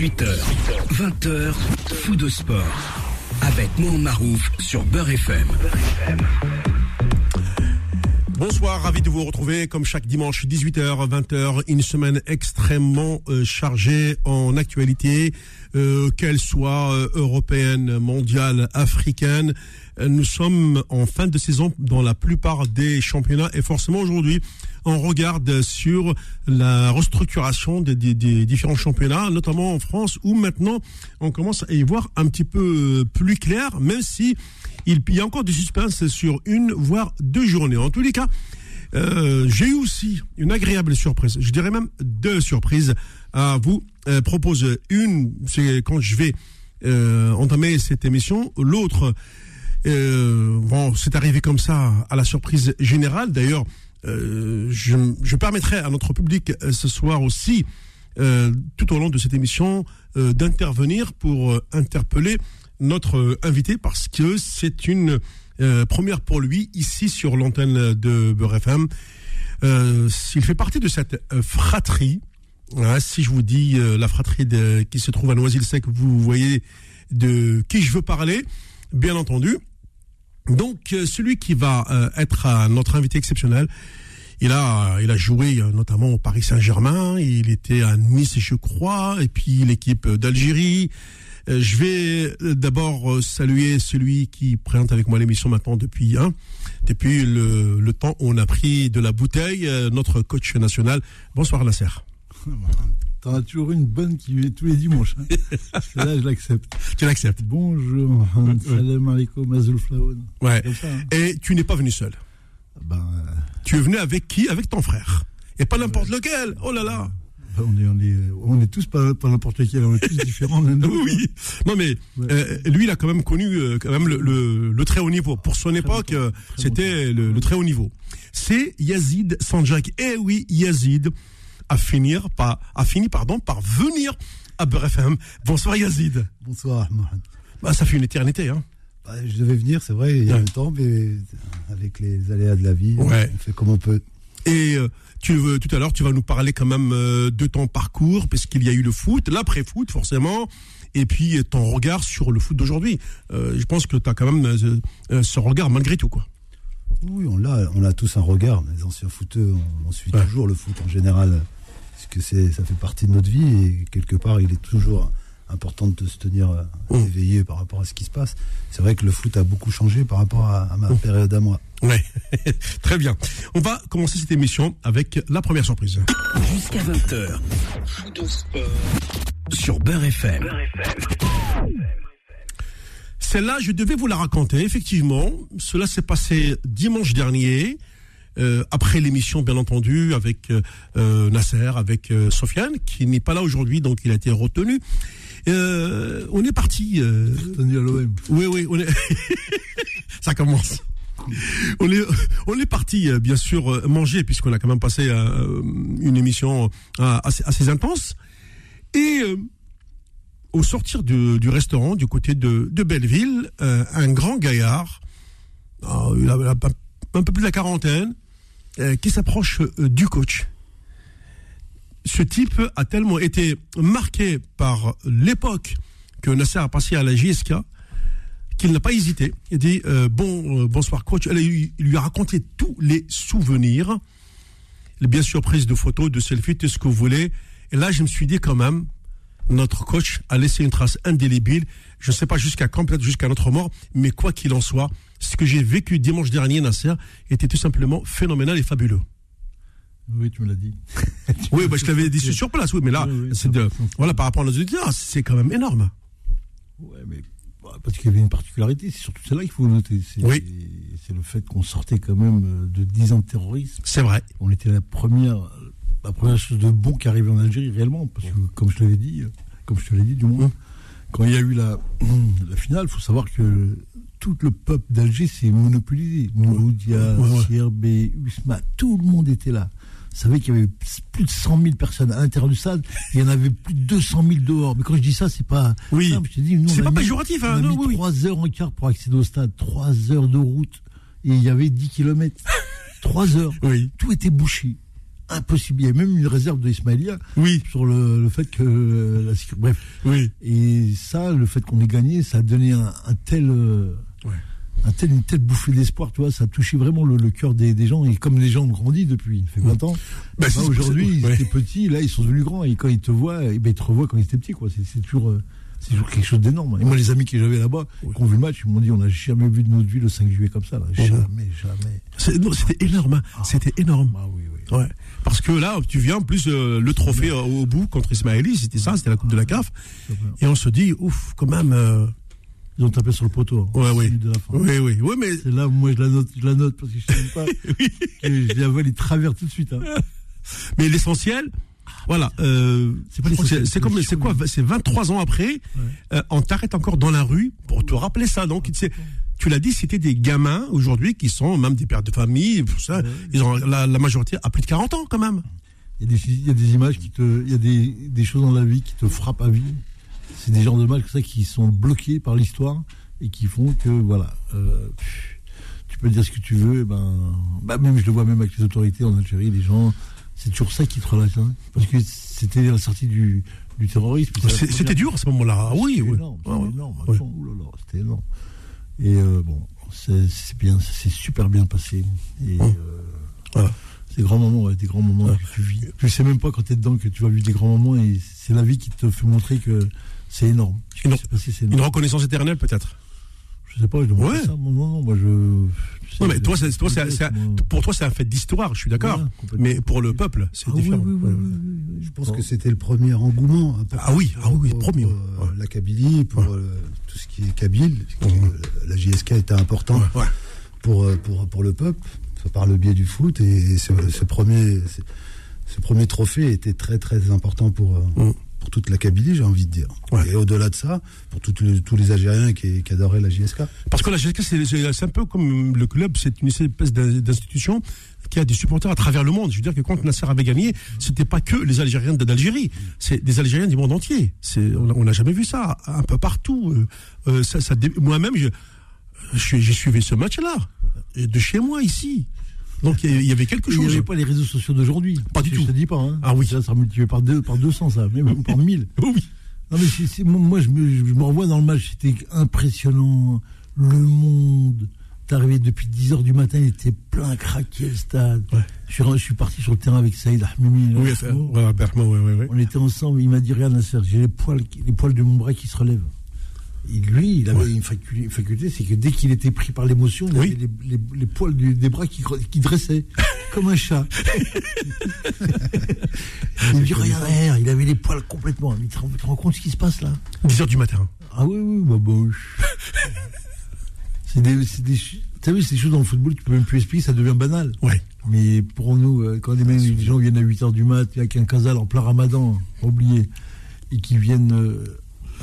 18h, 20h, fou de sport. Avec Mohamed Marouf sur Beurre FM. Bonsoir, ravi de vous retrouver comme chaque dimanche 18h 20h, une semaine extrêmement euh, chargée en actualité, euh, qu'elle soit euh, européenne, mondiale, africaine. Nous sommes en fin de saison dans la plupart des championnats et forcément aujourd'hui on regarde sur la restructuration des, différents championnats, notamment en France, où maintenant on commence à y voir un petit peu plus clair, même si il y a encore du suspense sur une voire deux journées. En tous les cas, euh, j'ai eu aussi une agréable surprise. Je dirais même deux surprises à vous euh, proposer. Une, c'est quand je vais euh, entamer cette émission. L'autre, euh, bon, c'est arrivé comme ça à la surprise générale. D'ailleurs, euh, je, je permettrai à notre public euh, ce soir aussi, euh, tout au long de cette émission, d'intervenir pour interpeller notre invité parce que c'est une première pour lui ici sur l'antenne de Beurre FM. Il fait partie de cette fratrie. Hein, si je vous dis la fratrie de- qui se trouve à Noisy-le-Sec, vous voyez de qui je veux parler, bien entendu. Donc, euh, celui qui va euh, être euh, notre invité exceptionnel, il a, il a joué notamment au Paris Saint-Germain, il était à Nice, je crois, et puis l'équipe d'Algérie. Je vais d'abord saluer celui qui présente avec moi l'émission maintenant depuis hein, depuis le, temps où on a pris de la bouteille, notre coach national. Bonsoir Nasser. T'en as toujours une bonne qui est tous les dimanches. hein. Là, je l'accepte. Tu l'acceptes Bonjour, salam alaikum, Azul Flaoun. Ouais. Ça, hein. Et tu n'es pas venu seul. Ben, euh, Tu es venu avec qui? Avec ton frère. Et pas n'importe lequel. Oh là là. ben, on, est, on, est, on est tous pas, pas n'importe lequel, on est tous différents. Oui. Non mais Ouais. euh, lui il a quand même connu euh, quand même le, le, le très haut niveau. Pour son époque, euh, c'était le, le très haut niveau. C'est Yazid Sanjak. Eh oui, Yazid a finir par a fini pardon par venir à Beurre FM. Bonsoir Yazid. Bonsoir, Mohamed. Bah, ça fait une éternité hein. Ben, je devais venir, c'est vrai, il y a Ouais. longtemps, mais avec les aléas de la vie, Ouais. on fait comme on peut. Et euh, tu veux, tout à l'heure, tu vas nous parler quand même euh, de ton parcours, puisqu'il y a eu le foot, l'après-foot forcément, et puis euh, ton regard sur le foot d'aujourd'hui. Euh, je pense que tu as quand même euh, euh, ce regard malgré tout. quoi. Oui, on a, on a tous un regard. Les anciens footeux, on, on suit Ouais. toujours le foot en général, parce que c'est, ça fait partie de notre vie et quelque part, il est toujours important de se tenir euh, Mm. éveillé par rapport à ce qui se passe. C'est vrai que le foot a beaucoup changé par rapport à, à ma Mm. période à moi. Ouais, très bien. On va commencer cette émission avec la première surprise. Jusqu'à 20h. Fou de sport. Sur Beurre FM. Celle-là, je devais vous la raconter. Effectivement, cela s'est passé dimanche dernier, euh, après l'émission, bien entendu, avec euh, euh, Nasser, avec Sofiane, qui n'est pas là aujourd'hui, donc il a été retenu. On est parti. euh, Tenu à l'OM. oui, oui, on est. Ça commence. On est, on est parti, bien sûr, manger, puisqu'on a quand même passé une émission assez, assez intense. Et euh, au sortir du, du restaurant, du côté de, de Belleville, euh, un grand gaillard, euh, il a, un peu plus de la quarantaine, euh, qui s'approche euh, du coach. Ce type a tellement été marqué par l'époque que Nasser a passé à la JSK qu'il n'a pas hésité. Il dit euh, bon bonsoir coach. Elle, il lui a raconté tous les souvenirs, bien sûr prises de photos, de selfies, tout ce que vous voulez. Et là, je me suis dit quand même, notre coach a laissé une trace indélébile. Je ne sais pas jusqu'à quand, peut-être jusqu'à notre mort, mais quoi qu'il en soit, ce que j'ai vécu dimanche dernier, Nasser, était tout simplement phénoménal et fabuleux. Oui, tu me l'as dit. Oui, bah, je t'avais dit sur place, oui, mais là, Oui, oui, c'est de, c'est voilà, par rapport à nos auditeurs, c'est quand même énorme. Ouais, mais bah, parce qu'il y avait une particularité, c'est surtout celle-là qu'il faut noter. C'est, Oui. c'est le fait qu'on sortait quand même euh, de 10 ans de terrorisme. C'est vrai. On était la première, la première chose de bon qui arrivait en Algérie réellement, parce que comme je l'avais dit, euh, comme je te l'ai dit du moins, quand il y a eu la, la finale, il faut savoir que tout le peuple d'Alger s'est monopolisé. Mouloudia, Ouais, ouais. Sirbé, Usma, tout le monde était là. Vous savez qu'il y avait plus de 100 000 personnes à l'intérieur du stade, il y en avait plus de 200 000 dehors. Mais quand je dis ça, c'est pas. Oui. Non, je te dis, nous, C'est pas mis- péjoratif, hein, On a non, mis oui, oui. 3 heures en quart pour accéder au stade, 3 heures de route, et il y avait 10 kilomètres. 3 heures Oui. tout était bouché. impossible. Il y a même une réserve de Ismaïlia Oui, sur le, le fait que euh, la bref. oui. Et ça, le fait qu'on ait gagné, ça a donné un, un tel, euh. Un tel, une telle bouffée d'espoir, tu vois. Ça a touché vraiment le, le cœur des, des gens. Et comme les gens ont grandi depuis, ça fait 20 ans. Bah, bah, aujourd'hui, ils ouais. étaient petits, là, ils sont devenus grands. Et quand ils te voient, eh ben, ils te revoient quand ils étaient petits, quoi. C'est c'est toujours, euh, c'est toujours quelque chose d'énorme. Et moi, les amis que j'avais là-bas, qui ont vu le match, ils m'ont dit, on n'a jamais vu de notre vie le 5 juillet comme ça, là. Jamais, jamais. C'était énorme, hein. c'était énorme. Ah oui, oui. Ouais. Parce que là, tu viens, en plus euh, le trophée euh, au bout contre Ismaëli, c'était ça, c'était la Coupe de la CAF. Et on se dit, ouf, quand même. euh, Ils ont tapé sur le poteau. hein, Ouais, oui. minutes de la fin. Oui, oui, oui, mais. C'est là où moi je la note, je la note parce que je sais pas. que je l'avale, il travers tout de suite. Hein. Mais l'essentiel, voilà, euh, C'est comme, c'est quoi, c'est 23 ans après, euh, on t'arrête encore dans la rue pour te rappeler ça. Donc, tu l'as dit, c'était des gamins aujourd'hui qui sont même des pères de famille, tout ça. Ils ont la, la majorité à plus de 40 ans quand même. Il y, a des, il y a des images qui te, il y a des, des choses dans la vie qui te frappent à vie. C'est des genres de comme ça qui sont bloqués par l'histoire et qui font que voilà, euh, tu peux dire ce que tu veux. et Ben, bah même je le vois même avec les autorités en Algérie, les gens, c'est toujours ça qui te relâche, hein, parce que c'était la sortie du, du terrorisme. C'est C'est- C'était dur à ce moment-là. Ah Oui, C'était oui. énorme, Ouais, c'était ouais. énorme. Ouais. Oulala, c'était énorme. Et euh, bon, c'est c'est bien, ça s'est super bien passé. Et Hum. euh, Voilà. c'est des grands moments, ouais, des grands moments que tu vis. Tu sais même pas quand tu es dedans que tu vas vivre des grands moments et c'est la vie qui te fait montrer que c'est énorme. Une- reconnaissance éternelle peut-être. Je sais pas, je Ouais. ça. Moi, non, non, moi je. mais toi, toi, pour toi, c'est un fait d'histoire, je suis d'accord. Mais pour le peuple, c'est Ah oui, différent. oui, oui, Ouais, oui, ouais. oui, oui. Je pense que c'était le premier engouement. hein, Ah oui, ah oui, pour- premier, pour, euh, Ouais. la Kabylie, pour Ouais. euh, tout ce qui est kabyle. qui- euh, La JSK était important Ouais, ouais. pour, pour, pour le peuple, par le biais du foot. Et ce, ce premier, ce, ce premier trophée était très très important pour, euh, Mhm. Pour toute la Kabylie, j'ai envie de dire. Ouais. Et au-delà de ça, pour les- tous les Algériens qui, qui adoraient la JSK. Parce que la GSK, c'est, un peu comme le club, c'est une espèce d'in- d'institution qui a des supporters à travers le monde. Je veux dire que quand Nasser avait gagné, c'était pas que les Algériens d'Algérie, c'est des Algériens du monde entier. On n'a jamais vu ça, un peu partout. Euh, euh, ça, ça dé- moi-même, j'ai suivi ce match-là, de chez moi, ici. Donc il y- avait quelque Il n'y chose. avait pas les réseaux sociaux d'aujourd'hui. Pas du Je tout. te dis pas. Hein. Ah oui. Ça sera multiplié par, deux, par 200, ça, même par 1000. Oui. Non, mais moi, moi, je me, je me revois dans le match, c'était impressionnant. Le monde. T'es arrivé depuis 10 heures du matin, il était plein craqué le stade. Ouais. Je, suis, je parti sur le terrain avec Saïd Ahmimi. Oui, ouais, ouais. On était ensemble, il m'a dit Regarde, j'ai les poils, les poils de mon bras qui se relèvent. Lui, il avait Ouais. une, faculté, c'est que dès qu'il était pris par l'émotion, il Oui. avait les, les- les poils du- des bras qui, qui dressaient, comme un chat. il dit Regarde, regarde, il avait les poils complètement. Il te, te rends compte ce qui se passe là? 10 heures du matin. Ah oui, oui, bah, bah c'est des, des, t'as vu, c'est des choses dans le football, tu peux même plus expliquer, ça devient banal. Ouais. Mais pour nous, euh, quand les, mecs- les gens viennent à 8h du mat, avec un casal en plein ramadan, oublié, et qui viennent. euh,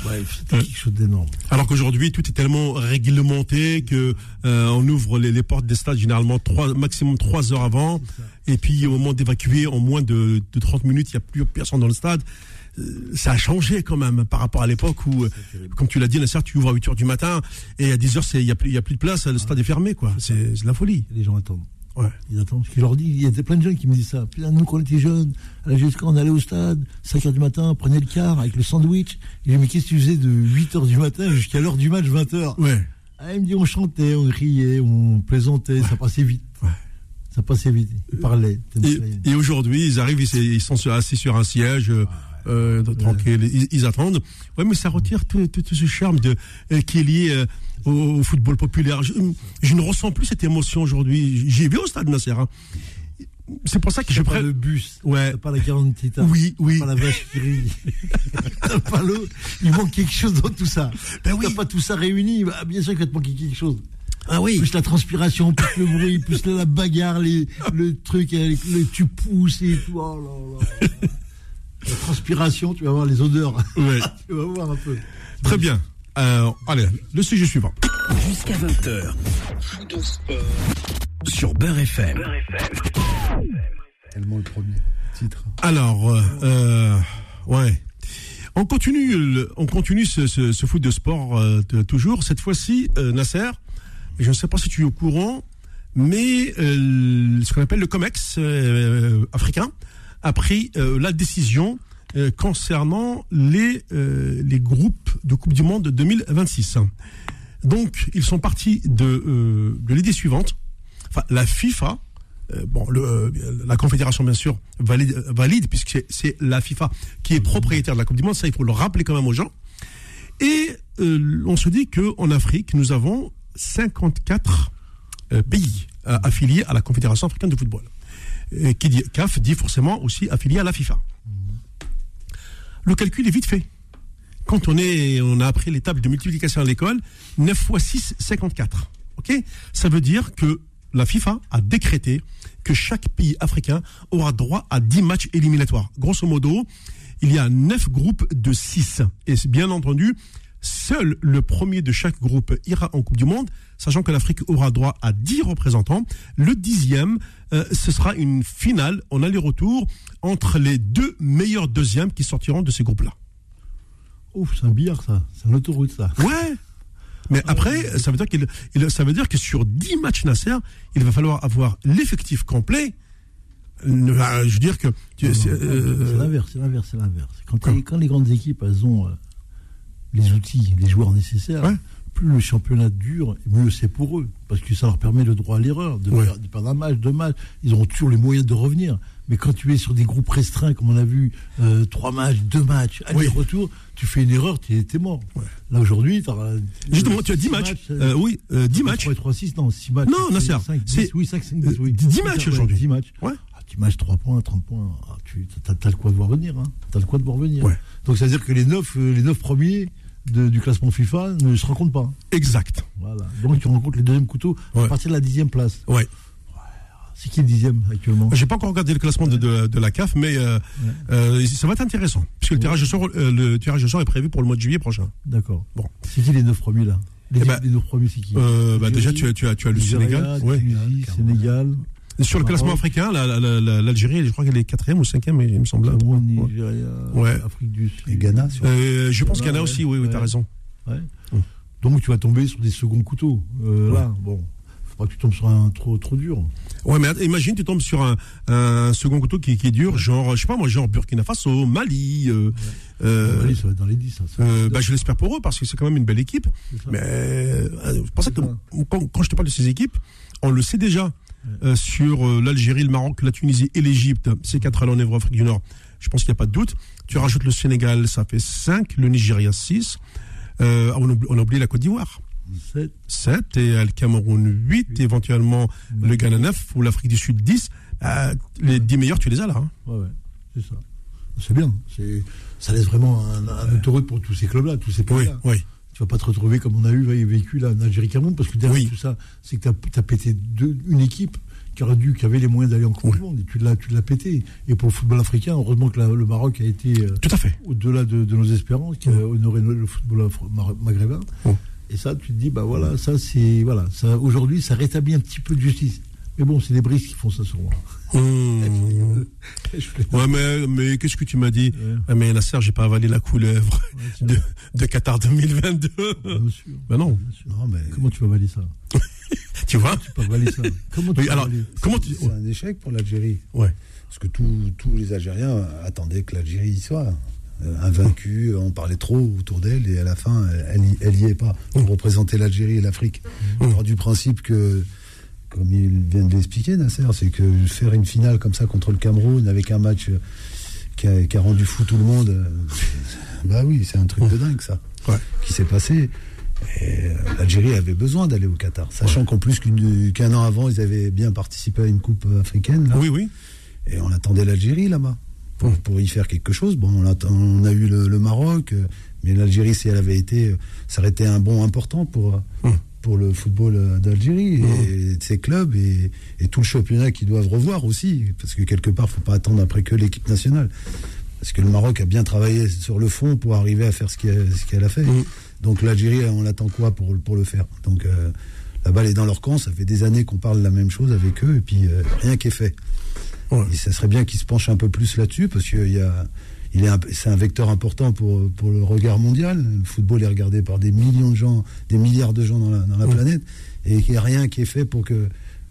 bref, c'était Ouais. quelque chose d'énorme. Alors qu'aujourd'hui, tout est tellement réglementé que euh, on ouvre les, les portes des stades généralement trois, maximum trois heures avant. Et puis au moment d'évacuer, en moins de, de 30 minutes, il n'y a plus personne dans le stade. Euh, Ça a changé quand même par rapport à l'époque où, euh, comme tu l'as dit, Nasser, tu ouvres à 8 heures du matin et à 10 heures, il n'y a, plus- il y a plus de place, le stade est fermé. quoi. C'est c'est de la folie. Les gens attendent. Ouais. Ils attendent. Ce que je leur dis, il y a plein de gens qui me disent ça. Putain, nous, quand on était jeunes, à la GSK, on allait au stade, 5h du matin, on prenait le car avec le sandwich. Et je dis, mais qu'est-ce que tu faisais de 8h du matin jusqu'à l'heure du match, 20h Ouais. Ah, il me dit, on chantait, on riait, on plaisantait, ça passait vite. Ouais. Ça passait vite. Ils parlaient. Et, et aujourd'hui, ils arrivent, ils, ils sont assis sur un siège, euh, euh, tranquille, ils, ils attendent. Ouais, mais ça retire tout, tout- tout ce charme de, euh, qui est lié euh, au, au football populaire. Je, je ne ressens plus cette émotion aujourd'hui. J'y vais au stade Nasser. hein. C'est pour ça que je prends. le bus, Ouais. t'as pas la 40 tita, Oui, oui. t'as pas la vache rit, t'as pas l'eau. Il manque quelque chose dans tout ça. Ben oui. T'as pas tout ça réuni, bah, bien sûr qu'il va te manquer quelque chose. Ah oui. Plus la transpiration, plus le bruit, plus la bagarre, les, le truc, avec le, tu pousses et tout. Oh là là. La transpiration, tu vas voir les odeurs. Ouais. tu vas voir un peu. Très bien. Euh, allez, le sujet suivant. Jusqu'à 20h. Sur Beurre FM. Tellement le premier titre. Alors, euh, euh, ouais. On continue, le- on continue ce, ce, ce foot de sport euh, de- toujours. Cette fois-ci, euh, Nasser, je ne sais pas si tu es au courant, mais euh, ce qu'on appelle le COMEX euh, africain a pris euh, la décision euh, concernant les, euh, les groupes de Coupe du Monde 2026. Donc, ils sont partis de, de l'idée suivante. Enfin, la FIFA, bon, la Confédération, bien sûr, valide, valide puisque c'est- la FIFA qui est propriétaire de la Coupe du Monde. Ça, il faut le rappeler quand même aux gens. Et on se dit qu'en Afrique, nous avons 54 euh, pays affiliés à la Confédération africaine de football. Qui CAF dit forcément aussi affilié à la FIFA. Le calcul est vite fait. Quand on, est, on a appris les tables de multiplication à l'école, 9 x 6, 54. Ok? Ça veut dire que la FIFA a décrété que chaque pays africain aura droit à 10 matchs éliminatoires. Grosso modo, il y a 9 groupes de 6. Et bien entendu, seul le premier de chaque groupe ira en Coupe du Monde, sachant que l'Afrique aura droit à 10 représentants. Le dixième, euh, ce sera une finale en aller-retour entre les deux meilleurs deuxièmes qui sortiront de ces groupes-là. Ouf, c'est un billard, ça. C'est un autoroute, ça. Ouais. Mais après, ça veut dire qu'il, ça veut dire que sur 10 matchs Nasser, il va falloir avoir l'effectif complet. Je veux dire que c'est, euh, l'inverse, c'est l'inverse, c'est l'inverse. Quand, quand les grandes équipes, elles ont euh, les outils, les joueurs nécessaires, Ouais. plus le championnat dure, mieux c'est pour eux. Parce que ça leur permet le droit à l'erreur, de, Ouais. faire- de perdre un match, deux matchs. Ils auront toujours les moyens de revenir. Mais quand tu es sur des groupes restreints, comme on a vu, euh, trois matchs, deux matchs, aller-retour, tu fais une erreur, tu es, mort. Là aujourd'hui, tu as. justement, tu as 10 matchs. Euh, oui, euh, 10 matchs. 3 3, 6, non, 6 matchs. Non, 5, c'est- 10, oui, 5, 5, 10, oui. euh, 10 matchs Ouais, aujourd'hui. 10 matchs. Ouais. Ah, 10 matchs, 3 points, 30 points. Ah, tu as, le quoi de voir venir. Hein. Tu as le quoi de voir venir. Ouais. Donc ça veut dire que les 9, les neuf premiers de- du classement FIFA ne se rencontrent pas. Exact. Voilà. Donc tu rencontres les deuxièmes couteaux Ouais. à partir de la dixième place. Ouais. C'est qui le dixième actuellement? J'ai pas encore regardé le classement de, de, de la CAF, mais euh, euh, ça va être intéressant. Puisque le tirage, au sort, euh, le tirage au sort est prévu pour le mois de juillet prochain. D'accord. Bon. C'est qui les neuf premiers là? Les, Eh ben, les neuf premiers, c'est qui? Euh, bah, déjà, tu as, tu as, tu as le Nigeria, Sénégal. Ouais. Tunisie, Sénégal, Sur le classement Maroc. africain, la- la- la- l'Algérie, je crois qu'elle est quatrième ou cinquième, il me semble. Cameroun, Ouais. Nigeria, Ouais. Afrique du Sud. Et Ghana, sur- Euh, je pense qu'il y en a Ouais, aussi, oui, oui, ouais. t'as raison. Ouais. Hum. Donc tu vas tomber sur des seconds couteaux. Euh, Ouais. Là, bon, faut pas que tu tombes sur un trop trop dur. Ouais, mais imagine, tu tombes sur un, un second couteau qui, qui est dur, genre, je sais pas moi, genre Burkina Faso, Mali. Euh, euh, Allez, ça va être dans les 10. Ça, euh, bah, je l'espère pour eux parce que c'est quand même une belle équipe. Mais euh, c'est pour ça que quand je te parle de ces équipes, on le sait déjà euh, sur euh, l'Algérie, le Maroc, la Tunisie et l'Égypte, ces quatre allants en Afrique du Nord. Je pense qu'il n'y a pas de doute. Tu rajoutes le Sénégal, ça fait 5, le Nigeria 6. Euh, on, oublie, on a oublié la Côte d'Ivoire. 7, 7 et le Cameroun 8, éventuellement le Ghana 9 ou l'Afrique du Sud 10. Euh, les 10 meilleurs, tu les as là. hein. ouais, ouais, c'est ça. C'est bien. C'est, ça laisse vraiment un, un autoroute pour tous ces clubs-là, tous ces Oui, pays-là. oui. Tu vas pas te retrouver comme on a eu vécu là en Algérie Cameroun, parce que derrière Oui. tout ça, c'est que tu as, pété deux- une équipe qui aurait dû, qui avait les moyens d'aller en Coupe du. Monde, et tu l'as, tu l'as pété. Et pour le football africain, heureusement que la- le Maroc a été euh, Tout à fait. au-delà de, de nos espérances, qui a honoré le, football maghrébin. Et ça, tu te dis, bah voilà, ça c'est voilà, ça aujourd'hui, ça rétablit un petit peu de justice. Mais bon, c'est les brises qui font ça sur moi. Mmh. Ouais, mais, mais qu'est-ce que tu m'as dit Ouais. Ah, Mais Nasser, j'ai pas avalé la couleuvre de, de Qatar 2022. Bien sûr. Ben non, Bien sûr. Non, mais Comment tu vas valider ça tu vois Tu peux pas valider ça. Comment tu Oui, vas alors, comment tu. c'est un échec pour l'Algérie. Ouais. Parce que tous tous les Algériens attendaient que l'Algérie y soit. Euh, invaincue, on parlait trop autour d'elle et à la fin, elle, y- elle y est pas. Pour représenter l'Algérie et l'Afrique. On part du principe que, comme il vient de l'expliquer, Nasser, c'est que faire une finale comme ça contre le Cameroun avec un match qui a, qui a rendu fou tout le monde, euh, bah oui, c'est un truc de dingue ça, Ouais. qui s'est passé. Euh, l'Algérie avait besoin d'aller au Qatar, sachant qu'en plus qu'un an avant, ils avaient bien participé à une coupe africaine. là. Oui, oui. Et on attendait l'Algérie là-bas pour, pour y faire quelque chose. Bon, on, a eu le, le Maroc, euh, mais l'Algérie, si elle avait été, ça aurait été un bond important pour. Pour le football euh, d'Algérie et de ses clubs et, et tout le championnat qu'ils doivent revoir aussi. Parce que quelque part, faut pas attendre après que l'équipe nationale. Parce que le Maroc a bien travaillé sur le fond pour arriver à faire ce qu'elle a fait. Hum. Donc l'Algérie, on l'attend quoi pour, pour le faire? Donc euh, la balle est dans leur camp. Ça fait des années qu'on parle la même chose avec eux et puis euh, rien qui est fait. Ouais. Et ça serait bien qu'ils se penchent un peu plus là-dessus parce que il y a, il est, c'est un vecteur important pour, pour le regard mondial. Le football est regardé par des millions de gens, des milliards de gens dans la, dans la Ouais. planète et qu'il n'y a rien qui est fait pour que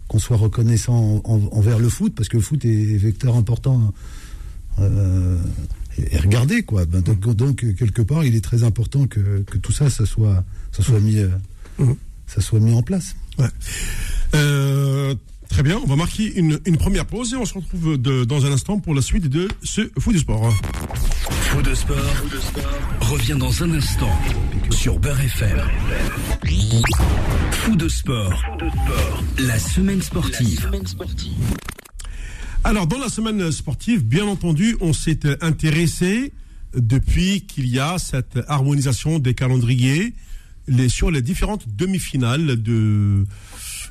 qu'on soit reconnaissant envers le foot, parce que le foot est vecteur important euh, et, regardé, quoi. Ben, donc, quelque part, il est très important que, tout ça, ça soit, ça soit mis, euh, ça soit mis en place. Ouais. Euh, très bien, on va marquer une, première pause et on se retrouve dans un instant pour la suite de ce Foot de Sport. Foot de Sport, revient dans un instant sur Beurre FM. Foot de Sport, la semaine sportive. Alors, dans la semaine sportive, bien entendu, on s'est intéressé depuis qu'il y a cette harmonisation des calendriers les, sur les différentes demi-finales de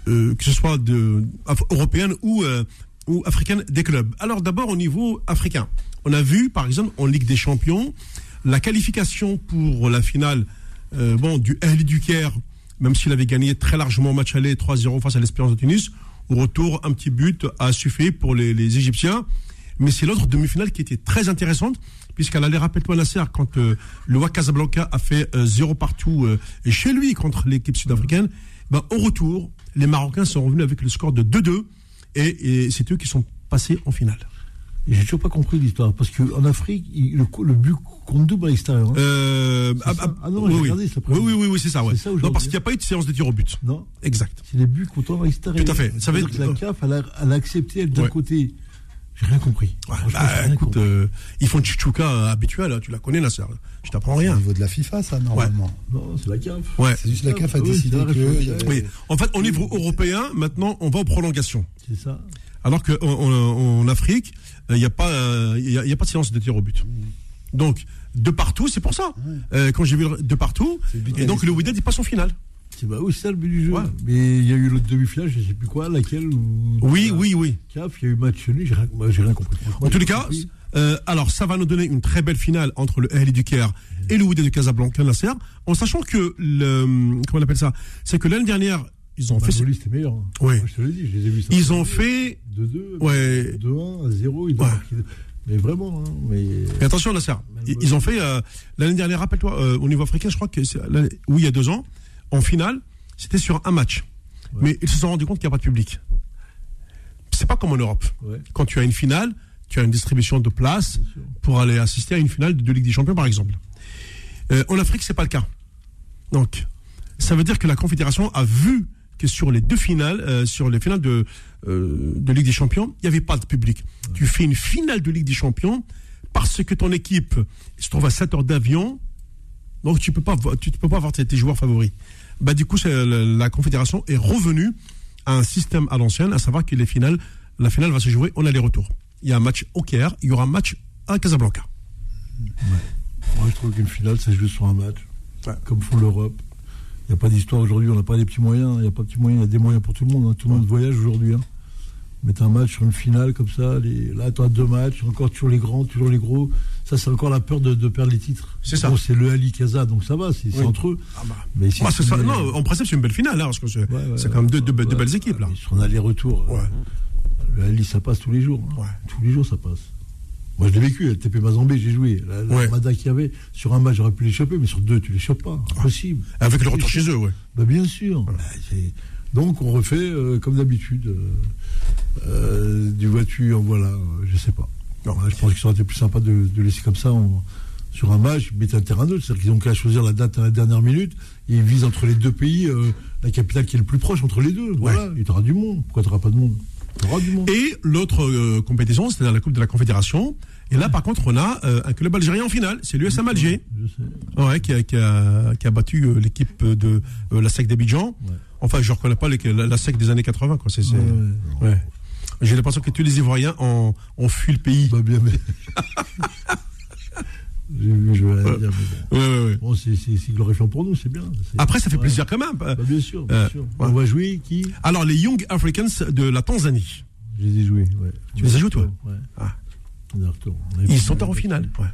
euh, que ce soit de européenne ou euh, ou africaine des clubs. Alors d'abord au niveau africain, on a vu par exemple en Ligue des Champions la qualification pour la finale euh, bon du L du Caire, même s'il avait gagné très largement match aller 3-0 face à l'Espérance de Tunis. Au retour, un petit but a suffi pour les, Égyptiens. Mais c'est l'autre demi-finale qui était très intéressante, puisqu'elle allait, rappelle-toi Nasser, quand le WAC Casablanca a fait euh, zéro partout chez lui contre l'équipe sud-africaine, ben, au retour, les Marocains sont revenus avec le score de 2-2, et, c'est eux qui sont passés en finale. J'ai toujours pas compris l'histoire, parce qu'en Afrique, le, le, but compte double à l'extérieur. Hein. Euh, ah, ah, ah, non, oui, oui. oui, oui, oui, c'est ça. Ouais. non, parce qu'il n'y a pas eu de séance de tir au but. Non. Exact. C'est les buts comptent à l'extérieur. Tout à fait. Ça veut dire que la CAF, elle a, elle a accepté d'un côté. J'ai rien compris. bah, écoute, euh, ils font Chichouka euh, habituel, hein, tu la connais, Nasser. Je t'apprends rien. Au niveau de la FIFA, ça, normalement. Non, c'est la CAF. Ouais. C'est juste la CAF a décidé que. Oui. En fait, au niveau européen, maintenant, on va aux prolongations. C'est ça. Alors qu'en Afrique, il n'y a, pas, il a, pas de séance de tir au but. Donc, de partout, c'est pour ça. quand j'ai vu de partout, et donc le Wydad, il passe en finale. C'est bah oui, ça le but du jeu. Mais il y a eu l'autre demi-finale, je ne sais plus quoi, laquelle. oui, oui, oui. CAF, il y a eu match nul, j'ai rien, rien, compris. En tous les cas, euh, alors ça va nous donner une très belle finale entre le Ahli du Caire et le Wydad du Casablanca, Nasser, en sachant que le, comment on appelle ça, c'est que l'année dernière, ils ont bah, fait. c'était meilleur. Hein. Oui. je te l'ai dit, je les ai vus. Ça ils ont fait. 2-2, ouais. 2-1, 0. Ils ont Mais vraiment, hein, mais... attention, Nasser. Ils, ils ont fait euh, l'année dernière, rappelle-toi, euh, au niveau africain, je crois que c'est oui, il y a deux ans, en finale, c'était sur un match. Mais ils se sont rendus compte qu'il n'y a pas de public. C'est pas comme en Europe. Quand tu as une finale, tu as une distribution de places pour aller assister à une finale de Ligue des Champions, par exemple. Euh, en Afrique, c'est pas le cas. Donc, ça veut dire que la Confédération a vu que sur les deux finales, euh, sur les finales de, euh, de Ligue des Champions, il n'y avait pas de public. Tu fais une finale de Ligue des Champions parce que ton équipe se trouve à 7 heures d'avion, donc tu peux pas, tu peux pas avoir tes joueurs favoris bah, du coup, la Confédération est revenue à un système à l'ancienne, à savoir que les finales, la finale va se jouer en aller-retour. Il y a un match au Caire, il y aura un match à Casablanca. Moi, je trouve qu'une finale, ça se joue sur un match, comme font l'Europe. Il n'y a pas d'histoire aujourd'hui, on n'a pas des petits moyens, il n'y a pas de petits moyens, il y a des moyens pour tout le monde. Hein. Tout le monde voyage aujourd'hui. Hein. Mettre un match sur une finale comme ça, les... là, tu as deux matchs, encore toujours les grands, toujours les gros. Ça, c'est encore la peur de, perdre les titres. C'est ça. c'est le Ali Casa, donc ça va, c'est entre eux. Ah bah. Mais bah, non, en principe, c'est une belle finale, hein, parce que c'est quand même deux, belles équipes. Là. Sur un aller-retour, le Ali, ça passe tous les jours. Hein. Tous les jours, ça passe. Moi, je l'ai vécu, le TP Mazambé, j'ai joué. La, la Mada qu'il y avait, sur un match, j'aurais pu l'échapper, mais sur deux, tu l'échappes pas. Impossible. Avec le retour chez eux, oui. Bah, bien sûr. Donc, on refait, euh, comme d'habitude, euh, euh, du voiture, voilà, je sais pas je pense qu'il aurait été plus sympa de, laisser comme ça sur un match, mettre un terrain neutre. C'est-à-dire qu'ils ont qu'à choisir la date à la dernière minute. Et ils visent entre les deux pays euh, la capitale qui est le plus proche entre les deux. Voilà, il y aura du monde. Pourquoi tu n'auras pas de monde? Du monde. Et l'autre euh, compétition, c'est-à-dire la Coupe de la Confédération. Et là, par contre, on a euh, un club algérien en finale. C'est l'USM Alger. Ouais, qui, a, qui, a, battu l'équipe de la SEC d'Abidjan. Enfin, je ne reconnais pas la, SEC des années 80. Quoi. C'est, ouais. J'ai l'impression que tous les Ivoiriens ont, ont fui le pays. Bah bien, mais. J'ai vu, je vais dire. Mais bon, ouais, ouais, bon c'est glorifiant pour nous, c'est bien. Après, ça fait plaisir quand même. Bah, bien sûr, bien euh, sûr. On va jouer qui? Alors, les Young Africans de la Tanzanie. Je les ai joués, ouais. Tu les as joués, toi? Ouais. Ah. Ils sont en finale. Ouais.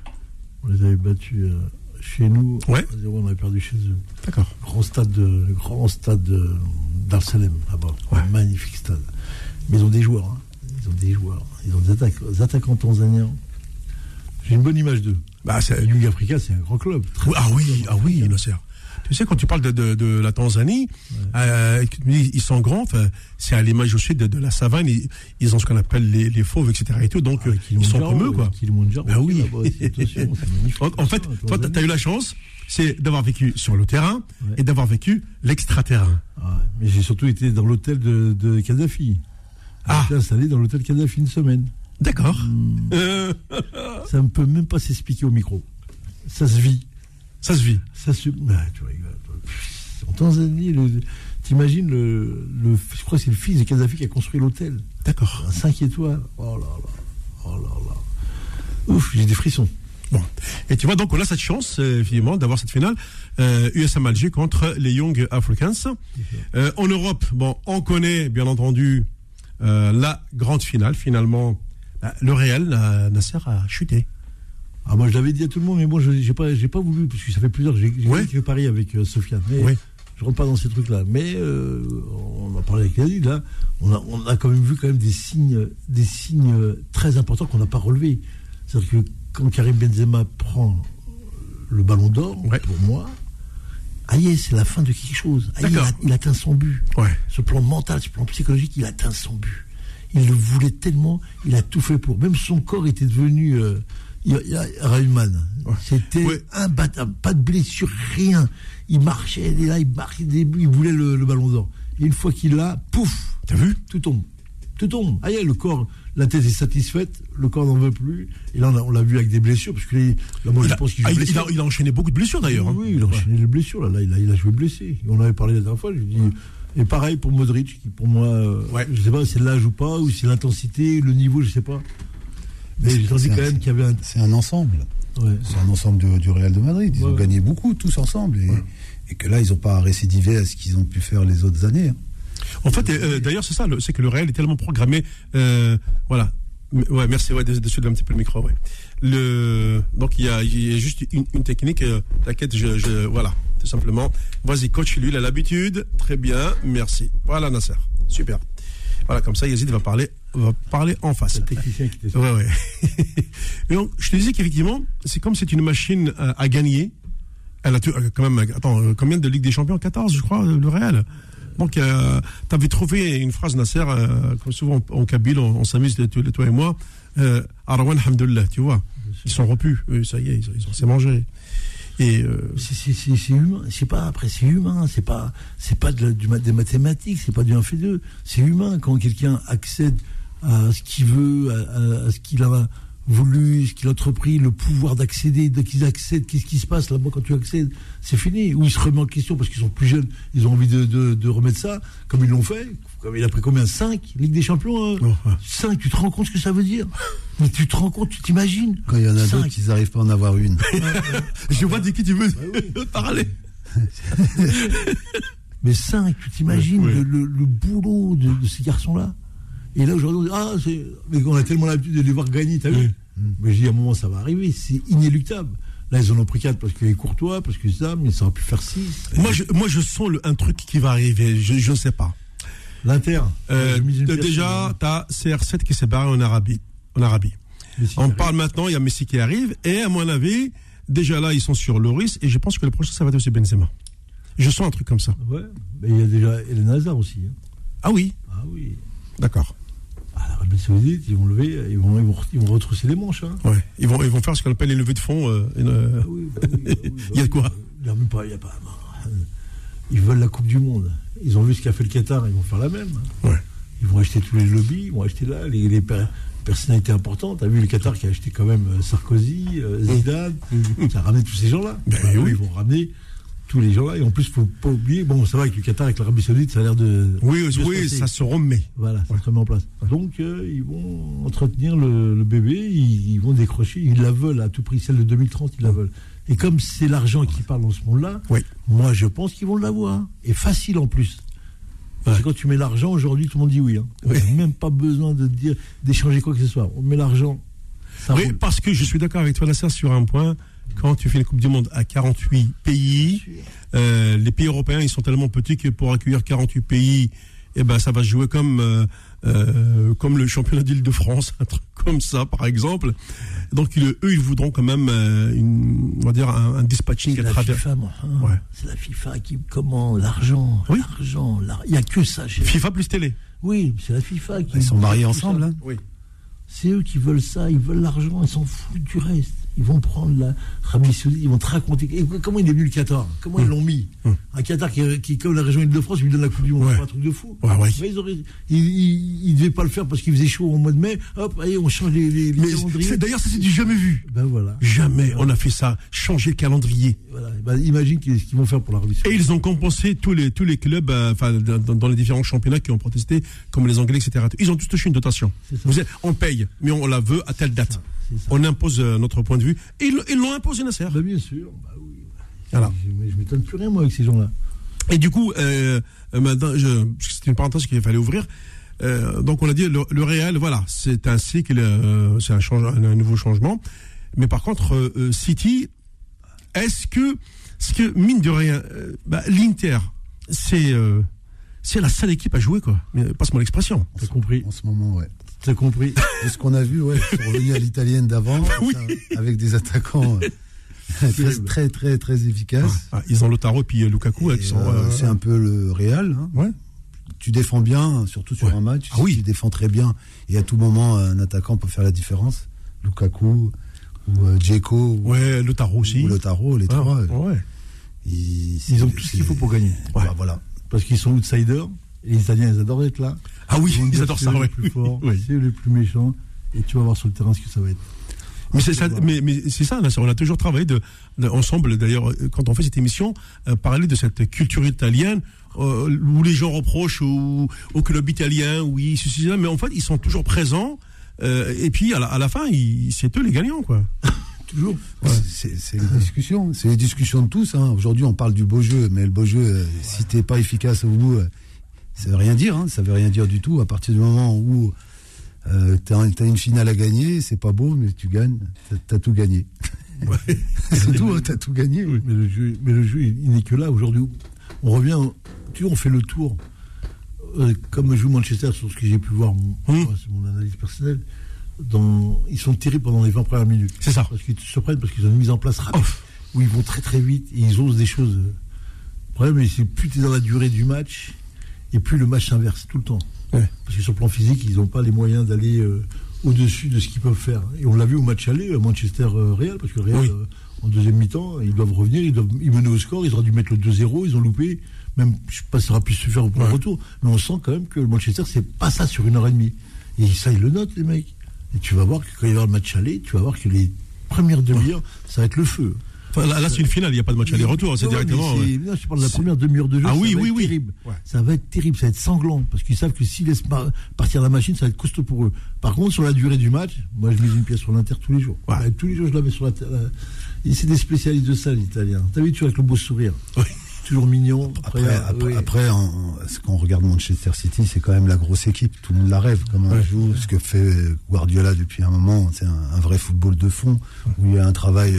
On les avait battus euh, chez nous. Ouais. On avait perdu chez eux. D'accord. Grand stade, de, grand stade d'Arcelem, là-bas. Magnifique stade. Mais ils ont des joueurs. Hein. Ils ont des joueurs. Ils ont des, attaquants tanzaniens. J'ai une bonne image d'eux. Bah, Young Africa, c'est un grand club. Très- Oui, ah oui, ah oui, Nasser. Tu sais, quand tu parles de, de, de la Tanzanie, euh, ils sont grands, c'est à l'image aussi de, de la savane, ils, ils ont ce qu'on appelle les, les fauves, etc. Et tout, donc, Ah, euh, ils sont comme eux, quoi. Kilimanjaro, Ben oui. En, fait, toi, tu as eu la chance, c'est d'avoir vécu sur le terrain Ouais. et d'avoir vécu l'extraterrain. Ah, mais j'ai surtout été dans l'hôtel de, de Kadhafi. Ah. J'étais installé dans l'hôtel Kadhafi une semaine. D'accord. Hmm. Euh, Ça ne peut même pas s'expliquer au micro. Ça se vit. Ça se vit. Ça se. Ah, tu rigoles, toi. En Tanzanie, le- t'imagines le, le. Je crois que c'est le fils de Kadhafi qui a construit l'hôtel. D'accord. Un 5 étoiles. Oh là là. Oh là là. Ouf, j'ai des frissons. Bon. Et tu vois, donc on a cette chance, euh, finalement, d'avoir cette finale euh, USM Alger contre les Young Africans. Euh, en Europe, bon, on connaît, bien entendu, euh, la grande finale. Finalement, bah, le Real, Nasser, a chuté. Ah, moi, je l'avais dit à tout le monde, mais moi, je j'ai pas, pas voulu, parce que ça fait plusieurs. J'ai j'ai Ouais. fait Paris avec euh, Sofiane. Mais. Je rentre pas dans ces trucs-là. Mais euh, on a parlé avec Yazid, là. On a, on a quand même vu quand même des signes, des signes euh, très importants qu'on n'a pas relevés. C'est-à-dire que quand Karim Benzema prend le ballon d'or, Ouais. pour moi, aïe, c'est la fin de quelque chose. Aïe, il, a- il atteint son but. Ouais. Ce plan mental, ce plan psychologique, il atteint son but. Il le voulait tellement, il a tout fait pour. Même son corps était devenu euh, Rayman. C'était Ouais. imbattable, pas de blessure, rien. Il marchait, et là, il marquait il voulait le, le ballon d'or. Et une fois qu'il l'a, pouf, T'as vu? Tout tombe. Tout tombe. Ah, le corps, la tête est satisfaite, le corps n'en veut plus. Et là, on, l'a vu avec des blessures, parce que les- là, moi, il je a, pense qu'il ah, il, il a, il enchaîné beaucoup de blessures, d'ailleurs. hein. Oui, il a enchaîné les blessures. Là, là il, a, il a joué blessé. On avait parlé la dernière fois. Je dis, et pareil pour Modric, qui pour moi, euh, Ouais. je sais pas si c'est l'âge ou pas, ou si c'est l'intensité, le niveau, je sais pas. Mais c'est quand un- même qu'il y avait un. C'est un ensemble. Ouais. C'est un ensemble du, du Real de Madrid. Ils Ouais, ont gagné beaucoup tous ensemble. Et, et que là, ils n'ont pas récidivé à ce qu'ils ont pu faire les autres années. hein. En fait, euh, d'ailleurs, c'est ça, c'est que le Real est tellement programmé. euh, voilà. Ouais, merci, ouais, de, de suivre un petit peu le micro, ouais. Le, donc, il y a, il y a juste une, une technique, euh, t'inquiète, je, je, voilà, tout simplement. Vas-y, coach, lui, il a l'habitude. Très bien, merci. Voilà, Nasser. Super. Voilà, comme ça, Yazid va parler, va parler en face. Le technicien qui Ouais, ouais. Et donc, je te disais qu'effectivement, c'est comme c'est une machine à, à gagner. Elle a euh, quand même, attends, euh, combien de Ligue des Champions? 14, je crois, euh, le Real. Donc, euh, tu avais trouvé une phrase, Nasser, euh, comme souvent en, Kabyle, on, on s'amuse, toi, et moi. Euh, Arwan Hamdullah, tu vois. Ils sont repus, eux, ça y est, ils, ont- assez mangé. Et euh, C'est- humain, c'est pas après c'est humain, c'est pas c'est pas de la- du, ma- des mathématiques, c'est pas du 1 fait 2, c'est humain quand quelqu'un accède à ce qu'il veut, à, à- à ce qu'il a voulu, ce qu'il a entrepris, le pouvoir d'accéder, dès qu'ils accèdent, qu'est-ce qui se passe là-bas quand tu accèdes C'est fini. Ou ils se remettent en question parce qu'ils sont plus jeunes, ils ont envie de, de- de remettre ça, comme ils l'ont fait. Comme il a pris combien? 5 Ligue des Champions Oh, ouais. 5, tu te rends compte ce que ça veut dire? Mais tu te rends compte, tu t'imagines? Quand il y en a Cinq. d'autres, ils n'arrivent pas à en avoir une. je vois de qui tu veux parler. Mais 5, tu t'imagines Ouais, ouais. le, le- le boulot de, de ces garçons-là? Et là, aujourd'hui, ah. Mais on a tellement l'habitude de les voir gagner, t'as vu Mais je dis, à un moment, ça va arriver, c'est inéluctable. Là, ils en ont pris 4 parce qu'il est courtois, parce que ça, mais ça aurait pu faire 6. Moi, je, moi, je sens le- un truc qui va arriver, je ne sais pas. L'Inter. Euh, déjà, tu as CR7 qui s'est barré en Arabie. En Arabie. On arrive. parle maintenant, il y a Messi qui arrive, et à mon avis, déjà là, ils sont sur Loris, et je pense que le prochain, ça va être aussi Benzema. Je sens un truc comme ça. Ouais. Mais il y a déjà Eden Hazard aussi. hein. Ah oui, Ah oui. d'accord. L'Arabie Saoudite, ils vont lever, ils vont, ils vont, ils vont retrousser les manches. Hein. Ouais. Ils, vont, ils vont faire ce qu'on appelle les levées de fonds. euh, une, euh, Ah oui, bah oui, bah oui, bah Il y a de quoi Il a même pas, il y a pas. Ils veulent la Coupe du Monde. Ils ont vu ce qu'a fait le Qatar, ils vont faire la même. Ouais. Ils vont acheter tous les lobbies, ils vont acheter là les, les per- personnalités importantes. T'as vu le Qatar qui a acheté quand même euh, Sarkozy, euh, Zidane, qui a ramené tous ces gens-là. Ben Bah, oui. Ils vont ramener tous les gens-là. Et en plus, faut pas oublier, bon, ça va avec le Qatar, avec l'Arabie Saoudite, ça a l'air de. Oui, de oui, ça se remet. Voilà, ça se remet en place. Donc, euh, ils vont entretenir le, le bébé, ils, ils vont décrocher, ils la veulent à tout prix, celle de 2030, ils la veulent. Et comme c'est l'argent qui parle dans ce monde-là, Oui. moi je pense qu'ils vont l'avoir. Et facile en plus. Parce que quand tu mets l'argent, aujourd'hui, tout le monde dit oui. Hein. On Oui. même pas besoin de dire d'échanger quoi que ce soit. On met l'argent, Oui, roule. parce que je suis d'accord avec toi, Nasser, sur un point. Quand tu fais une Coupe du Monde à 48 pays, euh, les pays européens, ils sont tellement petits que pour accueillir 48 pays eh ben ça va se jouer comme euh, euh, comme le championnat d'Île-de-France, un truc comme ça par exemple. Donc ils- eux ils voudront quand même euh, une, on va dire un, un dispatching C'est à la travers FIFA, moi. hein. Ouais. C'est la FIFA qui comment l'argent, Oui. l'argent, l'ar- il y a que ça. chez- FIFA plus télé. Oui, c'est la FIFA qui. Ils sont mariés ensemble. hein. Oui. C'est eux qui veulent ça, ils veulent l'argent, ils s'en foutent du reste. Ils vont prendre la Arabie Saoudite, ils vont te raconter. Et comment il est venu le Qatar? Comment ils l'ont mis? Un Qatar qui, qui, comme la région Île-de-France, il lui donne la Coupe du Monde. Ouais. Un truc de fou. Ouais, ouais. Mais ils, auraient, ils, ils, ils devaient pas le faire parce qu'il faisait chaud au mois de mai. Hop, allez, on change les, les, les Mais calendriers. d'ailleurs ça c'est du jamais vu. Ben voilà. Jamais on a fait ça, changer le calendrier. voilà. Ben, imagine ce qu'ils vont faire pour l'Arabie Et ils ont compensé tous les tous les clubs, euh, dans, dans les différents championnats qui ont protesté, comme les Anglais, etc. Ils ont tous touché une dotation. Vous êtes, on paye, mais on la veut à telle date. C'est. On impose euh, notre point de vue. Et ils l'ont imposé, Nasser. Ben, bien sûr. Bah oui. Voilà. Je, je m'étonne plus rien, moi, avec ces gens-là. Et du coup, euh, euh, c'était une parenthèse qu'il fallait ouvrir. Euh, donc on a dit le, le réel, voilà, c'est un cycle, euh, c'est un, change, un, un nouveau changement. Mais par contre, City, est-ce que, ce que mine de rien, euh, bah, l'Inter, c'est euh, c'est la seule équipe à jouer quoi. Mais Passe-moi l'expression. T'as compris En ce moment, ouais. T'as compris De ce qu'on a vu, ouais, à l'italienne d'avant, Oui. avec des attaquants euh, très, très, très, très efficaces. Ah, ils ont Lotaro et puis euh, Lukaku sont. euh, euh, c'est un peu le Real. hein. ouais. Tu défends bien, surtout sur Ouais. un match. Ah oui. Tu défends très bien. Et à tout moment, un attaquant peut faire la différence. Lukaku ou euh, Ouais, Lotaro aussi. ou Lotaro, les Ah, trois. ouais. Ils, Ils ont tout ce qu'il faut pour gagner. Voilà, voilà. Parce qu'ils sont outsiders. Et les Italiens, ils adorent être là. Ah oui, ils adorent c'est ça, ouais. les plus forts, Oui. c'est les plus méchants. Et tu vas voir sur le terrain ce que ça va être. Mais c'est ça, mais, mais c'est ça, on a toujours travaillé de, de- ensemble, d'ailleurs, quand on fait cette émission, euh, parler de cette culture italienne, euh, où les gens reprochent au, au club italien, oui, ceci, mais en fait, ils sont toujours présents, euh, et puis à la, à la fin, c'est eux les gagnants, quoi. Toujours. C'est c'est les discussions. C'est les discussions de tous. hein. Aujourd'hui, on parle du beau jeu, mais le beau jeu, euh, si t'es pas efficace au bout, ça veut rien dire. hein. Ça veut rien dire du tout. À partir du moment où euh, t'as un- t'as une finale à gagner, c'est pas beau, mais tu gagnes, t'as- t'as tout gagné. c'est tout, hein, t'as tout gagné. Mais le jeu, mais le jeu il, n'est que là. Aujourd'hui, on revient. Tu vois, on fait le tour. Euh, comme joue Manchester, sur ce que j'ai pu voir, moi, c'est mon analyse personnelle, dans, ils sont terribles pendant les 20 premières minutes. C'est ça. Parce qu'ils te surprennent, parce qu'ils ont une mise en place rapide, où ils vont très très vite et ils osent des choses. Le problème, c'est plus tu es dans la durée du match, et plus le match s'inverse tout le temps. Ouais. Parce que sur le plan physique, ils n'ont pas les moyens d'aller euh, au-dessus de ce qu'ils peuvent faire. Et on l'a vu au match aller, à Manchester-Real, parce que le Real, Oui. euh, en deuxième mi-temps, ils doivent revenir, ils, doivent, ils menaient au score, ils auraient dû mettre le 2-0, ils ont loupé. Même, je sais pas si ça aura pu se faire au point de Ouais. retour, mais on sent quand même que le Manchester, c'est pas ça sur une heure et demie. Et ça, ils le notent, les mecs. Et tu vas voir que quand il y aura le match aller, tu vas voir que les premières demi-heures, ça va être le feu. Enfin, là, là, c'est une finale, il n'y a pas de match aller-retour, c'est directement. ouais. non, je parle de la première demi-heure de jeu. Ah ça oui, va oui, être oui. terrible. Ouais. Ça va être terrible, ça va être sanglant. Parce qu'ils savent que s'ils laissent par- partir la machine, ça va être costaud pour eux. Par contre, sur la durée du match, moi, je mise une pièce sur l'Inter tous les jours. Ouais. Tous les jours, je l'avais sur la. Et c'est des spécialistes de ça, les Italiens. T'as vu, tu vois, avec le beau sourire. Oui. Toujours mignon. Après, Après, après, oui. après, en- ce qu'on regarde Manchester City, c'est quand même la grosse équipe. Tout le monde la rêve. Comme on Ouais. joue, ce que fait Guardiola depuis un moment, c'est un, un vrai football de fond où il y a un travail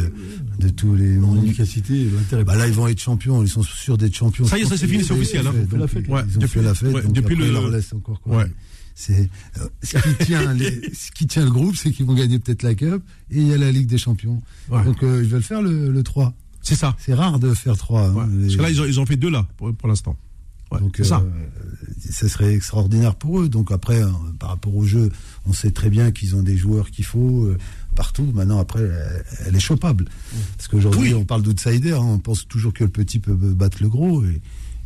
de tous les. En efficacité, Bah là, ils vont être champions. Ils sont sûrs d'être champions. Ça y est, ça, c'est fini, c'est officiel, hein. Ils ont fait la fête, ouais. Ils ont Depuis- fait la fête. ouais, depuis après, le- ils leur laissent encore quoi. Ouais. C'est euh, ce qui tient les- ce qui tient le groupe, c'est qu'ils vont gagner peut-être la Cup et il y a la Ligue des Champions. Ouais. Donc euh, ils veulent faire le, le 3. C'est ça. C'est rare de faire 3. Ouais. Parce que là, ils ont, ils ont fait deux là, pour, pour l'instant. Ouais, Donc, c'est ça. euh, ça serait extraordinaire pour eux. Donc après, euh, par rapport au jeu, on sait très bien qu'ils ont des joueurs qu'il faut euh, partout. Maintenant, après, elle, elle est chopable. Parce qu'aujourd'hui, Oui. on parle d'outsider. hein. on pense toujours que le petit peut battre le gros et,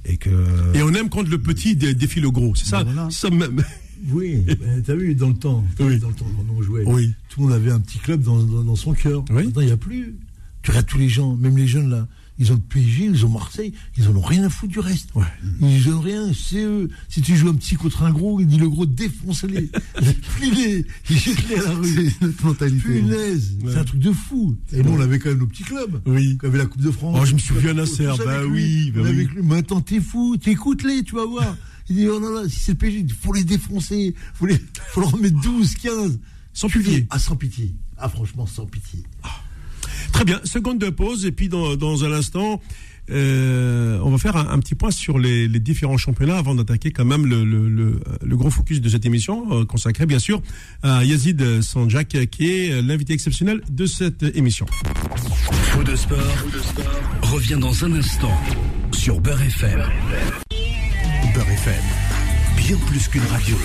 et que. Et on aime quand le petit dé- défie le gros. C'est ça, Ben voilà. ça même. Oui, ben, t'as vu, dans le temps, Oui. dans le temps quand on jouait, Oui. tout le monde avait un petit club dans, dans, dans son cœur. Oui. Maintenant, il n'y a plus. Tu regardes tous les gens, même les jeunes là, ils ont le PSG, ils ont Marseille, ils en ont rien à foutre du reste. Ouais. Ils ont rien, c'est eux. Si tu joues un petit contre un gros, il dit le gros, défonce-les. Plie-les, jette-les à la rue. C'est notre mentalité. Punaise, Ouais. c'est un truc de fou. Et nous, on avait quand même nos petits clubs. Oui. On avait la Coupe de France. Oh, je me souviens, Nasser, avec bah oui, bah On oui. avec lui. Maintenant, t'es fou, t'écoutes-les, tu vas voir. Il dit, oh non, non, si c'est le PSG, il faut les défoncer. Faut, les, faut leur mettre 12, 15. Sans pitié. Ah, sans pitié. Ah, franchement, sans pitié. Très Très bien, seconde de pause, et puis dans, un instant, euh, on va faire un, petit point sur les, différents championnats avant d'attaquer quand même le, le, le, le gros focus de cette émission, euh, consacré bien sûr à Yazid Sanjak, qui est l'invité exceptionnel de cette émission. Faux de sport, revient dans un instant sur Beurre FM. Beurre FM, bien plus qu'une radio.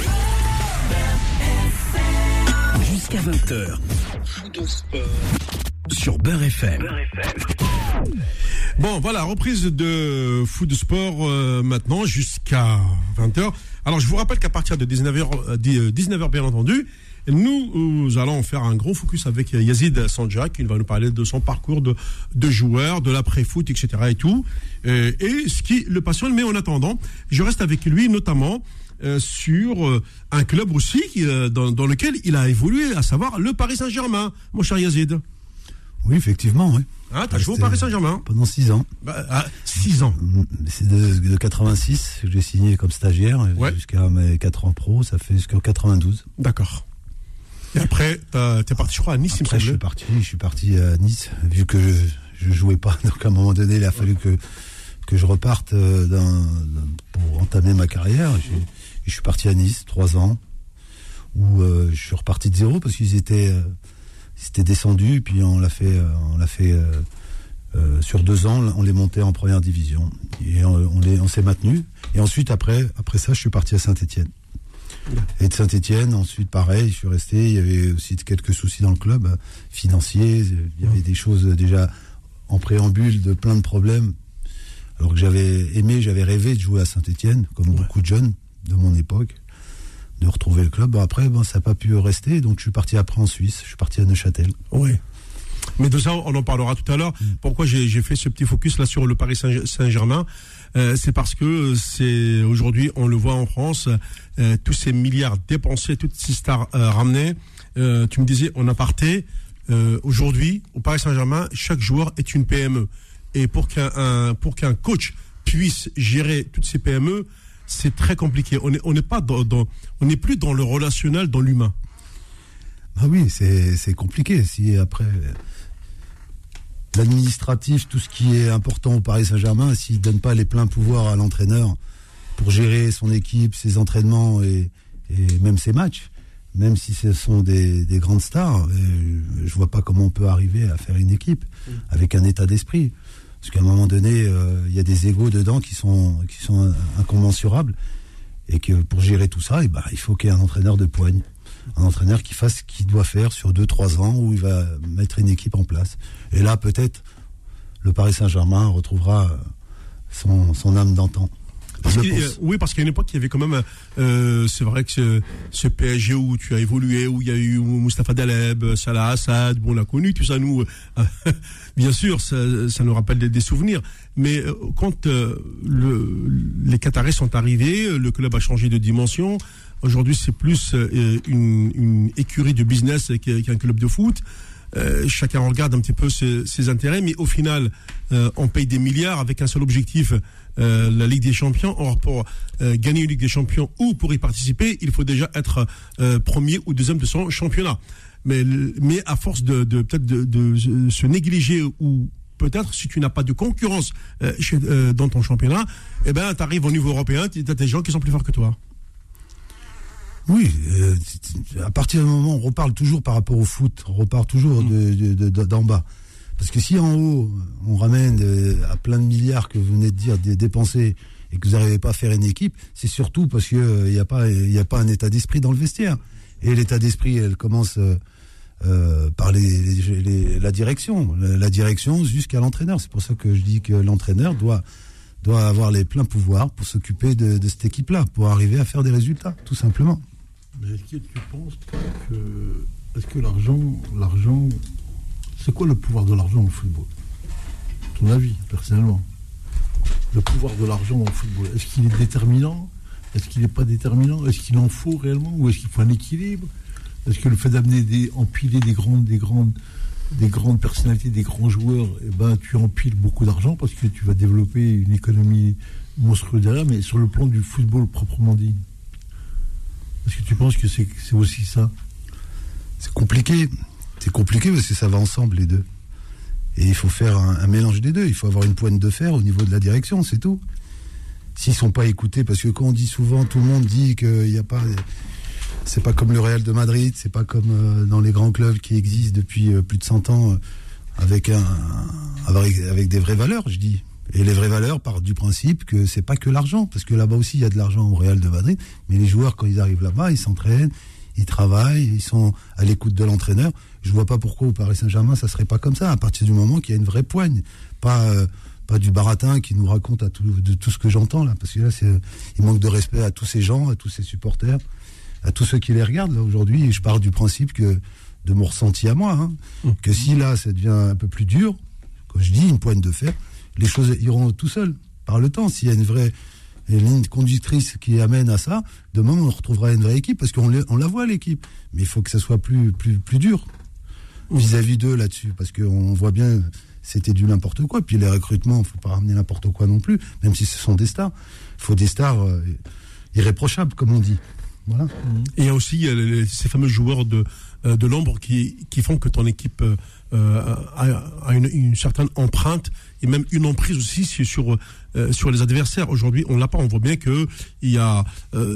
Jusqu'à 20h, Faux de sport sur Beurre FM. Bon, voilà, reprise de foot de sport euh, maintenant jusqu'à 20h. Alors, je vous rappelle qu'à partir de 19h, euh, 19h bien entendu, nous, nous allons faire un gros focus avec Yazid Sanjak. Il va nous parler de son parcours de, de joueur, de l'après-foot, etc. et tout. Euh, et ce qui le passionne. Mais en attendant, je reste avec lui notamment euh, sur euh, un club aussi qui, euh, dans, dans lequel il a évolué, à savoir le Paris Saint-Germain, mon cher Yazid. Oui, effectivement, oui. Hein, t'as joué au Paris Saint-Germain Pendant six ans. bah, ah, Six ans. C'est de, de 86 que j'ai signé comme stagiaire Ouais. jusqu'à mes 4 ans pro, ça fait jusqu'en 92. D'accord. Et après, t'es parti, je crois, à Nice, il me Après, je suis parti, je suis parti à Nice, vu que je, je jouais pas. Donc à un moment donné, il a fallu que que je reparte euh, pour entamer ma carrière. Et Je suis parti à Nice, trois ans, où euh, je suis reparti de zéro parce qu'ils étaient euh, ils étaient descendus, puis on l'a fait, euh, on l'a fait euh, euh, sur deux ans, on les montait en première division et on, on les, on s'est maintenu. Et ensuite, après, après ça, je suis parti à Saint-Étienne. Et de Saint-Etienne, ensuite pareil, je suis resté. Il y avait aussi quelques soucis dans le club, financiers. Il y avait des choses déjà en préambule de plein de problèmes. Alors que j'avais aimé, j'avais rêvé de jouer à Saint-Etienne, comme beaucoup de jeunes de mon époque, de retrouver le club. Bon, après, bon, ça n'a pas pu rester, donc je suis parti après en Suisse. Je suis parti à Neuchâtel. Oui. Mais de ça, on en parlera tout à l'heure. Pourquoi j'ai fait ce petit focus là sur le Paris Saint- Saint-Germain? Euh, C'est parce que c'est aujourd'hui, on le voit en France, euh, tous ces milliards dépensés, toutes ces stars euh, ramenées. Tu me disais, on aparté, aujourd'hui, au Paris Saint-Germain, chaque joueur est une PME. Et pour qu'un un- pour qu'un coach puisse gérer toutes ces PME, c'est très compliqué. On n'est on n'est pas dans, dans- on n'est plus dans le relationnel, dans l'humain. Ah oui, c'est c'est compliqué. Si après l'administratif, tout ce qui est important au Paris Saint-Germain, s'il donne pas les pleins pouvoirs à l'entraîneur pour gérer son équipe, ses entraînements et, et même ses matchs, même si ce sont des, des grandes stars, euh, je vois pas comment on peut arriver à faire une équipe avec un état d'esprit. Parce qu'à un moment donné, euh, il y a des égaux dedans qui sont incommensurables et que pour gérer tout ça, eh ben, il faut qu'il y ait un entraîneur de poigne un entraîneur qui fasse ce qu'il doit faire sur 2-3 ans où il va mettre une équipe en place. Et là, peut-être, le Paris Saint-Germain retrouvera son âme d'antan. Parce Je qu'il- pense. oui, parce qu'à une époque, il y avait quand même, euh, c'est vrai que ce, ce PSG où tu as évolué, où il y a eu Mustapha Daleb, Salah Assad, bon, on l'a connu, tout ça, nous, euh, bien sûr, ça, ça nous rappelle des, des souvenirs. Mais euh, quand euh, le, les Qataris sont arrivés, le club a changé de dimension. Aujourd'hui, c'est plus une, une écurie de business qu'un qu'un club de foot. Euh, chacun regarde un petit peu ses, ses intérêts, mais au final, euh, on paye des milliards avec un seul objectif, euh, la Ligue des Champions. Or, pour euh, gagner une Ligue des Champions ou pour y participer, il faut déjà être euh, premier ou deuxième de son championnat. Mais, mais à force de, de peut-être de, de se négliger ou peut-être si tu n'as pas de concurrence chez- dans ton championnat, eh ben, tu arrives au niveau européen, tu as des gens qui sont plus forts que toi. Oui, à partir du moment où on reparle toujours par rapport au foot, on repart toujours de- de- de- de- d'en bas. Parce que si en haut, on ramène euh, à plein de milliards que vous venez de dire, des dépenser, et que vous n'arrivez pas à faire une équipe, c'est surtout parce qu'il n'y a, pas- a pas un état d'esprit dans le vestiaire. Et l'état d'esprit, elle commence euh, euh, par les, la direction. La, direction jusqu'à l'entraîneur. C'est pour ça que je dis que l'entraîneur doit, doit avoir les pleins pouvoirs pour s'occuper de, de cette équipe-là, pour arriver à faire des résultats, tout simplement. Mais est-ce que tu penses que. Est-ce que l'argent c'est quoi le pouvoir de l'argent au football? Ton avis, personnellement Le pouvoir de l'argent au football, est-ce qu'il est déterminant? Est-ce qu'il n'est pas déterminant? Est-ce qu'il en faut réellement? Ou est-ce qu'il faut un équilibre? Est-ce que le fait d'amener des. empiler des grandes. des grandes des grandes personnalités, des grands joueurs, eh ben, tu empiles beaucoup d'argent parce que tu vas développer une économie monstrueuse derrière, mais sur le plan du football proprement dit. Est-ce que tu penses que c'est c'est aussi ça? C'est compliqué. C'est compliqué parce que ça va ensemble les deux. Et il faut faire un, mélange des deux. Il faut avoir une pointe de fer au niveau de la direction, c'est tout. S'ils sont pas écoutés, parce que quand on dit souvent, tout le monde dit qu'il n'y a pas, c'est pas comme le Real de Madrid, c'est pas comme euh, dans les grands clubs qui existent depuis euh, plus de 100 ans, euh, avec un, avec des vraies valeurs, je dis. Et les vraies valeurs partent du principe que c'est pas que l'argent, parce que là-bas aussi il y a de l'argent au Real de Madrid, mais les joueurs quand ils arrivent là-bas, ils s'entraînent, ils travaillent, ils sont à l'écoute de l'entraîneur. Je vois pas pourquoi au Paris Saint-Germain ça serait pas comme ça, à partir du moment qu'il y a une vraie poigne, pas euh, pas du baratin qui nous raconte à tout, de tout ce que j'entends là, parce que là c'est il manque de respect à tous ces gens, à tous ces supporters, à tous ceux qui les regardent là aujourd'hui. Je pars du principe que de mon ressenti à moi, hein, mmh. que si là ça devient un peu plus dur, quand je dis une poigne de fer, les choses iront tout seuls par le temps. S'il y a une vraie ligne conductrice qui amène à ça, demain on retrouvera une vraie équipe parce qu'on on la voit l'équipe. Mais il faut que ça soit plus, plus, plus dur vis-à-vis d'eux là-dessus parce qu'on voit bien c'était du n'importe quoi. Puis les recrutements, il faut pas ramener n'importe quoi non plus, même si ce sont des stars. Faut des stars euh, irréprochables, comme on dit. Voilà. Et aussi ces fameux joueurs de, euh, de l'ombre qui, qui font que ton équipe euh, a, une, certaine empreinte et même une emprise aussi sur euh, sur les adversaires. Aujourd'hui, on l'a pas. On voit bien que il y a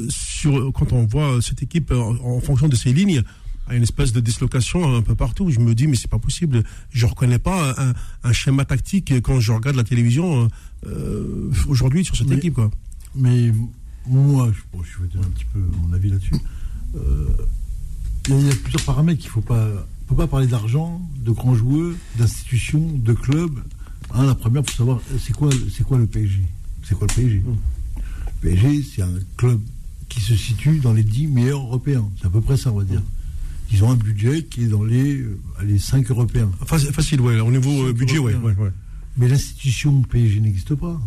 sur quand on voit cette équipe en, fonction de ses lignes a une espèce de dislocation un peu partout. Je me dis, mais c'est pas possible. Je reconnais pas un, schéma tactique quand je regarde la télévision aujourd'hui sur cette équipe. Quoi. Mais moi, je, je vais donner un petit peu mon avis là-dessus. il y, a plusieurs paramètres qu'il faut pas ne peut pas parler d'argent, de grands joueurs, d'institutions, de clubs. Hein, la première, pour savoir, c'est quoi, c'est quoi le PSG C'est quoi le PSG Le PSG, c'est un club qui se situe dans les 10 meilleurs européens. C'est à peu près ça, on va dire. Ils ont un budget qui est dans les, euh, les 5 européens. Facile, ouais. Au niveau euh, budget, ouais, ouais, ouais. Mais l'institution PSG n'existe pas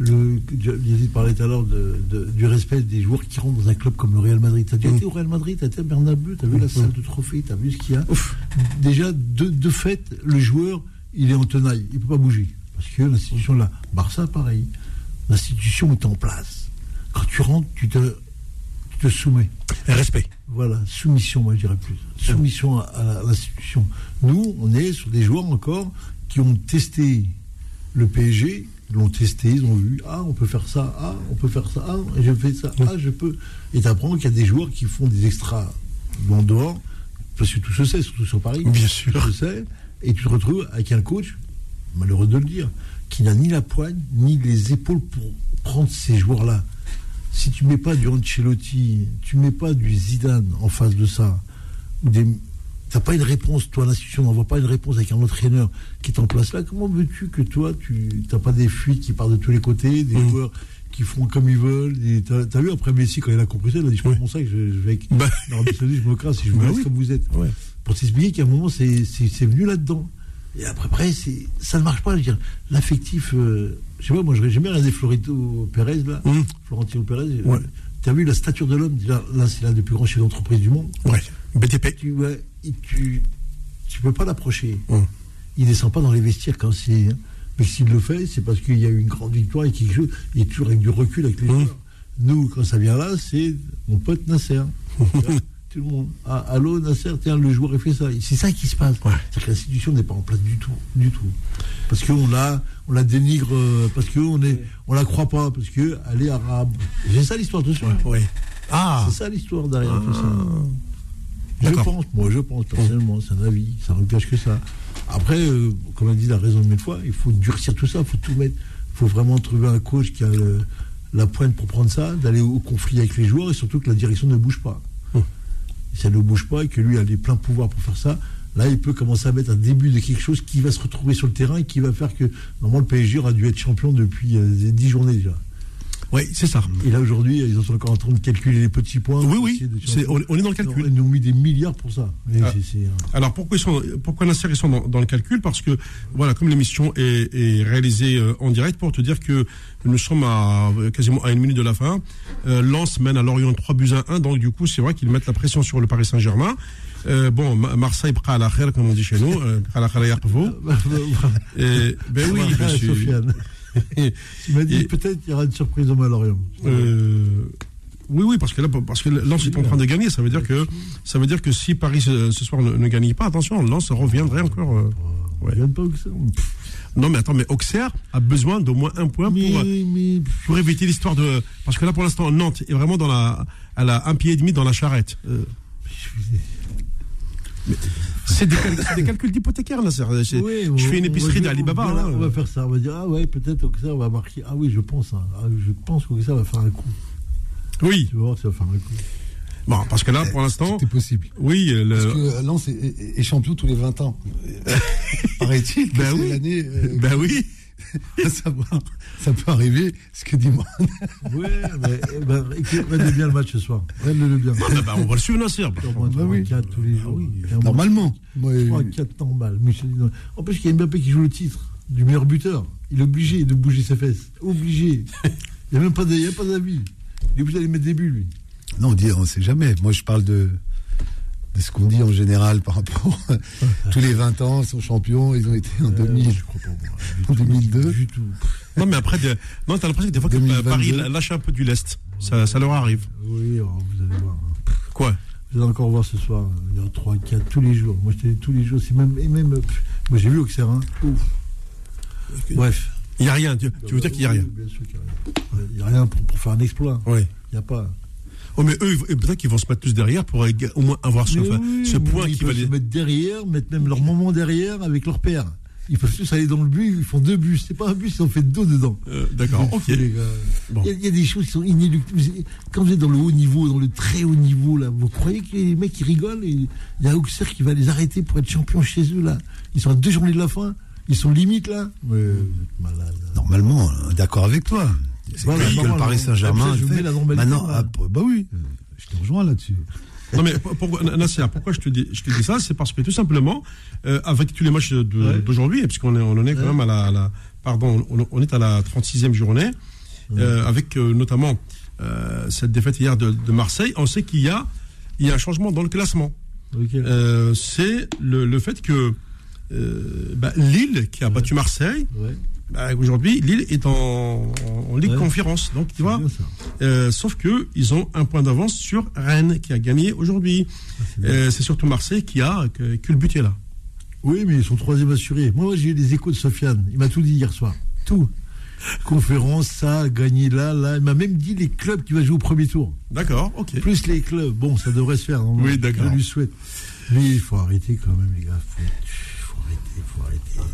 le, Yazid parlait tout à l'heure du respect des joueurs qui rentrent dans un club comme le Real Madrid. Tu as déjà mm. été au Real Madrid, tu as été à Bernabeu, tu as vu la mm. salle de trophée, tu as vu ce qu'il y a. Déjà, de, fait, le joueur, il est en tenaille, il ne peut pas bouger. Parce que l'institution là, Barça, pareil. L'institution est en place. Quand tu rentres, tu te, te soumets. respect. Voilà, soumission, moi je dirais plus. Soumission à l'institution. Nous, on est sur des joueurs encore qui ont testé le PSG l'ont testé, ils ont vu, ah, on peut faire ça, ah, on peut faire ça, ah, je fais ça, ah, je peux. Et tu apprends qu'il y a des joueurs qui font des extras en dehors, parce que tout se sait, surtout sur Paris. Bien sûr. Tout se sait, et tu te retrouves avec un coach, malheureux de le dire, qui n'a ni la poigne, ni les épaules pour prendre ces joueurs-là. Si tu mets pas du Ancelotti, tu mets pas du Zidane en face de ça, ou des, n'as pas une réponse, toi, l'institution n'envoie pas une réponse avec un entraîneur qui est en place là. Comment veux-tu que toi, tu n'as pas des fuites qui partent de tous les côtés, des mmh. joueurs qui font comme ils veulent Tu as, vu après Messi, quand il a compris ça, il a dit Je prends ça, je, je vais avec. Bah. je me crasse, je me bah laisse comme vous êtes. Pour t'expliquer qu'à un moment, c'est venu là-dedans. Et après, après ça ne marche pas. Je veux dire, l'affectif. Euh, je sais pas, moi, j'aurais jamais regardé Florito Pérez, là. Mmh. Florentino Pérez. Tu as vu la stature de l'homme Là, c'est l'un des plus grands chefs d'entreprise du monde. Ouais. BTP. Tu, tu, tu peux pas l'approcher. Hum. Il descend pas dans les vestiaires quand c'est. Hein. Mais s'il le fait, c'est parce qu'il y a eu une grande victoire et qu'il joue. Il est toujours avec du recul avec les joueurs. Nous, quand ça vient là, c'est mon pote Nasser. tout le monde. Allô Nasser, tiens, le joueur a fait ça. C'est ça qui se passe. C'est que l'institution n'est pas en place du tout. Du tout. Parce qu'on la, on la dénigre, euh, parce qu'on est, on la croit pas, parce qu'elle est arabe. C'est ça l'histoire de ça. Ah. C'est ça l'histoire derrière tout ça. Ah. Je pense, moi je pense personnellement, c'est un avis, ça ne cache que ça. Après, euh, comme on dit la raison de mille fois, il faut durcir tout ça, il faut tout mettre. Il faut vraiment trouver un coach qui a la pointe pour prendre ça, d'aller au conflit avec les joueurs et surtout que la direction ne bouge pas. Si elle ne bouge pas et que lui a les pleins pouvoirs pour faire ça, là il peut commencer à mettre un début de quelque chose qui va se retrouver sur le terrain et qui va faire que normalement le PSG aura dû être champion depuis euh, dix journées déjà. Oui, c'est ça. Et là, aujourd'hui, ils sont encore en train de calculer les petits points. Oui, oui. on, est dans le calcul. Ils nous ont mis des milliards pour ça. Ah. Alors, pourquoi, ils sont, pourquoi Nasser, ils sont dans, le calcul? Parce que, voilà, comme l'émission est, réalisée euh, en direct, pour te dire que nous sommes à quasiment à une minute de la fin. Euh, Lens mène à Lorient 3 buts à 1. Donc, du coup, c'est vrai qu'ils mettent la pression sur le Paris Saint-Germain. Euh, bon, Marseille prend à la comme on dit chez nous, à la Ben oui, monsieur. Tu m'as dit peut-être qu'il y aura une surprise au Malorium. Euh, oui, oui, parce que là, parce que Lens est en train de gagner. Ça veut dire que, ça veut dire que si Paris ce, soir ne, gagne pas, attention, Lens reviendrait encore. Euh, Ouais. Pas Auxerre. Non, mais attends, mais Auxerre a besoin d'au moins un point Mais, pour, mais, pour éviter l'histoire de. Parce que là, pour l'instant, Nantes est vraiment dans la. Elle a un pied et demi dans la charrette. Euh, c'est des, cal- c'est des calculs d'hypothécaire, là. Oui, je on- fais une on épicerie d'Alibaba. voilà. On va faire ça. On va dire, ah ouais, peut-être Auxerre va marquer. Ah oui, je pense. hein. Ah, je pense qu'Auxerre va faire un coup. Oui, Tu vas voir, ça va faire un coup. bon, parce que là, pour l'instant, C'était possible. oui, euh, Parce le, que Lens est, est- est champion tous les 20 ans. Paraît-il que Ben c'est oui. l'année. euh, ben oui, savoir, ça peut arriver, ce que dit moi. Ouais, mais eh ben, bien le match ce soir. Regarde-le bien. Ah, bah, on va le suivre, Nasser. Bah 3 oui. 4 tous les jours. Au moins Normalement. Moi, 3 4 temps balle. Michel- En plus, il y a Mbappé qui joue le titre du meilleur buteur. Il est obligé de bouger ses fesses. Obligé. Il n'y a même pas d'avis. Il est obligé d'aller mettre des buts, lui. non, on on sait jamais. Moi, je parle de, de ce qu'on dit en général par rapport. tous les 20 ans, ils sont champions, ils ont été en 2000. Euh, je crois pas. moi. Du En tout, 2002. Du tout. Non, mais après, de- non, t'as l'impression que des fois que 2022. Paris lâche un peu du lest. Ça, ça leur arrive. Oui, oh, vous allez voir. Quoi? Vous allez encore voir ce soir. Il y a 3, 4, tous les jours. Moi, je dis tous les jours. C'est même, et même, pff, moi, j'ai vu Auxerre. hein. Ouf. Bref. Il n'y a rien. Tu, tu veux dire qu'il n'y a rien? Oui, Bien sûr qu'il n'y a rien. Il n'y a rien pour, pour faire un exploit. Oui. Il n'y a pas. Oh, mais eux, ils- peut-être qu'ils vont se mettre tous derrière pour euh, au moins avoir ce, Mais enfin, oui, ce point ils qui va peuvent les. se mettre derrière, mettre même leur moment derrière avec leur père. Ils peuvent tous aller dans le but, ils font deux buts. C'est pas un but, ils ont fait deux dedans. Euh, D'accord, ok. Bon. Il, y a, il y a des choses qui sont inéluctables. Quand vous êtes dans le haut niveau, dans le très haut niveau, là, vous croyez que les mecs ils rigolent et il y a Auxerre qui va les arrêter pour être champion chez eux là. Ils sont à deux journées de la fin. Ils sont limite là. Mais vous êtes malade. Normalement, euh, d'accord avec toi. C'est Voilà, que le Paris Saint-Germain. Maintenant, ah, bah oui, je te rejoins là-dessus. Non mais pour- pourquoi, Nasser, pourquoi je te dis, je te dis ça, c'est parce que tout simplement, euh, avec tous les matchs de- Ouais. d'aujourd'hui, puisqu'on est, on en est quand Ouais. même à la, à la- pardon, on, on est à la 36e journée, euh, avec euh, notamment euh, cette défaite hier de, de Marseille, on sait qu'il y a, il y a un changement dans le classement. Euh, c'est le, le fait que euh, bah, Lille, qui a battu Marseille, Ouais, bah, aujourd'hui, Lille est en, en Ligue Ouais. Conférence. Donc, tu vois, euh, sauf que ils ont un point d'avance sur Rennes qui a gagné aujourd'hui. Ah. Euh, c'est surtout Marseille qui a que, que le but est là. Oui, mais ils sont troisième assurés. Moi, j'ai eu les échos de Sofiane. Il m'a tout dit hier soir. Tout. Conférence, ça, gagné là, là. Il m'a même dit les clubs qui va jouer au premier tour. D'accord, ok. Plus les clubs. Bon, ça devrait se faire. Oui, d'accord. Je lui souhaite. Mais il faut arrêter quand même, les gars. Faut, faut arrêter, faut arrêter.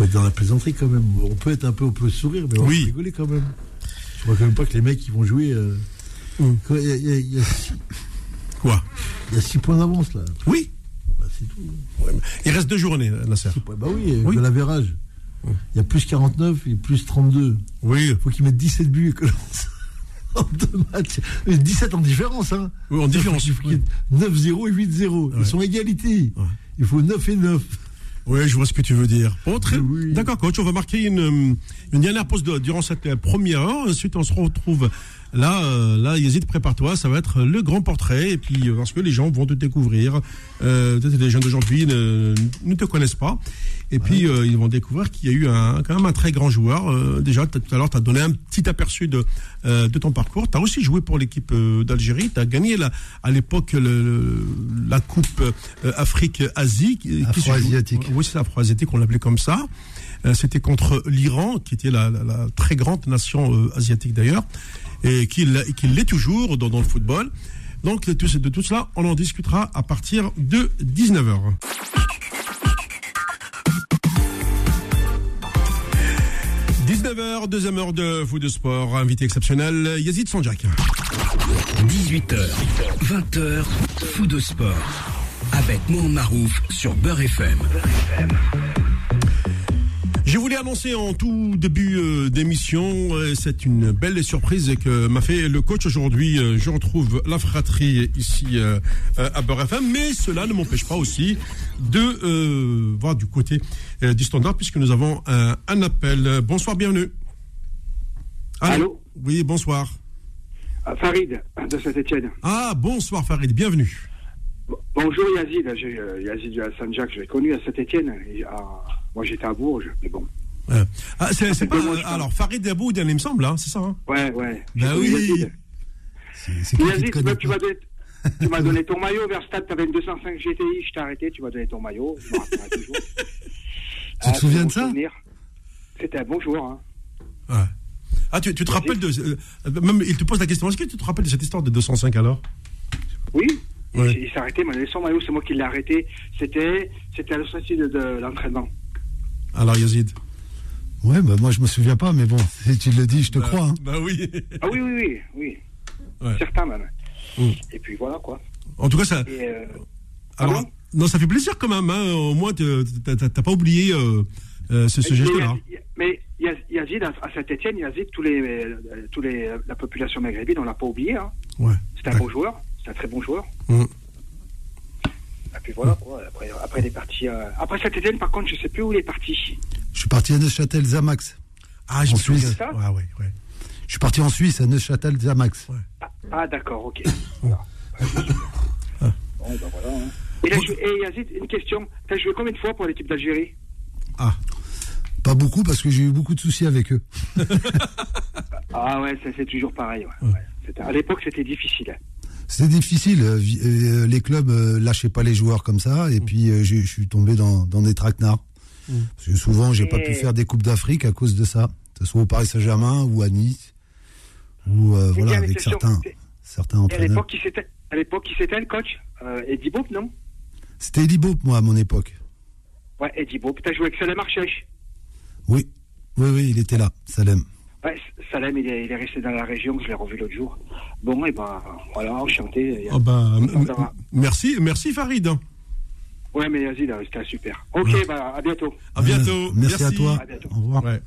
Faut être dans la plaisanterie quand même. On peut être un peu, on peut sourire, mais on Oui. va rigoler quand même. Je crois quand même pas que les mecs qui vont jouer. euh, quoi, Il y, a- il y a- il y a six- Quoi? Il y a six points d'avance là. Oui. Bah, c'est tout. Ouais, mais Il reste deux journées, Nasser. Six points. Bah oui, Oui. de l'avérage. Il y a plus 49 et plus 32. Oui, faut qu'ils mettent 17 buts en deux matchs. Mais 17 en différence, hein. oui en différence. Il faut qu'il y ait 9-0 et 8-0. Ouais. Ils sont égalité. Ouais. Il faut 9 et 9. Oui, je vois ce que tu veux dire. Bon, très Oui. D'accord, coach, on va marquer une, euh, une dernière pause de- durant cette euh, première heure. Ensuite, on se retrouve là. euh, là, Yazid, prépare-toi. Ça va être le grand portrait. Et puis, euh, parce que les gens vont te découvrir. Euh, Peut-être les jeunes d'aujourd'hui ne, ne te connaissent pas. Et puis, euh, ils vont découvrir qu'il y a eu un, quand même un très grand joueur. Euh, déjà, tout à l'heure, tu as donné un petit aperçu de, euh, de ton parcours. Tu as aussi joué pour l'équipe euh, d'Algérie. Tu as gagné la, à l'époque la Coupe euh, Afrique-Asie. Afro-asiatique. oui, c'est afro-asiatique, on l'appelait comme ça. Euh, C'était contre l'Iran, qui était la, la- la très grande nation euh, asiatique d'ailleurs, et qui, qui l'est toujours dans, dans le football. Donc de tout, ce- de tout cela, on en discutera à partir de 19h. « 19h, deuxième heure de foot de sport, invité exceptionnel, Yazid Sanjak. 18h, 20h, fou de sport. Avec Mohamed Marouf sur Beurre FM. Je voulais annoncer en tout début euh, d'émission, euh, c'est une belle surprise que m'a fait le coach aujourd'hui. Euh, je retrouve la fratrie ici à Beurre FM, mais cela ne m'empêche pas aussi de euh, voir du côté du standard puisque nous avons un, un appel. Bonsoir, bienvenue. Allô Oui, bonsoir. Ah, Farid de Saint-Etienne. Ah, bonsoir Farid, bienvenue. Bonjour Yazid, Yazid de Hassan-Jacques, je l'ai connu à Saint-Etienne. Moi j'étais à Bourges, mais bon. Ah, c'est, pas, alors Farid Aboudan, il me semble, hein, c'est ça hein? Ouais, ouais. Ben connu oui. C'est tu m'as donné, tu donné ton maillot vers Stade, t'avais une 205 GTI, je t'ai arrêté, tu m'as donné ton maillot, je rappellerai toujours. Tu te souviens de ça? C'était un bon joueur. Hein. Ouais. Ah, tu, tu te rappelles de. euh, même, il te pose la question est-ce que tu te rappelles de cette histoire de 205 alors? Oui. Il- Ouais. Il, s'est arrêté, mais son maillot, c'est moi qui l'ai arrêté. C'était, c'était à la sortie de, de l'entraînement. Alors, Yazid Ouais, bah moi je me souviens pas, mais bon, si tu le dis, je te crois. hein. Bah oui. Ah oui, oui, oui, oui. Ouais. Certain même. Mm. Et puis voilà quoi. En tout cas, ça. Euh, Alors, non, ça fait plaisir quand même. Hein, au moins, t'as pas oublié euh, euh, ce, ce mais geste-là. Yazid- Mais Yaz- Yazid, à Saint-Etienne, Yazid, tous les, tous les, la population maghrébine, on l'a pas oublié. Hein. Ouais. C'était un bon joueur, c'est un très bon joueur. Mm. Et puis voilà, quoi. Après, après il est parti. euh, Après Saint-Etienne, par contre, je sais plus où il est parti. Je suis parti à Neuchâtel Zamax. Ah, je En. Suisse. Ça Ouais, ouais, ouais. Je suis parti en Suisse à Neuchâtel Zamax. Ah, ah, d'accord, ok. Voilà. Souviens. Bon, ben voilà. hein. Et, là, je- et Yazid, une question. T'as joué combien de fois pour l'équipe d'Algérie? Ah, Pas beaucoup parce que j'ai eu beaucoup de soucis avec eux. Ah ouais, ça, c'est toujours pareil. À l'époque, c'était difficile. C'était difficile. euh, euh, les clubs euh, lâchaient pas les joueurs comme ça. Et puis euh, j'ai- je suis tombé dans, dans des traquenards. Parce que souvent, j'ai pas pu faire des coupes d'Afrique à cause de ça. Que ce soit au Paris Saint-Germain ou à Nice. Ou euh, voilà, bien, avec c'est certains, c'est- certains entraîneurs. l'époque, qui c'était À l'époque, qui c'était le coach euh, Eddie Boop, non? C'était Eddie Bope, moi, à mon époque. Ouais, Eddie Boop. T'as joué avec Salem Archèche Oui, oui, oui, il était là, Salem. Ouais, Salem, il est, il est resté dans la région, je l'ai revu l'autre jour. Bon, et ben, voilà, enchanté. Ça va. merci, merci Farid. Ouais, mais vas-y, c'était super. Ok, bah, à bientôt. À bientôt. Euh, merci, à toi. À bientôt. Au revoir. Ouais.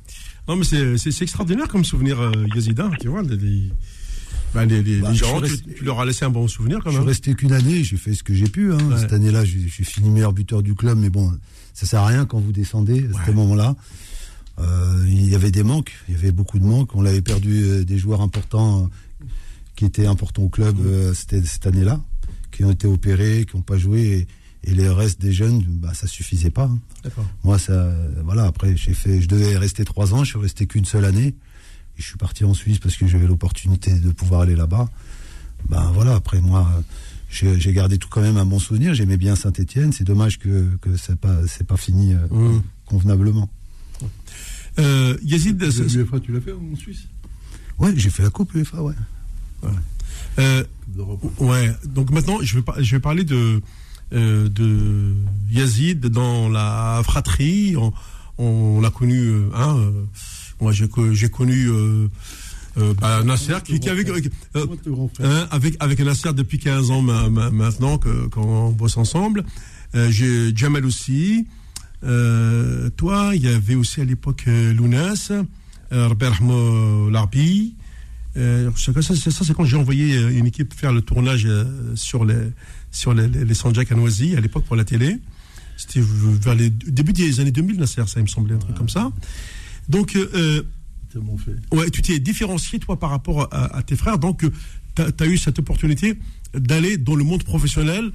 Non, mais c'est extraordinaire comme souvenir, euh, Yazid. hein, tu vois, les, les, bah, les, les- Bah, gens, tu, leur as laissé un bon souvenir quand Je suis même. resté qu'une année, j'ai fait ce que j'ai pu. hein. Ouais. Cette année-là, j'ai j'ai fini meilleur buteur du club, mais bon, ça sert à rien quand vous descendez à ce moment-là. Euh, il y avait des manques, il y avait beaucoup de manques. On avait perdu euh, des joueurs importants euh, qui étaient importants au club c'était cette année-là, qui ont été opérés, qui n'ont pas joué, et, et les restes des jeunes, bah, ça suffisait pas. hein. Moi, ça, voilà. Après, j'ai fait, je devais rester trois ans. Je suis resté qu'une seule année. Et je suis parti en Suisse parce que j'avais l'opportunité de pouvoir aller là-bas. Ben voilà. Après moi, j'ai gardé tout quand même un bon souvenir. J'aimais bien Saint-Étienne. C'est dommage que que c'est pas c'est pas fini Mmh. convenablement. Euh, Yazid, L'UEFA, tu l'as fait en Suisse? Ouais, j'ai fait la coupe UEFA. Ouais. euh, Coupe d'Europe. ouais. Donc maintenant, je vais, par- je vais parler de, euh, de Yazid dans la fratrie. On, on l'a connu, euh, hein, euh, moi j'ai co- j'ai connu euh, euh, bah, Nasser qui, qui euh, frère Hein, avec, avec Nasser depuis 15 ans ma- ma- maintenant que- qu'on bosse ensemble. Euh, J'ai Jamal aussi. Euh, toi, il y avait aussi à l'époque euh, Lounas, euh, Rahmo Larbi. Ça, c'est- quand j'ai envoyé une équipe faire le tournage sur les sur les, les, les à Noisy à l'époque pour la télé. C'était vers les début des années 2000, Nasser, ça il me semblait un truc comme ça. Donc, euh, fait. Ouais, tu t'es différencié, toi, par rapport à, à tes frères. Donc, tu as, eu cette opportunité d'aller dans le monde professionnel.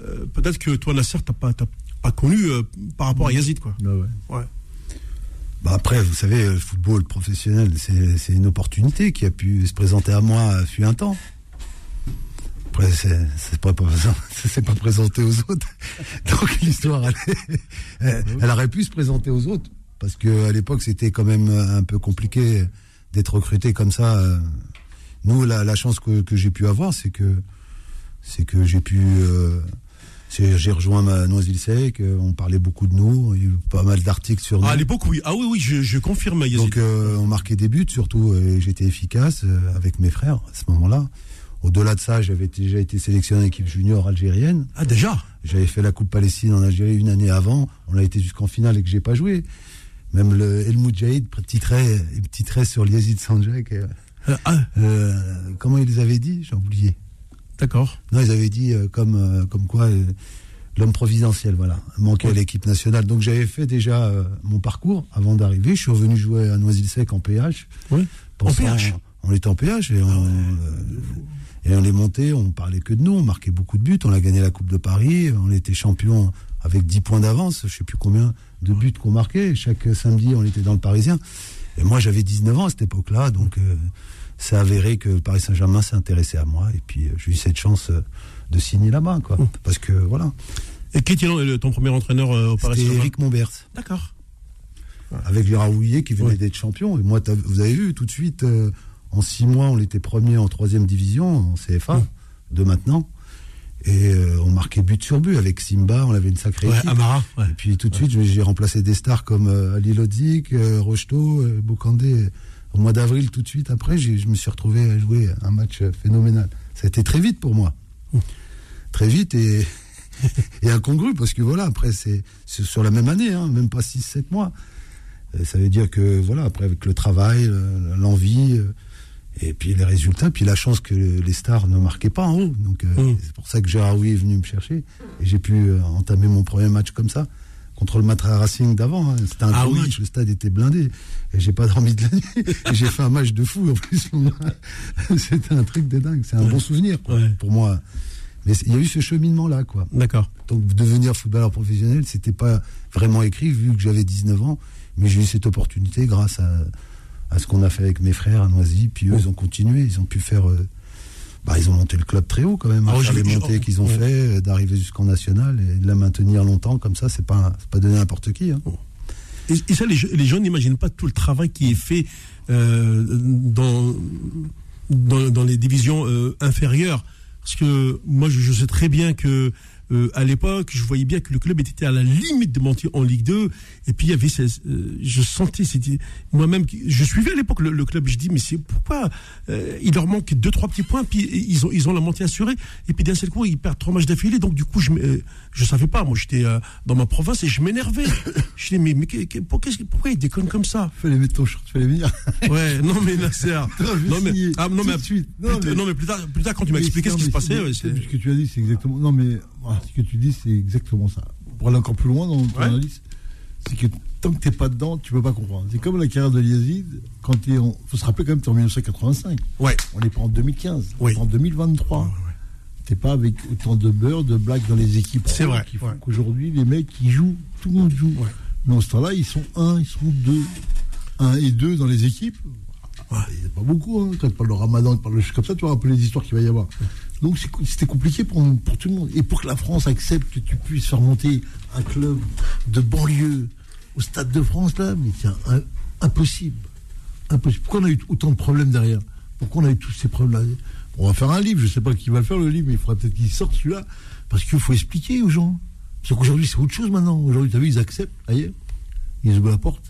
Euh, Peut-être que toi, Nasser, tu pas, t'as pas connu euh, par rapport à Yazid, quoi. Bah ouais. Ouais. Bah après, vous savez, le football professionnel, c'est c'est une opportunité qui a pu se présenter à moi euh, fut un temps. Après, c'est pas, pas- ça s'est pas présenté aux autres. Donc l'histoire, elle, elle, aurait pu se présenter aux autres. Parce que à l'époque, c'était quand même un peu compliqué d'être recruté comme ça. euh. Nous, la, la chance que, que j'ai pu avoir, c'est que c'est que j'ai pu euh, j'ai rejoint ma Noisy-le-Sec, euh, on parlait beaucoup de nous, il y a eu pas mal d'articles sur nous. Ah, à l'époque, oui. Ah oui, oui, je, je confirme, Yazid. Donc euh, on marquait des buts surtout et j'étais efficace euh, avec mes frères à ce moment-là. Au-delà de ça, j'avais déjà été sélectionné en équipe junior algérienne. ah, déjà? J'avais fait la Coupe Palestine en Algérie une année avant. On a été jusqu'en finale et que j'ai pas joué. Même le El Moudjahid, petit trait, petit trait sur Liazid Sanjak. euh, Euh, Ah, euh, comment ils avaient dit? J'ai oublié. D'accord. Non, ils avaient dit euh, comme, euh, comme quoi euh, l'homme providentiel, voilà, manquait à l'équipe nationale. Donc j'avais fait déjà mon parcours avant d'arriver. Je suis revenu jouer à Noisy-le-Sec en PH. Oui. En PH On était en PH et on, euh, et on est monté, on parlait que de nous, on marquait beaucoup de buts, on a gagné la Coupe de Paris, on était champion avec 10 points d'avance, je sais plus combien de buts qu'on marquait. Chaque samedi, on était dans le Parisien. Et moi, j'avais 19 ans à cette époque-là, donc ça avéré que Paris Saint-Germain s'est intéressé à moi et puis euh, j'ai eu cette chance euh, de signer là-bas, quoi. Parce que voilà, Et qui était ton premier entraîneur euh, au Paris c'était Saint-Germain Eric Monbers. D'accord. avec le Raouillet qui venait d'être champion. Et moi, vous avez vu tout de suite, euh, en six mois, on était premier en troisième division, en CFA, de maintenant. Et euh, on marquait but sur but avec Simba, on avait une sacrée ouais, équipe. Amara. Et puis tout de suite, j'ai remplacé des stars comme euh, Ali Lodzik, Rocheteau, Bokandé. Au mois d'avril, tout de suite après, je me suis retrouvé à jouer un match phénoménal. Ça a été très vite pour moi. Très vite et, et incongru, parce que voilà, après, c'est sur la même année, hein, même pas 6-7 mois. Euh, Ça veut dire que, voilà, après, avec le travail, le- l'envie, euh, et puis les résultats, puis la chance que les stars ne marquaient pas en haut. Donc, euh, Mm. c'est pour ça que Gérard Rouy est venu me chercher. Et j'ai pu entamer mon premier match comme ça, contre le Matra Racing d'avant. hein. C'était un Ah gros oui. match, le stade était blindé. Et j'ai pas dormi de la nuit. Et j'ai fait un match de fou, en plus. C'était un truc de dingue. C'est un bon souvenir, quoi, Ouais. pour moi. Mais il y a eu ce cheminement-là, quoi. D'accord. Donc devenir footballeur professionnel, c'était pas vraiment écrit vu que j'avais 19 ans, mais j'ai eu cette opportunité grâce à, à ce qu'on a fait avec mes frères à Noisy. Puis eux, Oh. ils ont continué, ils ont pu faire. euh, bah, ils ont monté le club très haut quand même, je- les montées qu'ils ont ouais. fait, euh, d'arriver jusqu'en national et de la maintenir longtemps comme ça, c'est pas pas donné à n'importe qui. hein. Et, et ça, les, gens n'imaginent pas tout le travail qui est fait euh, dans, dans, dans les divisions euh, inférieures. Parce que moi, je, je sais très bien que euh, à l'époque, je voyais bien que le club était à la limite de monter en Ligue 2. Et puis, il y avait, ces, euh, je sentais, c'était moi-même, je suivais à l'époque le, le club. Je dis, mais c'est pourquoi euh, il leur manque deux, trois petits points, puis ils ont, ils ont la montée assurée. Et puis d'un seul coup, ils perdent trois matchs d'affilée. Donc du coup, je, je savais pas. Moi, j'étais dans ma province et je m'énervais. je dis, mais, mais pourquoi, ils déconnent comme ça? Fallait mettre ton short, fallait venir. Ouais, non mais je vais non mais ah, non mais, Non, mais- non, mais plus tard, plus tard quand tu m'as expliqué ce qui se passait, c'est- ouais, c'est- c'est- Ce que tu as dit, c'est exactement. Non, mais ce que tu dis, c'est exactement ça. Pour aller encore plus loin dans ton Ouais. analyse, c'est que tant que t'es pas dedans, tu peux pas comprendre. C'est comme la carrière de Yazid, quand en. faut se rappeler quand même, t'es en 1985. ouais. On n'est pas en 2015, on Oui. est en 2023. T'es pas avec autant de beurre, de blagues dans les équipes. C'est vrai, Qui font ouais. qu'aujourd'hui, les mecs, ils jouent, tout le monde joue. Ouais. Mais en ce temps-là, ils sont un, ils sont deux. Un et deux dans les équipes. Il n'y a pas beaucoup, hein. quand tu parles de ramadan, tu parles de choses comme ça, tu vas rappeler les histoires qu'il va y avoir. Donc c'était compliqué pour, pour tout le monde. Et pour que la France accepte que tu puisses faire monter un club de banlieue au Stade de France, là, mais c'est impossible. Impossible. Pourquoi on a eu autant de problèmes derrière? Pourquoi on a eu tous ces problèmes-là? On va faire un livre, je ne sais pas qui va le faire le livre, mais il faudra peut-être qu'il sorte celui-là, parce qu'il faut expliquer aux gens. Parce qu'aujourd'hui, c'est autre chose maintenant. Aujourd'hui, tu as vu, ils acceptent, ailleurs. Ils ouvrent la porte.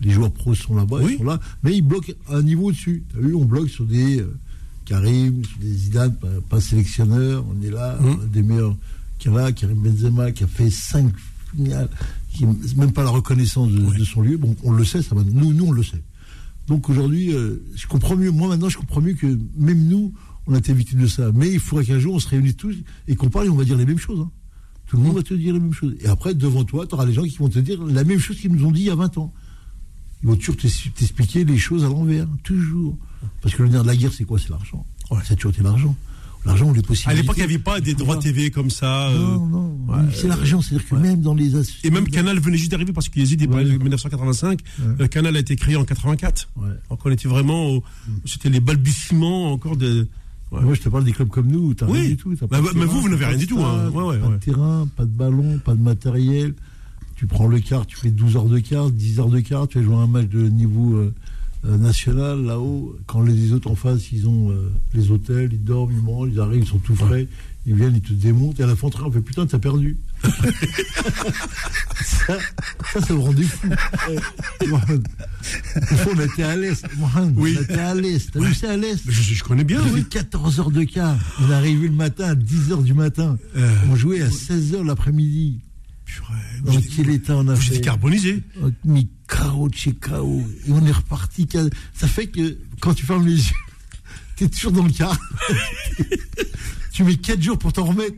Les joueurs pros sont là-bas, Oui. ils sont là, mais ils bloquent à un niveau au-dessus. Tu as vu, on bloque sur des euh, Karim, des Zidane, pas, pas sélectionneurs. On est là, on a des meilleurs qui est là, Karim Benzema, qui a fait cinq finales, qui même pas la reconnaissance de, de son lieu. Bon, on le sait, ça va. Nous, nous, on le sait. Donc aujourd'hui, euh, je comprends mieux. Moi, maintenant, je comprends mieux que même nous, on a été victimes de ça. Mais il faudrait qu'un jour, on se réunisse tous et qu'on parle et on va dire les mêmes choses. hein. Tout le monde va te dire les mêmes choses. Et après, devant toi, tu auras des gens qui vont te dire la même chose qu'ils nous ont dit il y a 20 ans. Ils vont toujours t'expliquer les choses à l'envers, toujours. Parce que le nerf de la guerre, c'est quoi? C'est l'argent. Ouais. Ça a toujours été l'argent. L'argent ou les possibilités. À l'époque, il n'y avait pas des droits TV comme ça. euh, Non, non. ouais, c'est l'argent. C'est-à-dire que même dans les. Et même Canal venait juste d'arriver parce qu'il est Ouais. de 1985. Ouais. Euh, Canal a été créé en 84. Ouais. Donc on était vraiment, au- c'était les balbutiements encore de. Moi, je te parle des clubs comme nous, t'as Oui. rien du tout. Bah, mais vous, vous n'avez rien du tout, hein. stade, Ouais, ouais, pas de terrain, pas de ballon, pas de matériel. Tu prends le quart, tu fais 12 heures de quart, 10 heures de quart, tu vas jouer un match de niveau euh, euh, national là-haut. Quand les autres en face, ils ont euh, les hôtels, ils dorment, ils mangent, ils arrivent, ils sont tout frais. Ils viennent, ils te démontent, et à la fin, on fait putain, t'as perdu. ça, ça, ça me rendait fou. On était à l'Est. Oui. On était à l'Est. T'as Ouais. vu, c'est à l'Est. Je, je connais bien, On oui. fait 14 heures de quart. On est arrivé le matin à 10 heures du matin. Euh. On jouait à 16 heures l'après-midi. Dans quel état on a fait carbonisé. On a mis KO de chez KO. Et on est reparti. Ça fait que quand tu fermes les yeux, t'es toujours dans le quart. tu mets 4 jours pour t'en remettre.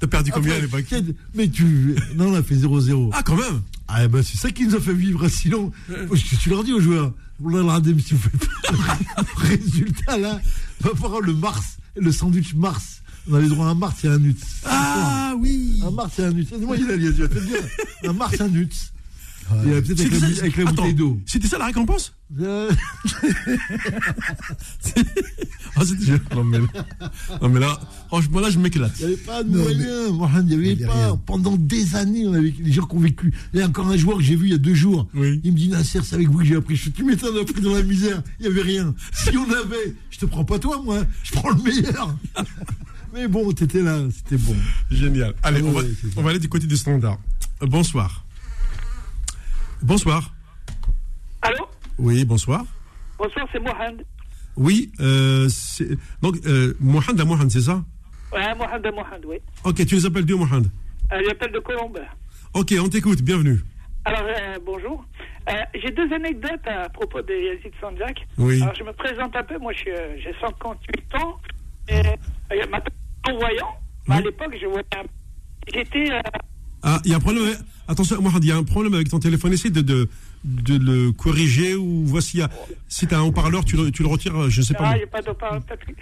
T'as perdu combien à l'époque Mais tu. Non, on a fait 0-0. Ah, quand même Ah ben c'est ça qui nous a fait vivre, sinon, tu leur dis aux joueurs, résultat là, va falloir le Mars, le sandwich Mars. On avait droit à un Mars et un Nuts. Ah oui Un Mars et un Nuts. Dis-moi, il a lié, je vais te le dire. Un Mars et un Nuts. Il y avait peut-être avec, la- ça- avec la Attends, bouteille d'eau. C'était ça la récompense Euh, Ah, non, mais là, non, mais là, franchement, là, je m'éclate. Il n'y avait pas de moyens, Mohamed, il n'y avait pas. rien. Pendant des années, on avait les gens qui ont vécu. Il y a encore un joueur que j'ai vu il y a deux jours. Oui. Il me dit Nasser, c'est avec vous que j'ai appris. Je fais, tu m'étonnes, dans la misère. Il n'y avait rien. Si on avait, je te prends pas toi, moi. Je prends le meilleur. Mais bon, t'étais là, c'était bon. Génial. Allez, Ah on, va, ouais, c'est ça. on va aller du côté du standard. Euh, bonsoir. Bonsoir. Allô? Oui, bonsoir. Bonsoir, c'est Mohamed. Oui, euh, c'est- donc, euh, Mohamed à Mohamed, c'est ça? Ouais, Mohamed Mohamed, oui. Ok, tu les appelles d'où, Mohamed Euh, J'appelle de Colombe. Ok, on t'écoute, bienvenue. Alors, euh, bonjour. Euh, j'ai deux anecdotes à propos de Yazid Sanjak. Oui. Alors, je me présente un peu. Moi, euh, j'ai 58 ans. Et euh, maintenant, non-voyant. Mais à l'époque, je voyais un- J'étais... euh, Ah, il y a un problème. avec- Attention, Mohamed, il y a un problème avec ton téléphone. Essaye de, de, de le corriger ou voici. il y a- Si tu as un haut-parleur, tu le, tu le retires, je ne sais pas. ah, il n'y a pas de de-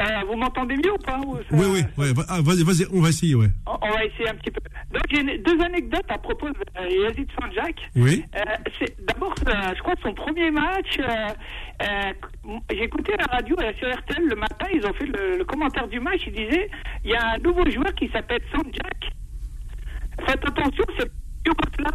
Euh, vous m'entendez mieux ou pas ou ça- Oui, oui, ouais, ah, vas-y, vas-y, on va essayer, ouais. On on va essayer un petit peu. Donc, j'ai deux anecdotes à propos de euh, Yazid Sanjak. Oui. Euh, D'abord, euh, je crois que son premier match, j'ai écouté la radio sur RTL le matin, ils ont fait le, le commentaire du match, ils disaient il y a un nouveau joueur qui s'appelle Sanjak. Faites attention, c'est Yougoslav.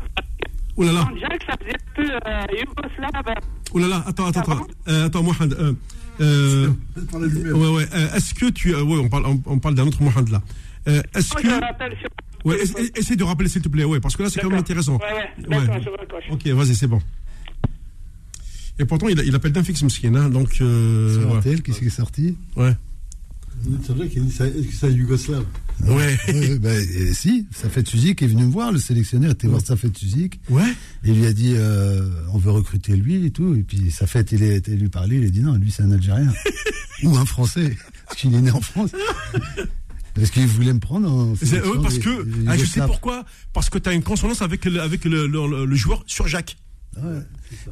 Oh là là, Sanjak, ça faisait un peu euh, Yougoslav. oh là là, attends, attends, attends, euh, attends, Mohamed. Euh, euh, ouais, ouais, euh, est-ce que tu. euh, ouais, on parle, on, on parle d'un autre Mohamed là. Euh, est-ce Moi, que. sur. Ouais, essa- essa- essaye de rappeler s'il te plaît, ouais, parce que là c'est quand même intéressant. Ouais, ouais, raccroche. Ok, vas-y, c'est bon. Et pourtant, il, il appelle d'un fixe Mskin, hein, donc. Euh, Sur ouais. Qu'est-ce qui est sorti? Ouais. C'est vrai qu'il a dit ça- que c'est un Yougoslave Ouais. Ouais, bah, euh, Si, Safet Suzik est venu me voir, le sélectionneur était voir Safet Suzik. Ouais. Et il lui a dit euh, on veut recruter lui et tout. Et puis Safet, il est lui parler, il a dit non, lui c'est un Algérien. Ou un Français, parce qu'il est né en France. Parce qu'il voulait me prendre en ouais, parce des- que. des ah, je sais pourquoi. Parce que tu as une consonance avec le, avec le, le- le joueur sur Jacques. Ouais.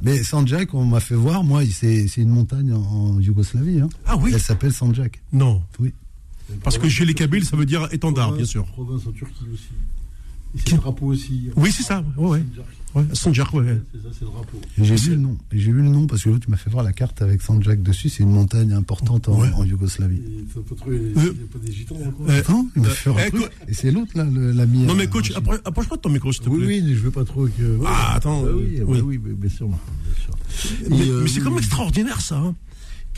Mais Sanjak, on m'a fait voir, moi, c'est c'est une montagne en, en Yougoslavie. Hein. Ah oui Elle s'appelle Sanjak. Non. Oui. Parce que chez les Kabyles, ça veut dire étendard, bien sûr. Province en Turquie aussi. Et c'est le drapeau aussi. Oui, c'est ça. Ouais, ouais. Ouais. Ouais. C'est ça, c'est le drapeau. J'ai vu le nom. J'ai vu le nom parce que l'autre, tu m'as fait voir la carte avec Sanjak dessus. C'est une montagne importante en, Ouais. en Yougoslavie. Et faut pas trouver. Il n'y a pas des gitans Euh, Non, il m'a fait voir eh, un truc. co- Et c'est l'autre, là, l'ami. Non, euh, mais coach, Rachid. appro- approche-toi de ton micro, s'il te Oui, plaît. oui, mais je veux pas trop que. Ah, attends, Bah oui, euh, oui, oui. oui, bien sûr, Marc, bien sûr. Mais, euh, c'est quand même oui, extraordinaire, ça. Hein,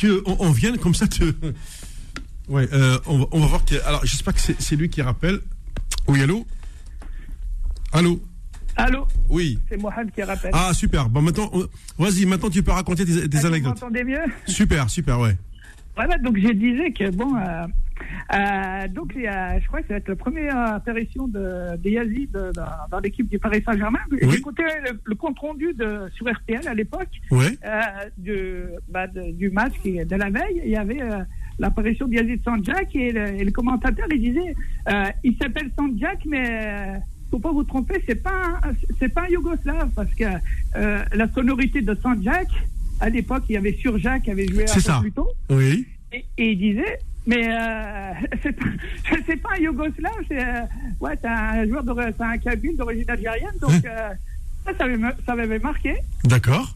Qu'on on vienne comme ça te. Ouais, euh, on, va, on va voir. que- Alors, j'espère que c'est c'est lui qui rappelle. Oui, allô? Allô? Allô Oui. C'est Mohamed qui rappelle. Ah, super. Bon, maintenant, vas-y, maintenant tu peux raconter des, des Ah, vous anecdotes. m'entendez mieux Super, super, ouais. Voilà, donc je disais que bon, euh, euh, donc il y a- je crois que ça va être la première apparition de, de Yazid dans, dans l'équipe du Paris Saint-Germain. Oui. J'écoutais le, le compte rendu de sur RTL à l'époque Ouais. euh, du, bah, de- du match qui, de la veille. Il y avait l'apparition de Yazid Sanjak et le, et le commentateur il disait, il s'appelle Sanjak, mais faut pas vous tromper, c'est pas c'est pas un yougoslave parce que euh, la sonorité de Sanjak à l'époque il y avait Surjak qui avait joué un C'est peu ça. plus tôt. Oui. Et, et il disait, mais euh, c'est pas, un Yougoslave, c'est euh, ouais, un joueur d'origine, c'est un Kabyle d'origine algérienne, donc euh, ça, ça m'avait, ça marqué. D'accord.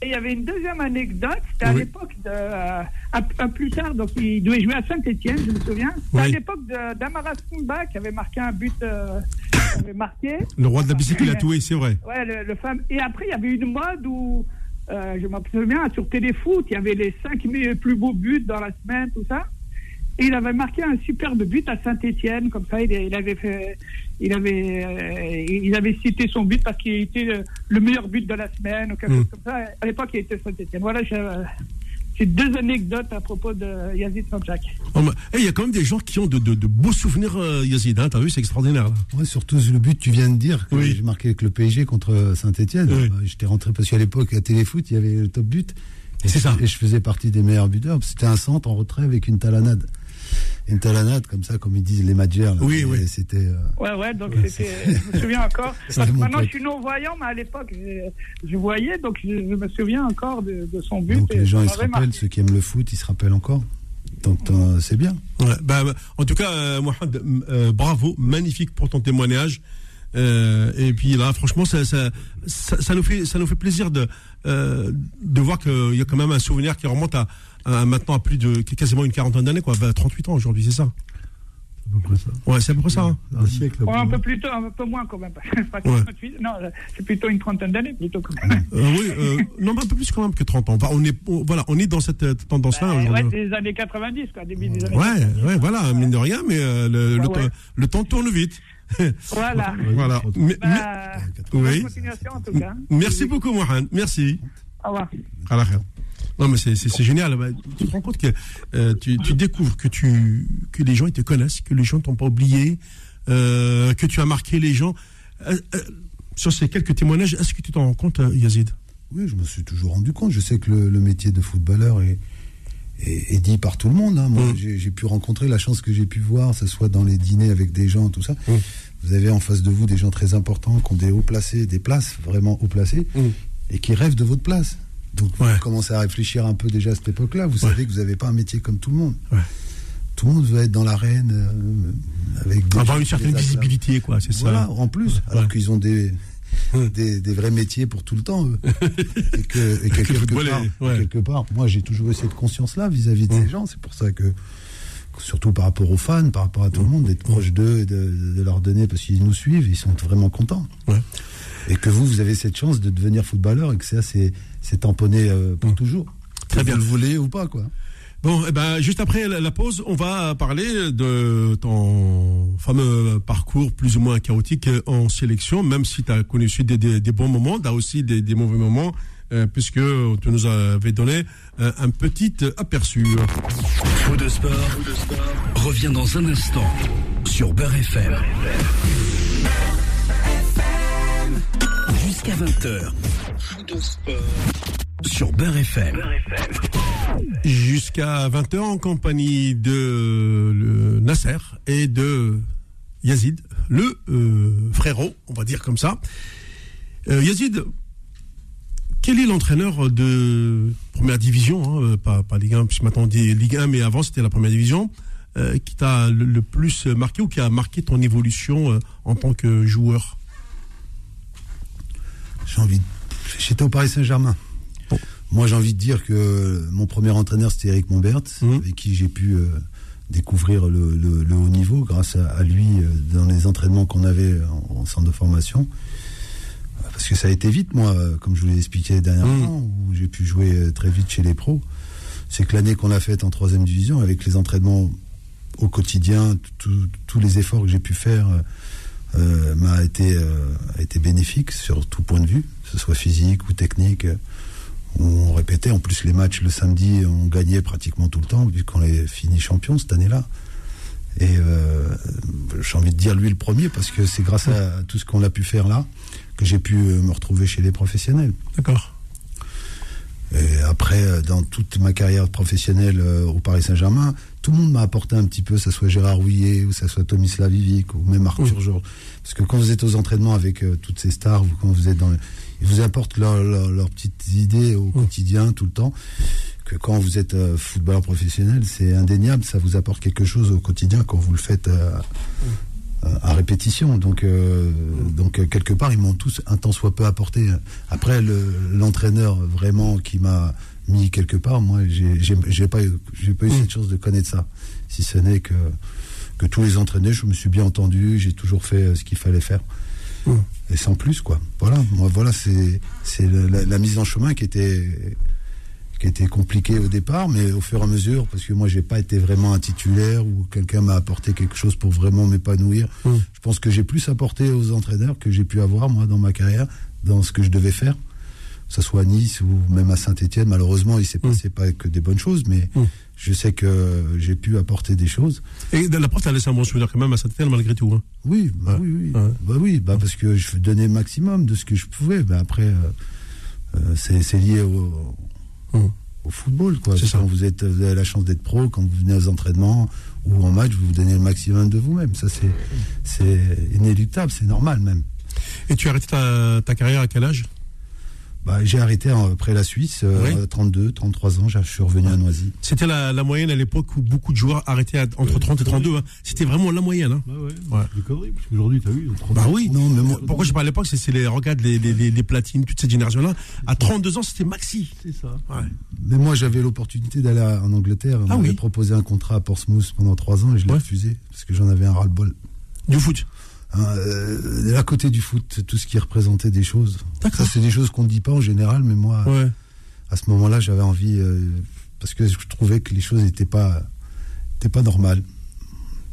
Et il y avait une deuxième anecdote, c'était à Oui. l'époque de, euh, plus tard, donc il devait jouer à Saint-Etienne, je me souviens. C'était à l'époque de- d'Amara Simba qui avait marqué un but, euh, qui avait marqué. Le roi de la bicyclette, oui, c'est vrai. Ouais, le, le femme. Et après, il y avait une mode où, euh, je me souviens, sur Téléfoot, il y avait les cinq mi- plus beaux buts dans la semaine, tout ça. Et il avait marqué un superbe but à Saint-Etienne, comme ça, il, il avait fait, il avait, euh, il avait cité son but parce qu'il était le, le meilleur but de la semaine, ou quelque Mm. chose comme ça. À l'époque, il était Saint-Etienne. Voilà, j'ai euh, j'ai deux anecdotes à propos de Yazid Sanjak. Oh, mais, eh, Il y a quand même des gens qui ont de, de- de beaux souvenirs, euh, Yazid. Hein, T'as vu, c'est extraordinaire. Ouais, surtout le but, tu viens de dire que Oui. j'ai marqué avec le PSG contre Saint-Etienne. Oui. J'étais rentré parce qu'à l'époque, à Téléfoot, il y avait le top but. C'est ça. Et je faisais partie des meilleurs buteurs. C'était un centre en retrait avec une talanade. Une talanade, comme ça, comme ils disent les Madjers. Oui, Et oui. C'était. euh, Ouais, ouais, donc c'était, je me souviens encore. Parce que maintenant, je suis non-voyant, mais à l'époque, je, je voyais, donc je, je me souviens encore de, de son but. Donc et les gens, ils se rappellent, marqué. ceux qui aiment le foot, ils se rappellent encore. Donc euh, c'est bien. Ouais, bah, bah, en tout cas, euh, Mohamed, euh, bravo, magnifique pour ton témoignage. Euh, et puis là, franchement, ça, ça, ça, ça nous fait, ça nous fait plaisir de, euh, de voir qu'il y a quand même un souvenir qui remonte à, à maintenant à plus de quasiment une quarantaine d'années, quoi, 38 ans aujourd'hui, c'est ça. C'est à peu près ça. Ouais, c'est à peu près ça. hein. Un siècle. Ouais, un peu plus tôt, un peu moins quand même. Pas Ouais. 38, non, c'est plutôt une trentaine d'années plutôt quand même. Euh, oui, euh, non, mais un peu plus quand même que 30 ans. Enfin, on est, on- voilà, on est dans cette euh, tendance-là Euh, aujourd'hui. ouais, des années 90, quoi, début des années Ouais, ouais, voilà, mine de rien, mais euh, le, le, Ouais, ouais. temps- le temps tourne vite. Voilà. Voilà. Mais- mais- Bah, oui. en tout cas. merci beaucoup, Mohamed. Merci. Au revoir. À la fin. Non, mais c'est- génial. Bah, Tu te rends compte que euh, tu, tu découvres que, tu, que les gens ils te connaissent, que les gens t'ont pas oublié, euh, que tu as marqué les gens. Euh, sur ces quelques témoignages, est-ce que tu t'en rends compte, Yazid? Oui, je me suis toujours rendu compte. Je sais que le, le métier de footballeur est, est, est dit par tout le monde. hein. Moi, Mm. j'ai j'ai pu rencontrer la chance que j'ai pu voir, que ce soit dans les dîners avec des gens, tout ça. Mm. Vous avez en face de vous des gens très importants qui ont des hauts placés, des places vraiment haut placées, Mm. et qui rêvent de votre place. Donc, Ouais. vous commencez à réfléchir un peu déjà à cette époque-là. Vous savez que vous n'avez pas un métier comme tout le monde. Ouais. Tout le monde veut être dans l'arène euh, avec des Avoir une certaine visibilité, quoi, c'est Voilà, ça. en plus, alors qu'ils ont des, des, des vrais métiers pour tout le temps, eux. et que, et que quelque, part, est- ouais. quelque part, moi j'ai toujours eu cette conscience-là vis-à-vis de ces gens. C'est pour ça que, surtout par rapport aux fans, par rapport à tout le monde, d'être proche d'eux, et de, de leur donner, parce qu'ils nous suivent, ils sont vraiment contents. Et que vous, vous avez cette chance de devenir footballeur et que ça, c'est c'est tamponné euh, pour Mm. toujours. Très bien. Vous le voulez ou pas, quoi. Bon, eh ben, juste après la, pause, on va parler de ton fameux parcours plus ou moins chaotique en sélection, même si tu as connu des, des, des bons moments, tu as aussi des, des mauvais moments, euh, puisque tu nous avais donné euh, un petit aperçu. Faux de sport, revient dans un instant sur Beurre FM. Jusqu'à 20h. Faux de sport sur Beurre FM. Jusqu'à 20h en compagnie de le Nasser et de Yazid, le euh, frérot, on va dire comme ça. Euh, Yazid, quel est l'entraîneur de première division, hein, euh, pas, pas Ligue 1, puisque maintenant on dit Ligue 1, mais avant c'était la première division, euh, qui t'a le, le plus marqué ou qui a marqué ton évolution euh, en tant que joueur? J'ai envie. de- J'étais au Paris Saint-Germain. Bon. Moi, j'ai envie de dire que mon premier entraîneur, c'était Eric Mombert, Mhm. avec qui j'ai pu euh, découvrir le, le- le haut niveau grâce à, à lui euh, dans les entraînements qu'on avait en, en centre de formation. Parce que ça a été vite, moi, euh, comme je vous l'ai expliqué dernièrement, où j'ai pu jouer très vite chez les pros. C'est que l'année qu'on a faite en troisième division, avec les entraînements au quotidien, tous les efforts que j'ai pu faire euh, m'a été, a été bénéfique sur tout point de vue, que ce soit physique ou technique. On répétait, en plus les matchs le samedi, on gagnait pratiquement tout le temps, vu qu'on est fini champion cette année-là. Et euh, j'ai envie de dire lui le premier, parce que c'est grâce à tout ce qu'on a pu faire là que j'ai pu euh, me retrouver chez les professionnels. D'accord. Et après, euh, dans toute ma carrière professionnelle au Paris Saint-Germain, tout le monde m'a apporté un petit peu, que ce soit Gérard Rouillet, ou que ce soit Tomislav Ivic, ou même Arthur Mm. Georges. Parce que quand vous êtes aux entraînements avec euh, toutes ces stars, ou quand vous êtes dans le- ils vous apportent leur- leur- leurs petites idées au quotidien, tout le temps. Que quand vous êtes euh, footballeur professionnel, c'est indéniable, ça vous apporte quelque chose au quotidien quand vous le faites euh, euh, à répétition. Donc, euh, donc euh, quelque part, ils m'ont tous un tant soit peu apporté. Après, le- l'entraîneur vraiment qui m'a mis quelque part, moi, j'ai pas j'ai pas eu cette chance de connaître ça. Si ce n'est que que tous les entraîneurs, je me suis bien entendu, j'ai toujours fait ce qu'il fallait faire. Et sans plus, quoi. Voilà, moi, voilà, c'est c'est le- la, la mise en chemin qui était qui était compliquée au départ, mais au fur et à mesure, parce que moi, j'ai pas été vraiment un titulaire ou quelqu'un m'a apporté quelque chose pour vraiment m'épanouir. Mm. Je pense que j'ai plus apporté aux entraîneurs que j'ai pu avoir, moi, dans ma carrière, dans ce que je devais faire. Que ce soit à Nice ou même à Saint-Etienne. Malheureusement, il s'est Mm. passé pas que des bonnes choses, mais Mm. Je sais que j'ai pu apporter des choses. Et de la porte a laissé un bon souvenir quand même à Saint-Étienne malgré tout. Hein. Oui, bah Ouais. oui, oui. Ouais. Bah oui, bah parce que je donnais le maximum de ce que je pouvais. Bah après, euh, euh, c'est lié au, Hum. au football, quoi. Ça. Quand vous, êtes, vous avez la chance d'être pro, quand vous venez aux entraînements ou en match, vous vous donnez le maximum de vous-même. Ça, c'est c'est inéluctable, c'est normal même. Et tu as arrêté ta, ta carrière à quel âge? Bah, J'ai arrêté après la Suisse, euh, 32, 33 ans, je suis revenu à Noisy. C'était la, la, moyenne à l'époque où beaucoup de joueurs arrêtaient entre 30 et 32. Hein. C'était vraiment la moyenne. Hein. Ouais, ouais. ouais. parce qu'aujourd'hui, tu as vu. Bah oui. Non, mais moi, pourquoi je parle à l'époque C'est les, regarde, les, les, les, platines, toute cette génération-là. À 32 ans, c'était maxi. C'est ça. Ouais. Mais moi, j'avais l'opportunité d'aller en Angleterre. On ah, m'avait proposé un contrat à Portsmouth pendant 3 ans et je l'ai refusé parce que j'en avais un ras-le-bol. Du foot Hein, euh, à côté du foot, tout ce qui représentait des choses. Ça, c'est des choses qu'on ne dit pas en général, mais moi, à ce moment-là, j'avais envie, euh, parce que je trouvais que les choses n'étaient pas, pas normales.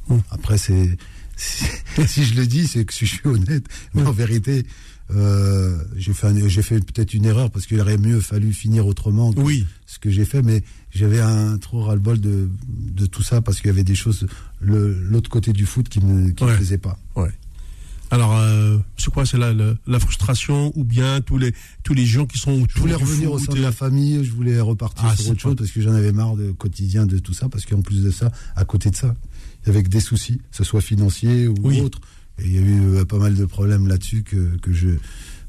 Hum. Après, c'est, si je le dis, c'est que si je suis honnête, mais en vérité, euh, j'ai fait, j'ai fait peut-être une erreur parce qu'il aurait mieux fallu finir autrement que oui. ce que j'ai fait, mais j'avais un trop ras-le-bol de, de tout ça parce qu'il y avait des choses, l'autre côté du foot qui me, qui me plaisait pas. Ouais. Alors, euh, c'est quoi C'est la, la, frustration ou bien tous les, tous les gens qui sont Je voulais revenir au sein de la famille, je voulais repartir ah, sur autre chose parce que j'en avais marre de quotidien de tout ça, parce qu'en plus de ça, à côté de ça, il y avait des soucis, que ce soit financiers ou autres. Et il y a eu euh, pas mal de problèmes là-dessus que, que je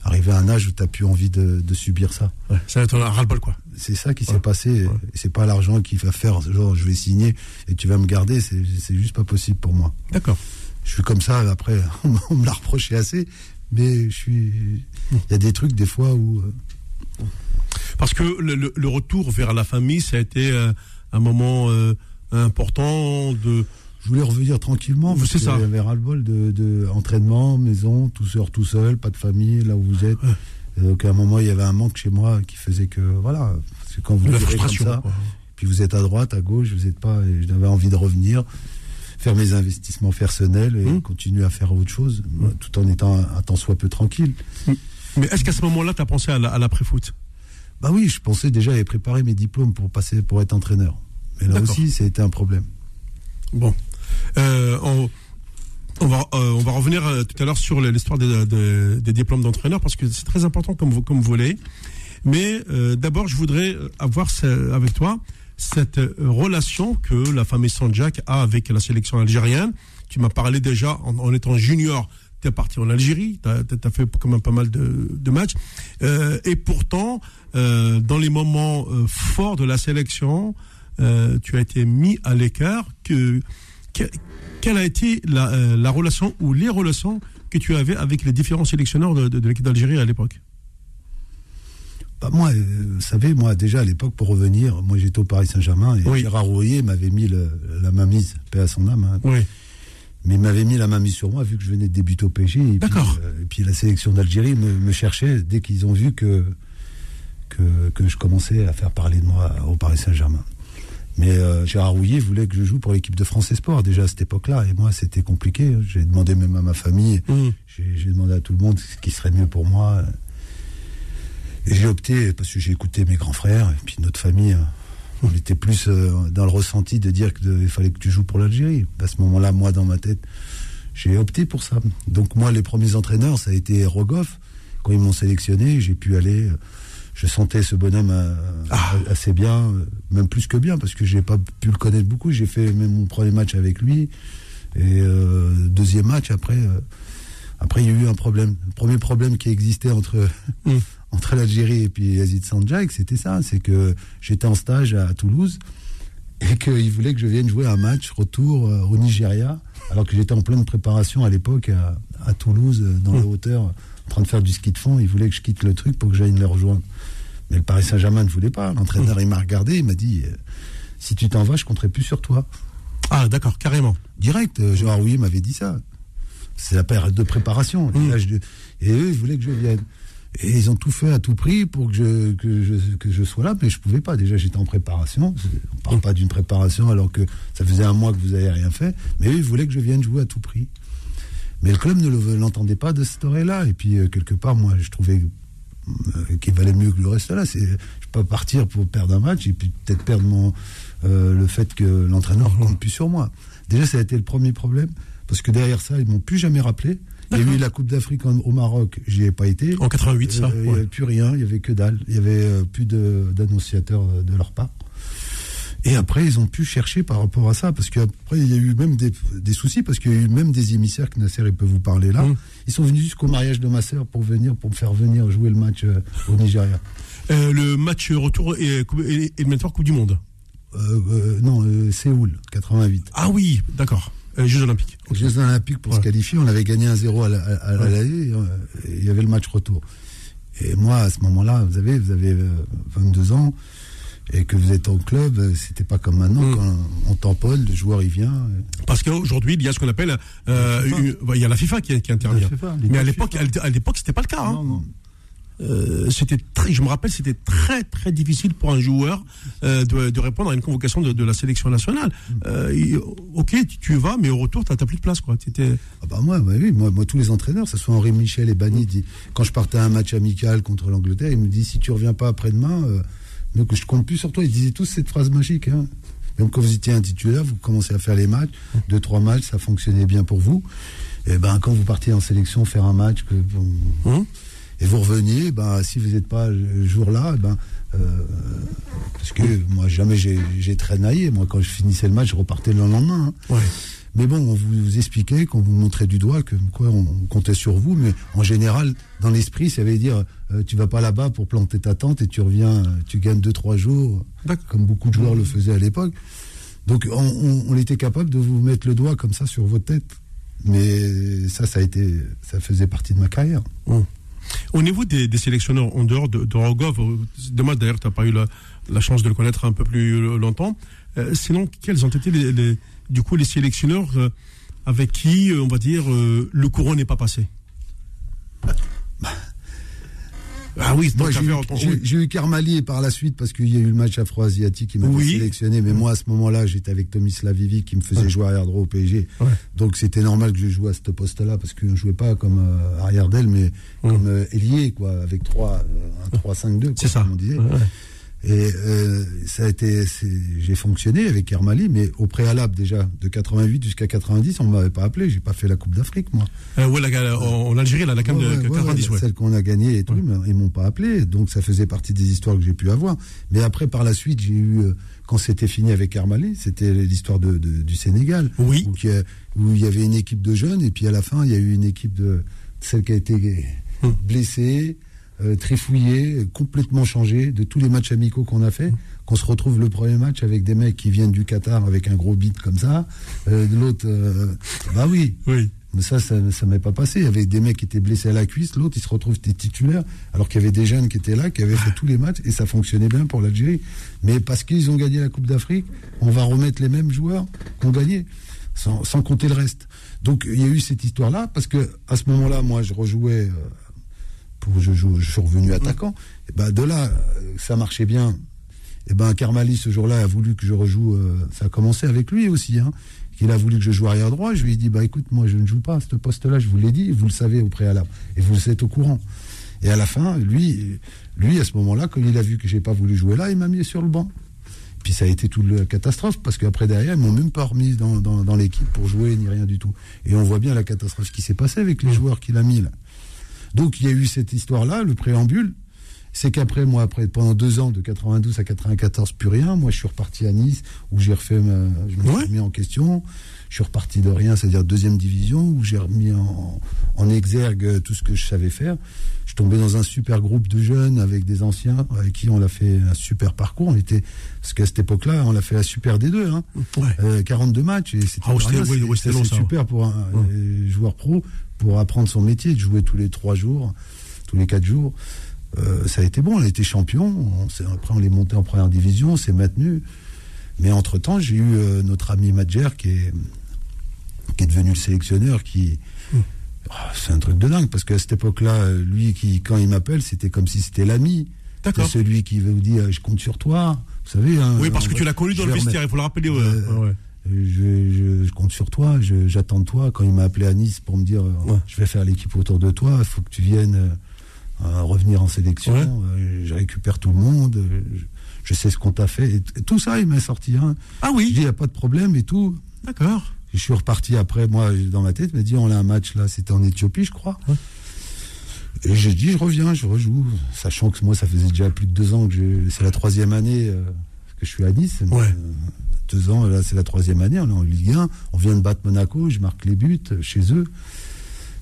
arrivé à un âge où tu n'as plus envie de, de subir ça. Ouais, ça va être un ras-le-bol, quoi. C'est ça qui s'est passé. Et c'est pas l'argent qui va faire, genre, je vais signer et tu vas me garder. C'est juste pas possible pour moi. D'accord je suis comme ça. Après, on me l'a reproché assez, mais je suis. Il y a des trucs des fois où. Euh, Parce que le, retour vers la famille, ça a été euh, un moment euh, important de. Je voulais revenir tranquillement. C'est ça. J'avais ras-le-bol de, de, entraînement, maison, tout seul, tout seul, pas de famille, là où vous êtes. donc à un moment, il y avait un manque chez moi qui faisait que voilà, c'est quand vous êtes comme ça, puis vous êtes à droite, à gauche, vous n'êtes pas. J'avais envie de revenir faire mes investissements personnels et mmh. continuer à faire autre chose, mmh. tout en étant un, tant soit peu tranquille. Mmh. Mais est-ce qu'à ce, moment-là, tu as pensé à l'après-foot? Bah oui, je pensais déjà à préparer mes diplômes pour passer pour être entraîneur. Mais là aussi, ça a été un problème. Bon. Euh, on, va, euh, on va revenir euh, tout à l'heure sur l'histoire des, diplômes d'entraîneur parce que c'est très important comme, comme volet. Mais d'abord, je voudrais avoir avec toi cette relation que la famille Sanjak a avec la sélection algérienne. Tu m'as parlé déjà en, étant junior, tu es parti en Algérie, tu as, fait quand même pas mal de, matchs. Euh, et pourtant, euh, dans les moments euh, forts de la sélection, tu as été mis à l'écart. Que, quelle a été la, relation ou les relations que tu avais avec les différents sélectionneurs de l'équipe d'Algérie à l'époque? Bah moi, euh, vous savez, moi déjà à l'époque, pour revenir, moi j'étais au Paris Saint-Germain et Gérard Rouillet m'avait mis la mainmise, paix à son âme. Hein. Oui. Mais il m'avait mis la mainmise sur moi vu que je venais de débuter au PSG. Et D'accord. Puis, euh, et puis la sélection d'Algérie me, cherchait dès qu'ils ont vu que, que, que, je commençais à faire parler de moi au Paris Saint-Germain. Mais euh, Gérard Rouillet voulait que je joue pour l'équipe de France Sport déjà à cette époque-là. Et moi, c'était compliqué. J'ai demandé même à ma famille, mmh. j'ai demandé à tout le monde ce qui serait mieux pour moi. Et j'ai opté, parce que j'ai écouté mes grands frères, et puis notre famille, euh, on était plus euh, dans le ressenti de dire qu'il fallait que tu joues pour l'Algérie. À ce moment-là, moi, dans ma tête, j'ai opté pour ça. Donc moi, les premiers entraîneurs, ça a été Rogoff. Quand ils m'ont sélectionné, j'ai pu aller. Euh, je sentais ce bonhomme ah. assez bien, même plus que bien, parce que j'ai pas pu le connaître beaucoup. J'ai fait même mon premier match avec lui. Et deuxième match, après, après, il y a eu un problème. Le premier problème qui existait entre, mm entre l'Algérie et puis Yazid Sanjak, c'était ça, c'est que j'étais en stage à Toulouse et qu'il voulait que je vienne jouer un match retour euh, au Nigeria, alors que j'étais en pleine préparation à l'époque à, Toulouse, euh, dans la hmm. hauteur, en train de faire du ski de fond. Il voulait que je quitte le truc pour que j'aille le rejoindre. Mais le Paris Saint-Germain ne voulait pas. L'entraîneur, il m'a regardé, il m'a dit euh, si tu t'en vas, je compterai plus sur toi. Ah, d'accord, carrément. Direct, Gérard oui m'avait dit ça. C'est la période de préparation. Hmm. Et eux, ils voulaient que je vienne. Et ils ont tout fait à tout prix pour que je, que je, que je sois là, mais je pouvais pas. Déjà, j'étais en préparation. On parle pas d'une préparation alors que ça faisait un mois que vous n'avez rien fait. Mais eux, ils voulaient que je vienne jouer à tout prix. Mais le club ne l'entendait pas de cette oreille-là. Et puis, euh, quelque part, moi, je trouvais euh, qu'il valait mieux que le reste là. Je ne pas partir pour perdre un match et puis peut-être perdre mon, euh, le fait que l'entraîneur ne compte plus sur moi. Déjà, ça a été le premier problème. Parce que derrière ça, ils m'ont plus jamais rappelé. Il y a eu la Coupe d'Afrique au Maroc, j'y ai pas été. En 88, ça. Euh, il n'y avait plus rien, il n'y avait que dalle. Il n'y avait euh, plus d'annonciateurs euh, de, leur part. Et après, ils ont pu chercher par rapport à ça, parce qu'après, il y a eu même des, des soucis, parce qu'il y a eu même des émissaires que Nasser il peut vous parler là. Mm. Ils sont venus jusqu'au mariage de ma sœur pour venir, pour me faire venir jouer le match euh, au Nigeria. Euh, le match retour et, et, et Coupe du Monde. Euh, non, Séoul, 88. Ah oui, d'accord. Euh, Jeux Olympiques. Aux Jeux Olympiques pour se qualifier, on avait gagné 1-0 à la- Ouais. l'aller, euh, et il y avait le match retour. Et moi, à ce moment-là, vous savez, vous avez euh, 22 ans, et que vous êtes en club, euh, c'était pas comme maintenant, Mm. quand on tamponne, le joueur il vient. euh, Parce qu'aujourd'hui, il y a ce qu'on appelle, euh, La une- il y a la FIFA qui, qui intervient. La FIFA, les Mais à l'époque, à l'époque, c'était pas le cas. hein. Non, non. Euh, c'était très, je me rappelle, c'était très très difficile pour un joueur euh, de, de répondre à une convocation de, de la sélection nationale. Euh, ok, tu, tu vas, mais au retour, t'as t'as plus de place, quoi. Ah bah moi, bah oui, moi, moi, tous les entraîneurs, que ce soit Henri Michel et Bani, dit- quand je partais à un match amical contre l'Angleterre, ils me disent si tu reviens pas après-demain, donc je compte plus sur toi. Ils disaient tous cette phrase magique. Hein. Même quand vous étiez un titulaire, vous commencez à faire les matchs, deux trois matchs, ça fonctionnait bien pour vous. Et ben quand vous partiez en sélection faire un match que bon, Hum et vous reveniez, ben si vous n'êtes pas le jour-là, eh ben euh, parce que moi jamais j'ai traînaillé. Moi quand je finissais le match, je repartais le lendemain. hein. ouais. Mais bon, on vous expliquait, qu'on vous montrait du doigt, que quoi, on, on comptait sur vous. Mais en général, dans l'esprit, ça veut dire, euh, tu vas pas là-bas pour planter ta tente et tu reviens, euh, tu gagnes deux trois jours, D'accord. comme beaucoup de joueurs le faisaient à l'époque. Donc, on, on- on était capable de vous mettre le doigt comme ça sur votre tête. Mais ça, ça a été, ça faisait partie de ma carrière. Au niveau des, sélectionneurs en dehors de, Rogov, dommage d'ailleurs, tu n'as pas eu la, chance de le connaître un peu plus longtemps. Euh, sinon, quels ont été les, du coup les sélectionneurs euh, avec qui, euh, on va dire, le courant n'est pas passé? Ah oui, Moi, j'ai eu, eu Karmali par la suite parce qu'il y a eu le match afro-asiatique qui m'a Oui. sélectionné. Mais moi, à ce moment-là, j'étais avec Tomislav Vivi qui me faisait Ouais. jouer arrière droit au PSG. Ouais. Donc c'était normal que je joue à ce poste-là parce qu'on ne jouait pas comme euh, arrière d'aile, mais comme euh, ailier, quoi, avec 3, euh, un 3-5-2, quoi, C'est ça. comme on disait. Et euh, ça a été, j'ai fonctionné avec Kermali, mais au préalable déjà, de 88 jusqu'à 90, on m'avait pas appelé. J'ai pas fait la Coupe d'Afrique, moi. Euh, ouais, la- la- en, Algérie, là, la CAN Ouais, de ouais, ouais, 90, ouais. Celle qu'on a gagnée et tout, mais ils m'ont pas appelé. Donc ça faisait partie des histoires que j'ai pu avoir. Mais après, par la suite, j'ai eu, euh, quand c'était fini avec Armali, c'était l'histoire de, de- du Sénégal. Oui. Où, où il y avait une équipe de jeunes, et puis à la fin, il y a eu une équipe de celle qui a été Hum. blessée, euh, complètement changée de tous les matchs amicaux qu'on a fait. Qu'on se retrouve le premier match avec des mecs qui viennent du Qatar avec un gros beat comme ça. Euh, L'autre, euh, bah oui, Oui. mais ça, ça ne m'est pas passé. Il y avait des mecs qui étaient blessés à la cuisse, l'autre, il se retrouve titulaire, alors qu'il y avait des jeunes qui étaient là, qui avaient fait tous les matchs, et ça fonctionnait bien pour l'Algérie. Mais parce qu'ils ont gagné la Coupe d'Afrique, on va remettre les mêmes joueurs qu'on gagné, sans, sans compter le reste. Donc il y a eu cette histoire-là, parce que à ce moment-là, moi, je rejouais, pour, je, joue, je suis revenu attaquant. Et ben, de là, euh, ça marchait bien. Et ben Karmali, ce jour-là, a voulu que je rejoue. euh, ça a commencé avec lui aussi. Hein, qu'il a voulu que je joue arrière droit. Je lui ai dit bah écoute, moi je ne joue pas à ce poste-là. Je vous l'ai dit, vous le savez au préalable, et vous êtes au courant. Et à la fin, lui, lui à ce moment-là, quand il a vu que j'ai pas voulu jouer là, il m'a mis sur le banc. Puis ça a été toute la catastrophe parce qu'après derrière, ils m'ont même pas remis dans, dans, dans l'équipe pour jouer ni rien du tout. Et on voit bien la catastrophe qui s'est passée avec les joueurs qu'il a mis là. Donc il y a eu cette histoire-là, le préambule. C'est qu'après, moi, après, pendant deux ans, de 92 à 94, plus rien. Moi, je suis reparti à Nice, où j'ai refait ma, je me suis remis en question. Je suis reparti de rien, c'est-à-dire deuxième division, où j'ai remis en, en exergue tout ce que je savais faire. Je suis tombé dans un super groupe de jeunes avec des anciens, avec qui on a fait un super parcours. On était, parce qu'à cette époque-là, on a fait la super D2, hein. Ouais. Euh, 42 matchs et c'était Ah, super pour un euh, joueur pro pour apprendre son métier, de jouer tous les trois jours, tous les quatre jours. Euh, ça a été bon, on a été champion. On s'est- après, on est monté en première division, on s'est maintenu. Mais entre temps, j'ai eu euh, notre ami Madjer qui est qui est devenu le sélectionneur, qui Hmm. Ah, c'est un truc de dingue parce qu'à cette époque-là, euh, lui qui quand il m'appelle, c'était comme si c'était l'ami. C'est celui qui vous dire je compte sur toi. Vous savez. hein, Oui, parce que on tu l'as connu dans le vestiaire, il faut le rappeler. Euh, ouais. Je, je- je compte sur toi, j'attends de toi. Quand il m'a appelé à Nice pour me dire euh, Ouais. je vais faire l'équipe autour de toi, il faut que tu viennes euh, euh, revenir en sélection. Ouais. Euh, je récupère tout le monde, je, je sais ce qu'on t'a fait. Et, tout ça, il m'a sorti. Hein. Ah oui, il n'y a pas de problème et tout. d'accord. Je suis reparti après, moi, dans ma tête, il m'a dit on a un match là, c'était en Éthiopie, je crois. Ouais. Et j'ai dit je reviens, je rejoue, sachant que moi, ça faisait déjà plus de deux ans que je- c'est la troisième année euh, que je suis à Nice. Ouais. Deux ans, là, c'est la troisième année, on est en Ligue 1. On vient de battre Monaco, je marque les buts euh, chez eux.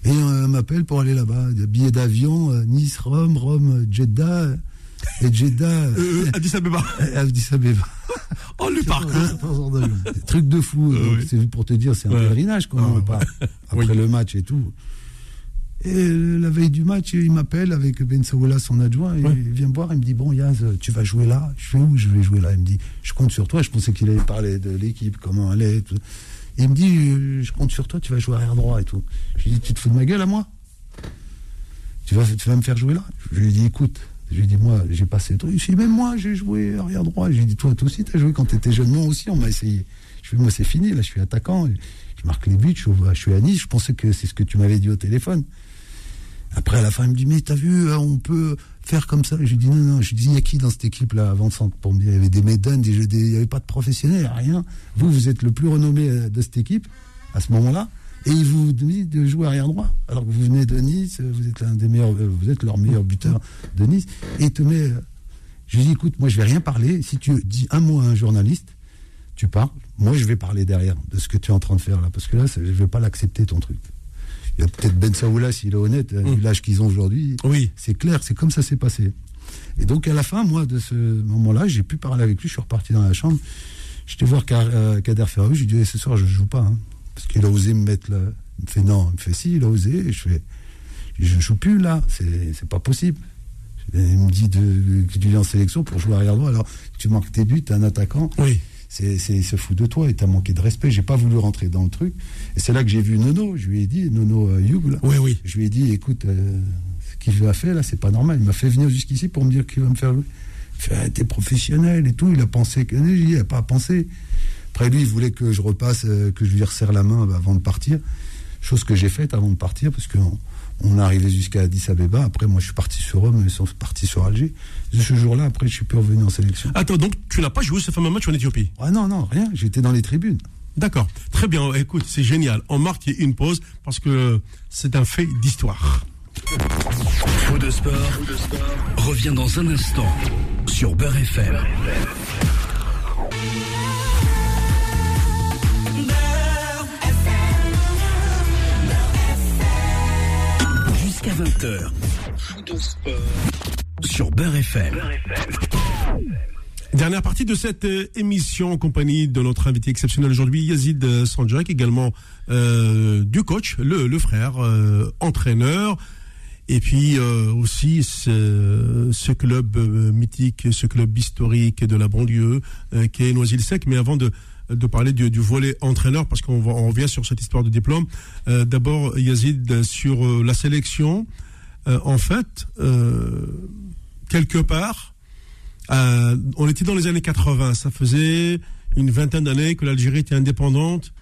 Et euh, on m'appelle pour aller là-bas. Billets d'avion, euh, Nice, Rome, Rome, Jeddah. Et Jeddah, Euh, Addis Abeba. Addis Abeba. Oh, le parc. Truc de fou. Euh, oui. C'est pour te dire, c'est un Ouais. pèlerinage quand Ah, même. ouais. pas- Après Oui. le match et tout. Et la veille du match, il m'appelle avec Ben Saoula, son adjoint, et il vient me voir, il me dit Bon, Yaz, tu vas jouer là? Je fais où Je vais jouer là? Il me dit Je compte sur toi. Je pensais qu'il allait parler de l'équipe, comment elle est. Tout. Et il me dit Je compte sur toi, tu vas jouer arrière droit et tout. Je lui dis Tu te fous de ma gueule à moi? Tu vas, tu vas me faire jouer là? Je lui ai dit Écoute, je lui ai dit Moi, j'ai passé le truc. Je lui ai dit Même moi, j'ai joué arrière droit. Je lui ai dit Toi, toi aussi, tu as joué quand tu étais jeune. Moi aussi, on m'a essayé. Je lui ai dit Moi, c'est fini. Là, je suis attaquant. Je marque les buts. Suis, je suis à Nice. Je pensais que c'est ce que tu m'avais dit au téléphone. Après, à la fin, il me dit, mais t'as vu, hein, on peut faire comme ça. Je lui dis, non, non. Je lui dis, il y a qui dans cette équipe-là, avant centre Pour me dire, il y avait des médanes, il n'y avait pas de professionnels, rien. Vous, vous êtes le plus renommé euh, de cette équipe, à ce moment-là. Et il vous dit de jouer arrière droit. Alors que vous venez de Nice, euh, vous êtes l'un des meilleurs, euh, vous êtes leur meilleur buteur de Nice. Et te met, je lui dis, écoute, moi, je vais rien parler. Si tu dis un mot à un journaliste, tu parles. Moi, je vais parler derrière de ce que tu es en train de faire là. Parce que là, je ne vais pas l'accepter, ton truc. Il y a peut-être Ben Saoula, s'il est honnête, euh, vu l'âge qu'ils ont aujourd'hui. Oui. C'est clair, c'est comme ça s'est passé. Et donc, à la fin, moi, de ce moment-là, j'ai pu parler avec lui. Je suis reparti dans la chambre. J'étais voir euh, Kader Ferrari. Je lui ai dit, Eh, ce soir, je ne joue pas. hein. parce qu'il a osé me mettre là. Il me fait non. Il me fait si, il a osé. Et je fais, je ne joue plus là. C'est c'est pas possible. Il me dit de, que tu viens en sélection pour jouer arrière droit. Alors, tu marques tes buts, t'es un attaquant Oui. C'est, c'est, il se fout de toi et t'as manqué de respect. J'ai pas voulu rentrer dans le truc. Et c'est là que j'ai vu Nono. Je lui ai dit, Nono euh, là. Oui, oui. Je lui ai dit, écoute, euh, ce qu'il a fait là, c'est pas normal. Il m'a fait venir jusqu'ici pour me dire qu'il va me faire. Il fait, ah, t'es professionnel et tout. Il a pensé que, il a pas pensé. Après lui, il voulait que je repasse, euh, que je lui resserre la main bah, avant de partir. Chose que j'ai faite avant de partir parce on on est arrivé jusqu'à Addis Abeba. Après, moi, je suis parti sur Rome, ils sont partis sur Alger. Ce jour-là, après, je suis plus revenu en sélection. Attends, donc tu n'as pas joué ce fameux match en Éthiopie? Ah non, non, rien. J'étais dans les tribunes. D'accord. Très bien. Écoute, c'est génial. On marque une pause parce que c'est un fait d'histoire. Faux de sport, revient dans un instant sur Beurre Beurre FM. Sur Beurre FM. Dernière partie de cette euh, émission en compagnie de notre invité exceptionnel aujourd'hui, Yazid euh, Sanjak, également euh, du coach, le, frère, entraîneur. Et puis aussi ce, club mythique, ce club historique de la banlieue qui est Noisy-le-Sec. Mais avant de, parler du, volet entraîneur, parce qu'on revient sur cette histoire de diplôme, d'abord Yazid sur la sélection euh, en fait, euh, quelque part, euh, on était dans les années 80. Ça faisait une vingtaine d'années que l'Algérie était indépendante.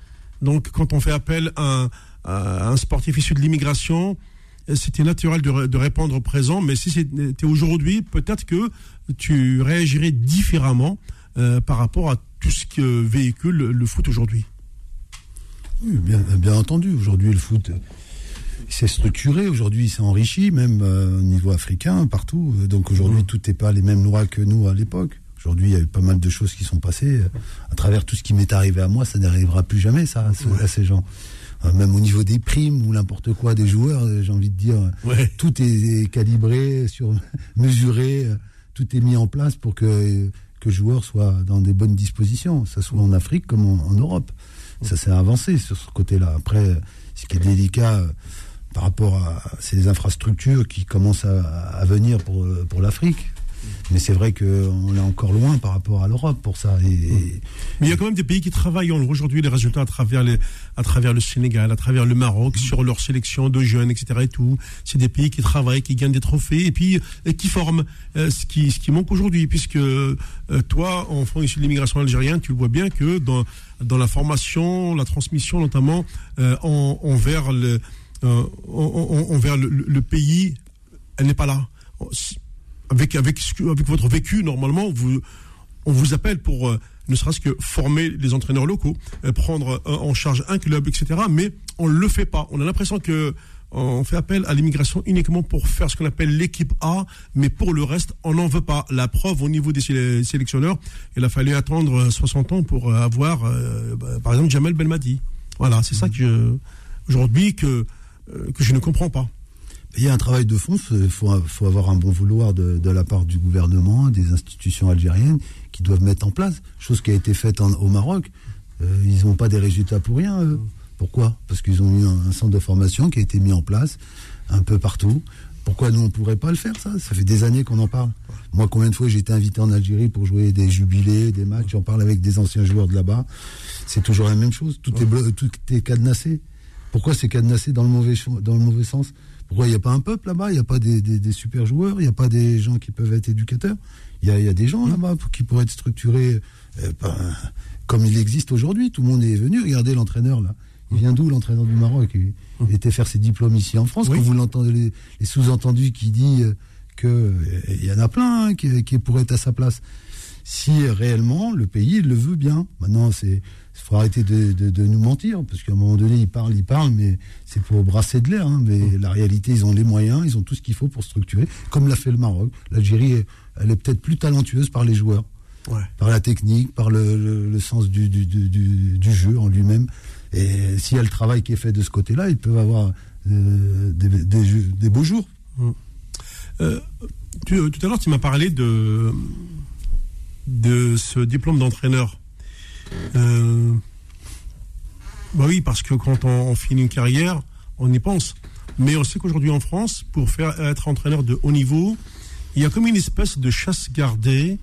Donc, quand on fait appel à, un- sportif issu de l'immigration, c'était naturel de, ré- de répondre présent. Mais si c'était aujourd'hui, peut-être que tu réagirais différemment par rapport à tout ce que véhicule le, foot aujourd'hui. Oui, bien entendu. Aujourd'hui, le foot il s'est structuré. Aujourd'hui, il s'est enrichi, même euh, au niveau africain, partout. Donc aujourd'hui, tout n'est pas les mêmes lois que nous à l'époque. Aujourd'hui, il y a eu pas mal de choses qui sont passées. euh, À travers tout ce qui m'est arrivé à moi, ça n'arrivera plus jamais, ça, à, ce- à ces gens. Euh, Même au niveau des primes ou n'importe quoi des joueurs, euh, j'ai envie de dire, Ouais. tout est calibré, sur, mesuré, tout est mis en place pour que, que le joueur soit dans des bonnes dispositions, ce soit en Afrique comme en, en Europe. Ça s'est avancé sur ce côté-là. Après, ce qui est délicat par rapport à les infrastructures qui commencent à, à venir pour, pour l'Afrique. Mais c'est vrai qu'on est encore loin par rapport à l'Europe pour ça. Et, et- Mais il y a quand même des pays qui travaillent. On voit aujourd'hui les résultats à travers, les, à travers le Sénégal, à travers le Maroc, sur leur sélection de jeunes, etc. Et tout. C'est des pays qui travaillent, qui gagnent des trophées et puis qui forment. Euh, ce, qui, ce qui manque aujourd'hui, puisque euh, toi, enfant issu de l'immigration algérienne, tu vois bien que dans, dans la formation, la transmission, notamment euh, en, envers, le, envers le, le- pays, elle n'est pas là. Avec, avec, avec votre vécu, normalement, vous, on vous appelle pour euh, ne serait-ce que former les entraîneurs locaux, euh, prendre euh, en charge un club, etc. Mais on ne le fait pas. On a l'impression que on fait appel à l'immigration uniquement pour faire ce qu'on appelle l'équipe A, mais pour le reste, on n'en veut pas. La preuve au niveau des sélectionneurs, il a fallu attendre 60 ans pour avoir, euh, bah, par exemple, Jamel Belmadi. Voilà, c'est ça que aujourd'hui que, euh, que je ne comprends pas. Il y a un travail de fond, il faut, avoir un bon vouloir de, la part du gouvernement, des institutions algériennes qui doivent mettre en place, chose qui a été faite au Maroc. Euh, ils n'ont pas des résultats pour rien. Eux. Pourquoi? Parce qu'ils ont eu un, centre de formation qui a été mis en place un peu partout. Pourquoi nous, on ne pourrait pas le faire, ça? Ça fait des années qu'on en parle. Moi, combien de fois j'ai été invité en Algérie pour jouer des jubilés, des matchs J'en parle avec des anciens joueurs de là-bas. C'est toujours la même chose. Tout est cadenassé. Pourquoi c'est cadenassé dans le mauvais, dans le mauvais sens? Pourquoi il n'y a pas un peuple là-bas? Il n'y a pas des, super joueurs? Il n'y a pas des gens qui peuvent être éducateurs? Il y a, des gens là-bas qui pourraient être structurés euh, comme il existe aujourd'hui. Tout le monde est venu. Regardez l'entraîneur là. Il vient d'où l'entraîneur du Maroc? Il était faire ses diplômes ici en France. Quand vous l'entendez, les, sous-entendus qui disent qu'il euh, y en a plein hein, qui, qui pourraient être à sa place. Si réellement le pays le veut bien. Maintenant, c'est il faut arrêter de, nous mentir, parce qu'à un moment donné, ils parlent, ils parlent, mais c'est pour brasser de l'air. Hein. mais mmh. la réalité, ils ont les moyens, ils ont tout ce qu'il faut pour structurer, comme l'a fait le Maroc. L'Algérie, elle est peut-être plus talentueuse par les joueurs, par la technique, par le, sens du, du, jeu en lui-même. Et s'il y a le travail qui est fait de ce côté-là, ils peuvent avoir euh, des, beaux jours. Mmh. Euh, tout à l'heure, tu m'as parlé de, de ce diplôme d'entraîneur euh, bah oui, parce que quand on, finit une carrière, on y pense. Mais on sait qu'aujourd'hui en France, pour faire être entraîneur de haut niveau, il y a comme une espèce de chasse gardée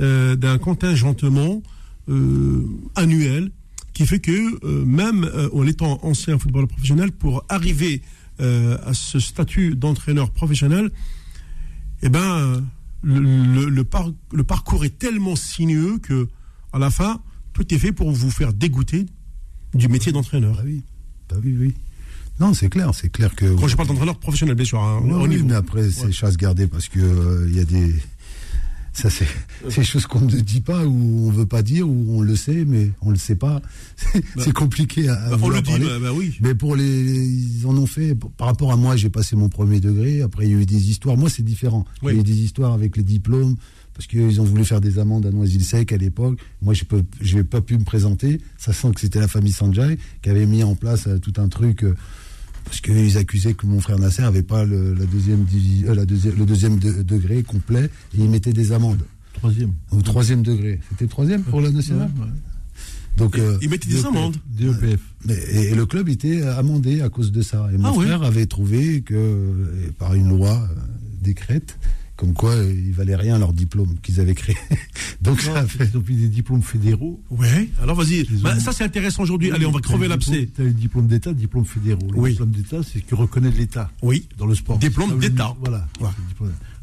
euh, d'un contingentement euh, annuel qui fait que même en étant ancien footballeur professionnel, pour arriver à ce statut d'entraîneur professionnel, eh ben, le, le, parcours est tellement sinueux que à la fin, tout est fait pour vous faire dégoûter du métier d'entraîneur. Ah oui, bah oui, oui. Non, c'est clair, c'est clair que. Quand je parle d'entraîneur professionnel, bien sûr. Hein, oui, mais après, c'est chasse gardée parce que euh, il y a des. Ça, c'est des choses qu'on ne dit pas ou on veut pas dire ou on le sait, mais on le sait pas. C'est bah, compliqué à, bah, on le parler. Dit, bah, oui. Mais pour les, ils en ont fait. Par rapport à moi, j'ai passé mon premier degré. Après, il y a eu des histoires. Moi, c'est différent. Il y a eu des histoires avec les diplômes parce qu'ils ont voulu faire des amendes à Noisy-le-Sec à l'époque. Moi, je n'ai pas pu me présenter, sachant que c'était la famille Sanjay qui avait mis en place euh, tout un truc. Euh, parce qu'ils accusaient que mon frère Nasser n'avait pas le, la deuxième, euh, la deuxième, le deuxième degré complet et il mettait des amendes. Troisième. Au troisième degré. C'était troisième pour la nationale Donc, il mettait des amendes. DEPF. Et, le club était amendé à cause de ça. Et mon ah frère avait trouvé que, par une loi décrète, comme quoi euh, il valait rien leur diplôme qu'ils avaient créé. Donc ça fait... Ils ont des diplômes fédéraux. Ouais. Alors vas-y. Bah, ça c'est intéressant aujourd'hui. Allez, on va crever l'abcès. Tu as le diplôme d'État, diplôme fédéraux. Le diplôme d'État, c'est ce que reconnaît l'État. Oui. Dans le sport. Diplôme d'État. Voilà.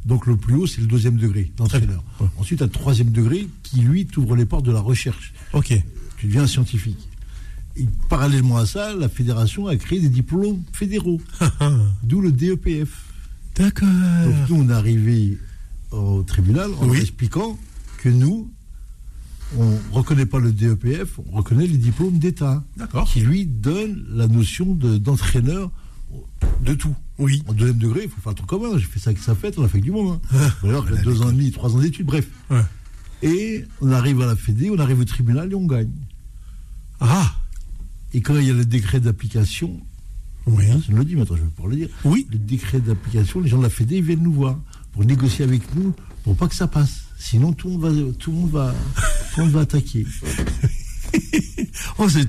Donc le plus haut, c'est le deuxième degré d'entraîneur. Ensuite, tu as le troisième degré qui, lui, t'ouvre les portes de la recherche. Ok. Tu deviens scientifique. Et parallèlement à ça, la fédération a créé des diplômes fédéraux. D'où le DEPF. D'accord. Donc nous, on est arrivé au tribunal en expliquant que nous, on ne reconnaît pas le DEPF, on reconnaît les diplômes d'État. Qui lui donne la notion d'entraîneur de, tout. Oui. En deuxième degré, il faut faire un truc commun. J'ai fait ça avec sa fête, on a fait du monde. Hein. Alors, deux ans et demi, trois ans d'études, bref. Et on arrive à la Fédé, on arrive au tribunal et on gagne. Ah Et quand il y a le décret d'application, oui. je le dis maintenant, je vais pouvoir le dire. Oui. Le décret d'application, les gens de la Fédé viennent nous voir pour négocier avec nous, pour pas que ça passe. Sinon, tout le monde va, tout le monde va, tout le monde va attaquer. oh, c'est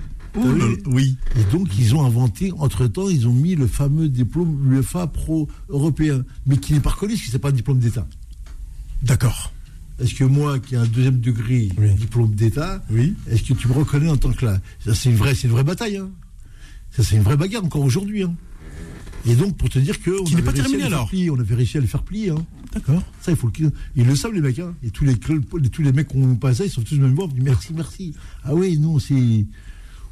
oui. Et donc, ils ont inventé, entre-temps, ils ont mis le fameux diplôme UEFA Pro européen, mais qui n'est pas reconnu parce que ce n'est pas un diplôme d'État. D'accord. Est-ce que moi, qui ai un deuxième degré, diplôme d'État, oui. est-ce que tu me reconnais en tant que là? C'est une vraie, c'est une vraie bataille. Hein. Ça, c'est une vraie bagarre encore aujourd'hui. Hein. Et donc, pour te dire que. Qui n'est pas terminé alors On avait réussi à le faire plier. Hein. D'accord. Ça, il faut le. Ils le savent, les mecs. Hein. Et tous les, tous les mecs qui ont passé, ils sont tous même bord. Ils disent merci, merci. Ah oui, non, c'est.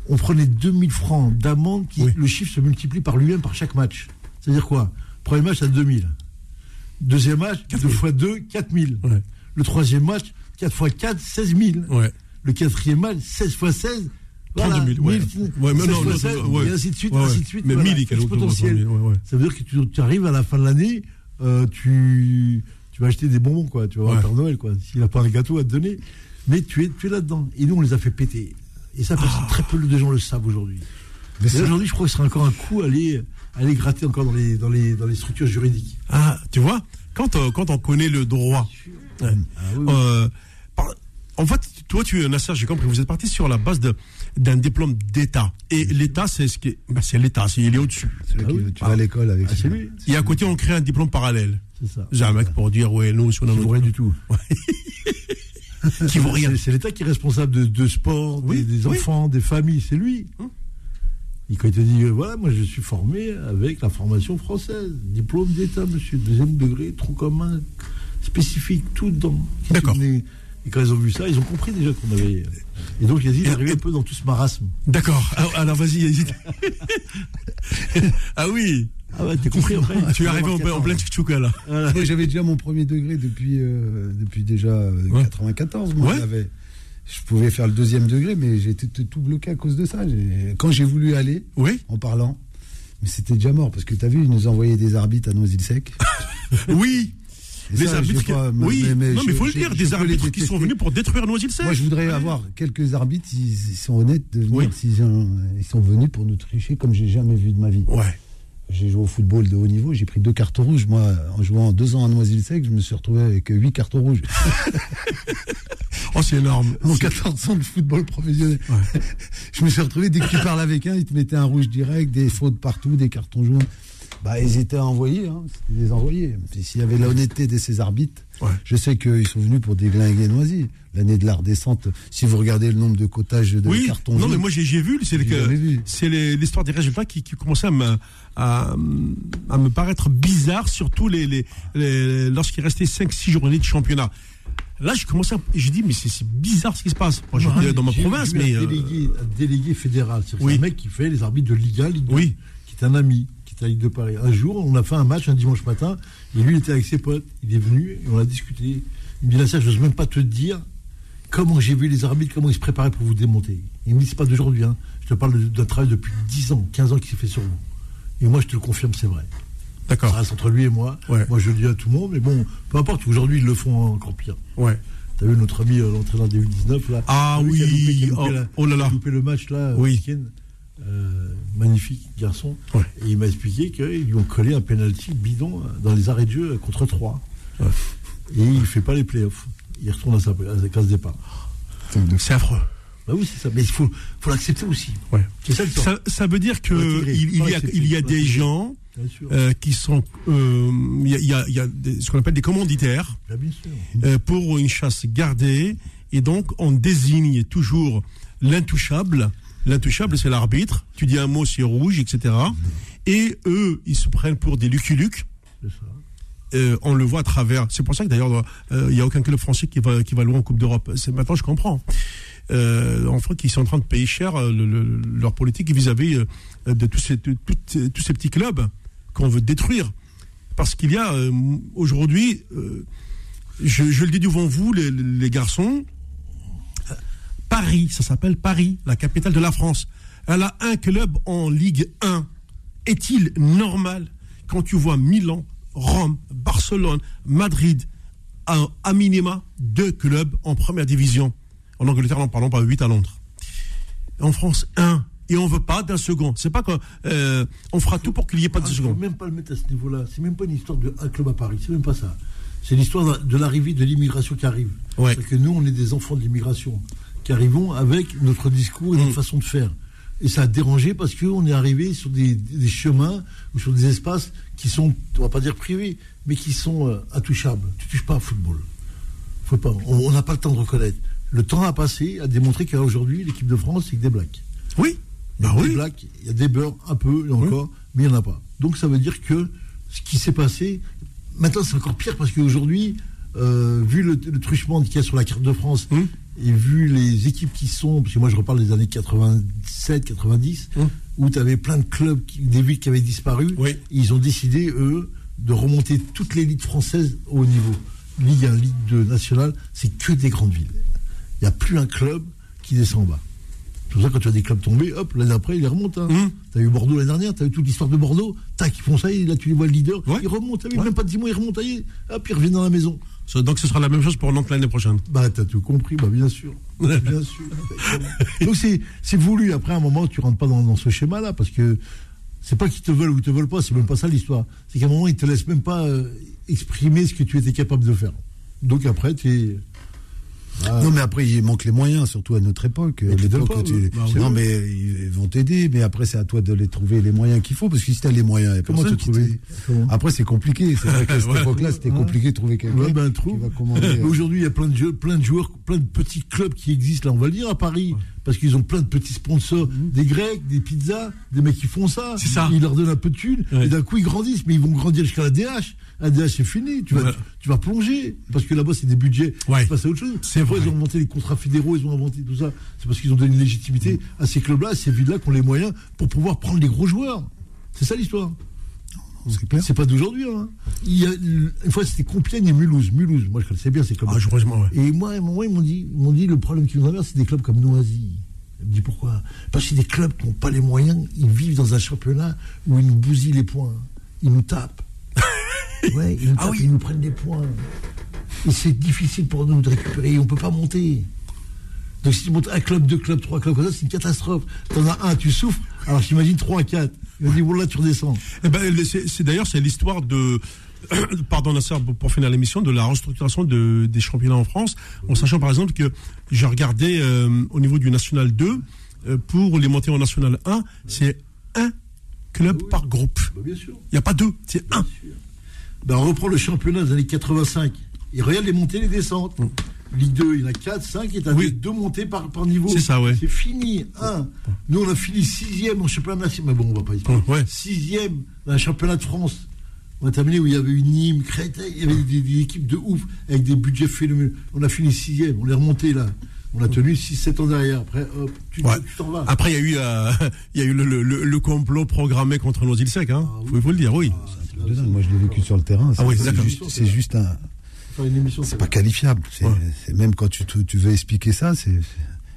On prenait 2000 francs d'amende, qui le chiffre se multiplie par lui-même par chaque match. C'est-à-dire quoi? Premier match à 2000. Deuxième match, 2 fois 2, 4000. Ouais. Le troisième match, 4 fois 4, 16 000. Ouais. Le quatrième match, 16 fois 16, 32 Voilà, 000, ouais. mille- Ouais, mais non, non, ouais. Et ainsi de suite, Ouais, ainsi de suite. Mais voilà, 1000 et quelques exponentiel. ouais, ouais. Ça veut dire que tu, tu arrives à la fin de l'année, euh, tu, tu vas acheter des bonbons, quoi. Tu vas voir Père Noël, quoi. S'il n'a pas un gâteau à te donner. Mais tu es, tu es là-dedans. Et nous, on les a fait péter. Et ça, personne- très peu de gens le savent aujourd'hui. Mais aujourd'hui, je crois que ce sera encore un coup à aller, à aller gratter encore dans les, dans les, dans les structures juridiques. Ah, tu vois, quand, euh, quand on connaît le droit, Ah oui, oui. euh, en fait, toi, tu, Nasser, j'ai compris, vous êtes parti sur la base d'un diplôme d'État. Et l'État, c'est ce qui ben, c'est l'État, il est au-dessus. Ah oui. tu vas à l'école avec Ah, ça. lui. Et à côté, on crée un diplôme parallèle. C'est ça. J'ai un mec pour dire, ouais, nous, si on a Qui vaut rien du tout. qui vaut rien. C'est- l'État qui est responsable de, de sport, Oui, des, des oui. enfants, des familles, c'est lui. Quand il te dit, euh, voilà, moi je suis formé avec la formation française, diplôme d'État, monsieur, deuxième degré, trou commun, spécifique, tout dedans. D'accord. Et quand ils ont vu ça, ils ont compris déjà qu'on avait. Et donc Yazid est arrivé un peu dans tout ce marasme. D'accord. Alors, vas-y, hésite. ah oui. Ah ouais, t'as compris après Tu es arrivé en, plein- en plein tchouchouka, là. Moi, j'avais déjà mon premier degré depuis, euh, depuis déjà euh, Ouais. 94. Moi, Ouais. j'avais- je pouvais faire le deuxième degré, mais j'étais tout, tout bloqué à cause de ça. Quand j'ai voulu aller, Oui. en parlant, mais c'était déjà mort, parce que tu as vu, ils nous envoyaient des arbitres à Noisy-le-Sec. Oui. Les ça, arbitres. qui- pas- oui. mais- mais non, mais il faut le dire. Des arbitres qui sont venus pour détruire Noisy-le-Sec. Moi, je voudrais avoir quelques arbitres, ils, ils sont honnêtes de venir, Oui. ont- ils sont venus pour nous tricher comme j'ai jamais vu de ma vie. Ouais. J'ai joué au football de haut niveau, j'ai pris deux cartes rouges. Moi, en jouant deux ans à Noisy-le-Sec, je me suis retrouvé avec huit cartes rouges. Oh, c'est énorme. En 14 ans de football professionnel. Ouais. Je me suis retrouvé, dès que tu parles avec un, il te mettait un rouge direct, des fautes partout, des cartons jaunes. Bah, ils étaient envoyés, hein. c'était des envoyés. Puis s'il y avait l'honnêteté de ces arbitres, Ouais. je sais qu'ils sont venus pour déglinguer Noisy. L'année de la redescente, si vous regardez le nombre de cotages de Oui, cartons non, jaunes, mais moi j'ai vu, c'est l'histoire des résultats qui, qui commençait à me, à, à me paraître bizarre, surtout les, les, les- lorsqu'il restait 5-6 journées de championnat. Là, je commençais à. J'ai dit, mais c'est bizarre ce qui se passe. Moi, j'étais dans ma province, vu mais. Un euh, délégué, un délégué fédéral. C'est Oui. un mec qui fait les arbitres de Liga, Ligue 2, Oui. qui est un ami, Ligue de Paris. Un jour, on a fait un match un dimanche matin, et lui, il était avec ses potes. Il est venu, et on a discuté. Il me dit, là, ça, je n'ose même pas te dire comment j'ai vu les arbitres, comment ils se préparaient pour vous démonter. Il me dit, c'est pas d'aujourd'hui, hein. je te parle d'un travail depuis 10 ans, 15 ans qui s'est fait sur vous. Et moi, je te le confirme, c'est vrai. Ça D'accord. reste entre lui et moi. Ouais. Moi, je le dis à tout le monde, mais bon, peu importe, aujourd'hui, ils le font encore pire. Ouais. T'as vu notre ami, euh, l'entraîneur des U19, là? Ah oui, loupé- loupé oh, la- oh là là. qu'il a loupé le match, là, Oui. Euh, magnifique garçon. Ouais. Et il m'a expliqué qu'ils lui ont collé un penalty bidon euh, dans les arrêts de jeu euh, contre 3. Ouais. Et il fait pas les playoffs. Il retourne à sa, à sa case départ. C'est affreux. Bah oui, c'est ça. Mais il faut, faut l'accepter aussi. Ouais. Ça le temps. Ça, ça veut dire que Faut l'intégrer, il, il faut y a, l'accepter, il y a faut des gens euh, qui sont. euh, Il y a, il y a- il y a des- ce qu'on appelle des commanditaires. Bah, bien sûr. euh, pour une chasse gardée. Et donc, on désigne toujours l'intouchable. L'intouchable, c'est l'arbitre. Tu dis un mot, c'est rouge, etc. Et eux, ils se prennent pour des lucky-lucs. C'est ça. Euh, on le voit à travers. C'est pour ça que d'ailleurs, euh, il n'y a aucun club français qui va, qui va loin en Coupe d'Europe. C'est maintenant, je comprends. Euh, en fait, ils sont en train de payer cher euh, le- le- leur politique vis-à-vis euh, de tous ces, tous petits clubs qu'on veut détruire. Parce qu'il y a euh, aujourd'hui, euh, je, je le dis devant vous, les, les garçons, euh, Paris, ça s'appelle Paris, la capitale de la France. Elle a un club en Ligue 1. Est-il normal quand tu vois Milan, Rome, Barcelone, Madrid, à, à minima deux clubs en première division? En Angleterre, n'en parlons pas, 8 à Londres. En France, un. Et on veut pas d'un second. C'est pas qu'on euh, on fera tout pour qu'il n'y ait pas de Ah, second. même pas le mettre à ce niveau-là. C'est même pas une histoire de un club à Paris. C'est même pas ça. C'est l'histoire de l'arrivée de l'immigration qui arrive. Ouais. Parce que nous, on est des enfants de l'immigration qui arrivons avec notre discours et notre Mm. façon de faire. Et ça a dérangé parce qu'on est arrivé sur des, des chemins ou sur des espaces qui sont, on va pas dire privés, mais qui sont euh, intouchables. Tu touches pas au football. Faut pas. On n'a pas le temps de reconnaître. Le temps a passé à démontrer qu'aujourd'hui, l'équipe de France, c'est que des blacks. Oui. Il y a Bah des oui. blacks, il y a des beurres, un peu, et encore, mais il n'y en a pas. Donc ça veut dire que ce qui s'est passé, maintenant c'est encore pire parce qu'aujourd'hui, euh, vu le, le truchement qu'il y a sur la carte de France, Hum. Et vu les équipes qui sont, parce que moi je reparle des années 87, 90, Hum. où tu avais plein de clubs, qui- des villes qui avaient disparu, Oui. ils ont décidé, eux, de remonter toute l'élite française au haut niveau. Ligue 1, Ligue 2, nationale, c'est que des grandes villes. Il n'y a plus un club qui descend en bas. C'est pour ça que quand tu as des clubs tombés, hop, l'année après, ils remontent. Hein. Hum. T'as eu Bordeaux l'année dernière, t'as eu toute l'histoire de Bordeaux, tac, ils font ça, et là tu les vois le leader, Ouais. ils remontent, Ouais. même pas 10 mois, ils remontent, allez, hop, ils reviennent dans la maison. Donc ce sera la même chose pour Nantes l'année prochaine. Bah, t'as tout compris, bah, bien sûr. bien sûr. Donc, c'est, c'est voulu. Après, à un moment, tu rentres pas dans, dans ce schéma-là, parce que c'est pas qu'ils te veulent ou ils te veulent pas, c'est même pas ça l'histoire. C'est qu'à un moment, ils te laissent même pas euh, exprimer ce que tu étais capable de faire. Donc, après, tu es. Ah, Non, mais après, il manque les moyens, surtout à notre époque. Mais tu L'époque pas, tu- bah, oui. non, mais ils vont t'aider, mais après, c'est à toi de les trouver les moyens qu'il faut, parce que si t'as les moyens, il y a Comment te trouver? Après, c'est compliqué. C'est vrai qu'à cette Ouais. époque-là, c'était Ouais. compliqué de trouver quelqu'un Ouais, ben, qui trouve. va commander. Euh, Aujourd'hui, il y a plein de, jeux, plein de joueurs, plein de petits clubs qui existent, là, on va le dire, à Paris, parce qu'ils ont plein de petits sponsors, des Grecs, des pizzas, des mecs qui font ça. C'est ça. Ils leur donnent un peu de thunes, Ouais. et d'un coup, ils grandissent, mais ils vont grandir jusqu'à la DH. La DH, c'est fini. Tu vas, Ouais. tu, tu vas plonger, parce que là-bas, c'est des budgets. Ouais. passent à autre chose. C'est vrai. Ils ont inventé les contrats fédéraux, ils ont inventé tout ça. C'est parce qu'ils ont donné une légitimité à ces clubs-là, à ces villes-là, qui ont les moyens pour pouvoir prendre les gros joueurs. C'est ça l'histoire. c'est. C'est pas d'aujourd'hui. Hein. Il y a, une fois, c'était Compiègne et Mulhouse. Mulhouse, moi, je connaissais bien ces clubs. Ah, heureusement, ouais. Et moi, moi, ils m'ont dit, ils m'ont dit, le problème qui nous traverse, c'est des clubs comme Noisy. Je me dis pourquoi? Parce que c'est des clubs qui n'ont pas les moyens, ils vivent dans un championnat où ils nous bousillent les points. Ils nous tapent. ouais, ils nous Ah oui. ils nous prennent des points. Et c'est difficile pour nous de récupérer, on ne peut pas monter. Donc si tu montes un club, deux clubs, trois clubs comme ça, c'est une catastrophe. T'en as un, tu souffres, alors j'imagine trois, quatre. Il m'a dit, voilà, tu redescends. Eh ben, c'est d'ailleurs c'est l'histoire de pardon Nasser pour- finir l'émission de la restructuration de, des championnats en France en sachant par exemple que j'ai regardé euh, au niveau du national 2 euh, pour les monter en national 1 c'est club par groupe Bah, bien sûr. il n'y a pas deux c'est un Ben, on reprend le championnat des années 85. Et regarde les montées et les descentes. Ligue 2, il y en a 4, 5, et Oui. deux montées par, par niveau. C'est ça, ouais. C'est fini. Un. Nous, on a fini sixième en championnat national. Mais bon, on va pas y parler. Ouais. Sixième dans le championnat de France. On a terminé où il y avait une Nîmes, Créteil, il y avait des, des équipes de ouf, avec des budgets phénoménaux. On a fini sixième, on est remonté là. On a tenu 6-7 ans derrière. Après, hop, tu Ouais. tu t'en vas. après il y a eu euh, il y a eu le, le- le- le complot programmé contre Noisy-le-Sec hein Ah, faut, faut le dire oui de dingue. Moi, je l'ai vécu sur le terrain. Ah oui, C'est juste- C'est juste un. Faire une émission, C'est pas qualifiable. C'est Ouais. c'est- même quand tu, tu, tu veux expliquer ça, c'est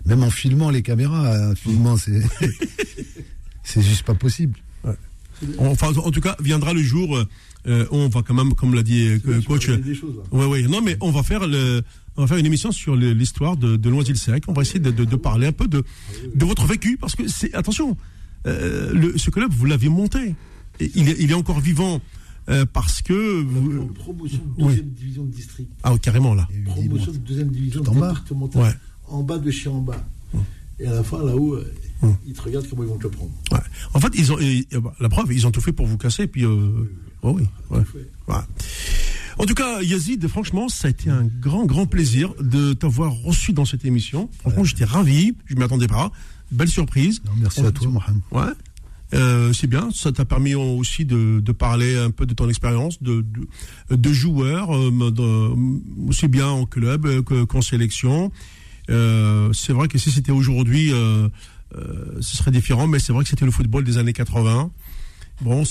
même en filmant les caméras, en filmant, c'est c'est juste pas possible. Enfin en tout cas viendra le jour euh, on va quand même comme l'a dit euh, coach choses, là. Oui, oui. Non, mais on va faire le, on va faire une émission sur l'histoire de, de Loisy-le-Sec. On va essayer de, de- de parler un peu de, de votre vécu, parce que c'est, attention, euh, le, ce club, vous l'avez monté. Et il, est, il est encore vivant euh, parce que, vous- promotion oui. deuxième division de district. ah, carrément là. Promotion deuxième division en bas. Ouais. En bas de chez en bas. Et à la fin, là-haut, euh, ils te regardent comment ils vont te le prendre. Ouais. En fait, ils ont, et- et, bah, la preuve, ils ont tout fait pour vous casser. Puis, euh, oh oui. ouais. fait. Ouais. En tout cas, Yazid, franchement, ça a été un grand, grand plaisir de t'avoir reçu dans cette émission. Franchement, j'étais ravi. Je m'y attendais pas. Belle surprise. Non, merci à toi, Mohamed. Ouais. Euh, c'est bien, ça t'a permis aussi de, de parler un peu de ton expérience de, de, de joueur, euh, de- aussi bien en club que- qu'en sélection. Euh, c'est vrai que si c'était aujourd'hui, euh, euh, ce serait différent, mais c'est vrai que c'était le football des années 80. Bon,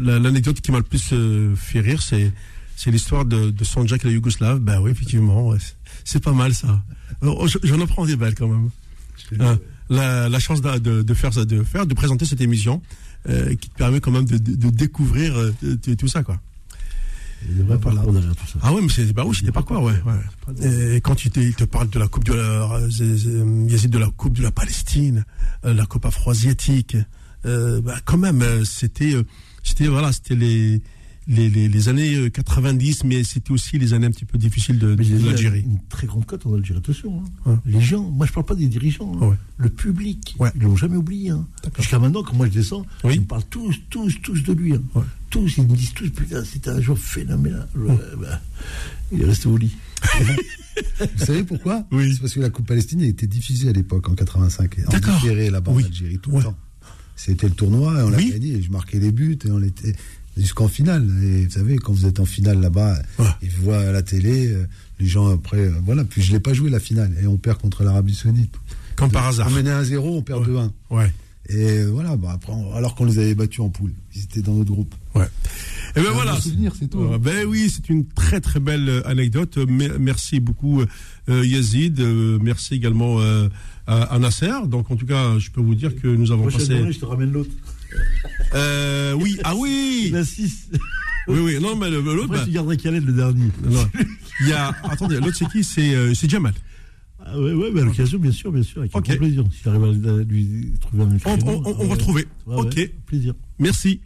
l'anecdote qui m'a le plus euh, fait rire, c'est, c'est l'histoire de, de Sanjak et la Yougoslave. Ben oui, effectivement, ouais, c'est, pas mal ça. Alors, J'en apprends des belles quand même. Hein, la, la chance de, de, de faire ça, de faire, de présenter cette émission euh, qui te permet quand même de, de, de découvrir euh, tout ça quoi. Il y a des vrais parcours derrière tout ça. Ah ouais, mais c'est bah oui, c'était pas quoi, ouais. ouais. Et quand il te, il te parle de la coupe de la, euh, euh, Yazid, de la coupe de la Palestine, euh, la coupe afro-asiatique, euh, bah, quand même, euh, c'était, euh, c'était voilà, c'était les, les, les, les années euh, 90, mais c'était aussi les années un petit peu difficiles de, de l'Algérie. Une très grande cote en Algérie, attention. hein. Ouais. Les gens, moi je parle pas des dirigeants, hein. Ouais. le public, Ouais. ils l'ont jamais oublié. hein. Jusqu'à maintenant, quand moi je descends, Oui. ils me parlent tous, tous, tous de lui. hein. Tous, ils me disent tous, putain, c'était un joueur phénoménal. Bah, il est resté au lit. Vous savez pourquoi? Oui. C'est parce que la Coupe Palestine a été diffusée à l'époque, en 85. Et en différé là-bas Oui. en Algérie tout le temps. C'était le tournoi et on l'a Oui. gagné. Je marquais les buts et on était jusqu'en finale. Et vous savez, quand vous êtes en finale là-bas, Ouais. ils voient à la télé, euh, les gens après, euh, voilà. Puis je l'ai pas joué la finale et on perd contre l'Arabie Saoudite. Comme par hasard. On menait 1-0, on perd Ouais. 2-1. Ouais. Et voilà, bah après, on- alors qu'on les avait battus en poule. Ils étaient dans notre groupe. Ouais. Et ben voilà. souvenir, c'est tout. Euh, ben oui, c'est une très très belle anecdote. Me- Merci beaucoup euh, Yazid. Euh, merci également euh, à, à Nasser. Donc en tout cas, je peux vous dire que nous avons Prochaine passé. journée, je te ramène l'autre. Euh, oui, ah oui, La 6. oui, oui. Non, mais l'autre, bah, tu garderas Khaled le dernier? non. il y a. Attendez, l'autre c'est qui? C'est euh, c'est Jamal. Ah ouais, ouais, à l'occasion, bien sûr, bien sûr, avec Ok. grand plaisir. Si j'arrive à lui trouver un On, on- on- on euh, va trouver. ouais, ouais, ok, plaisir. merci.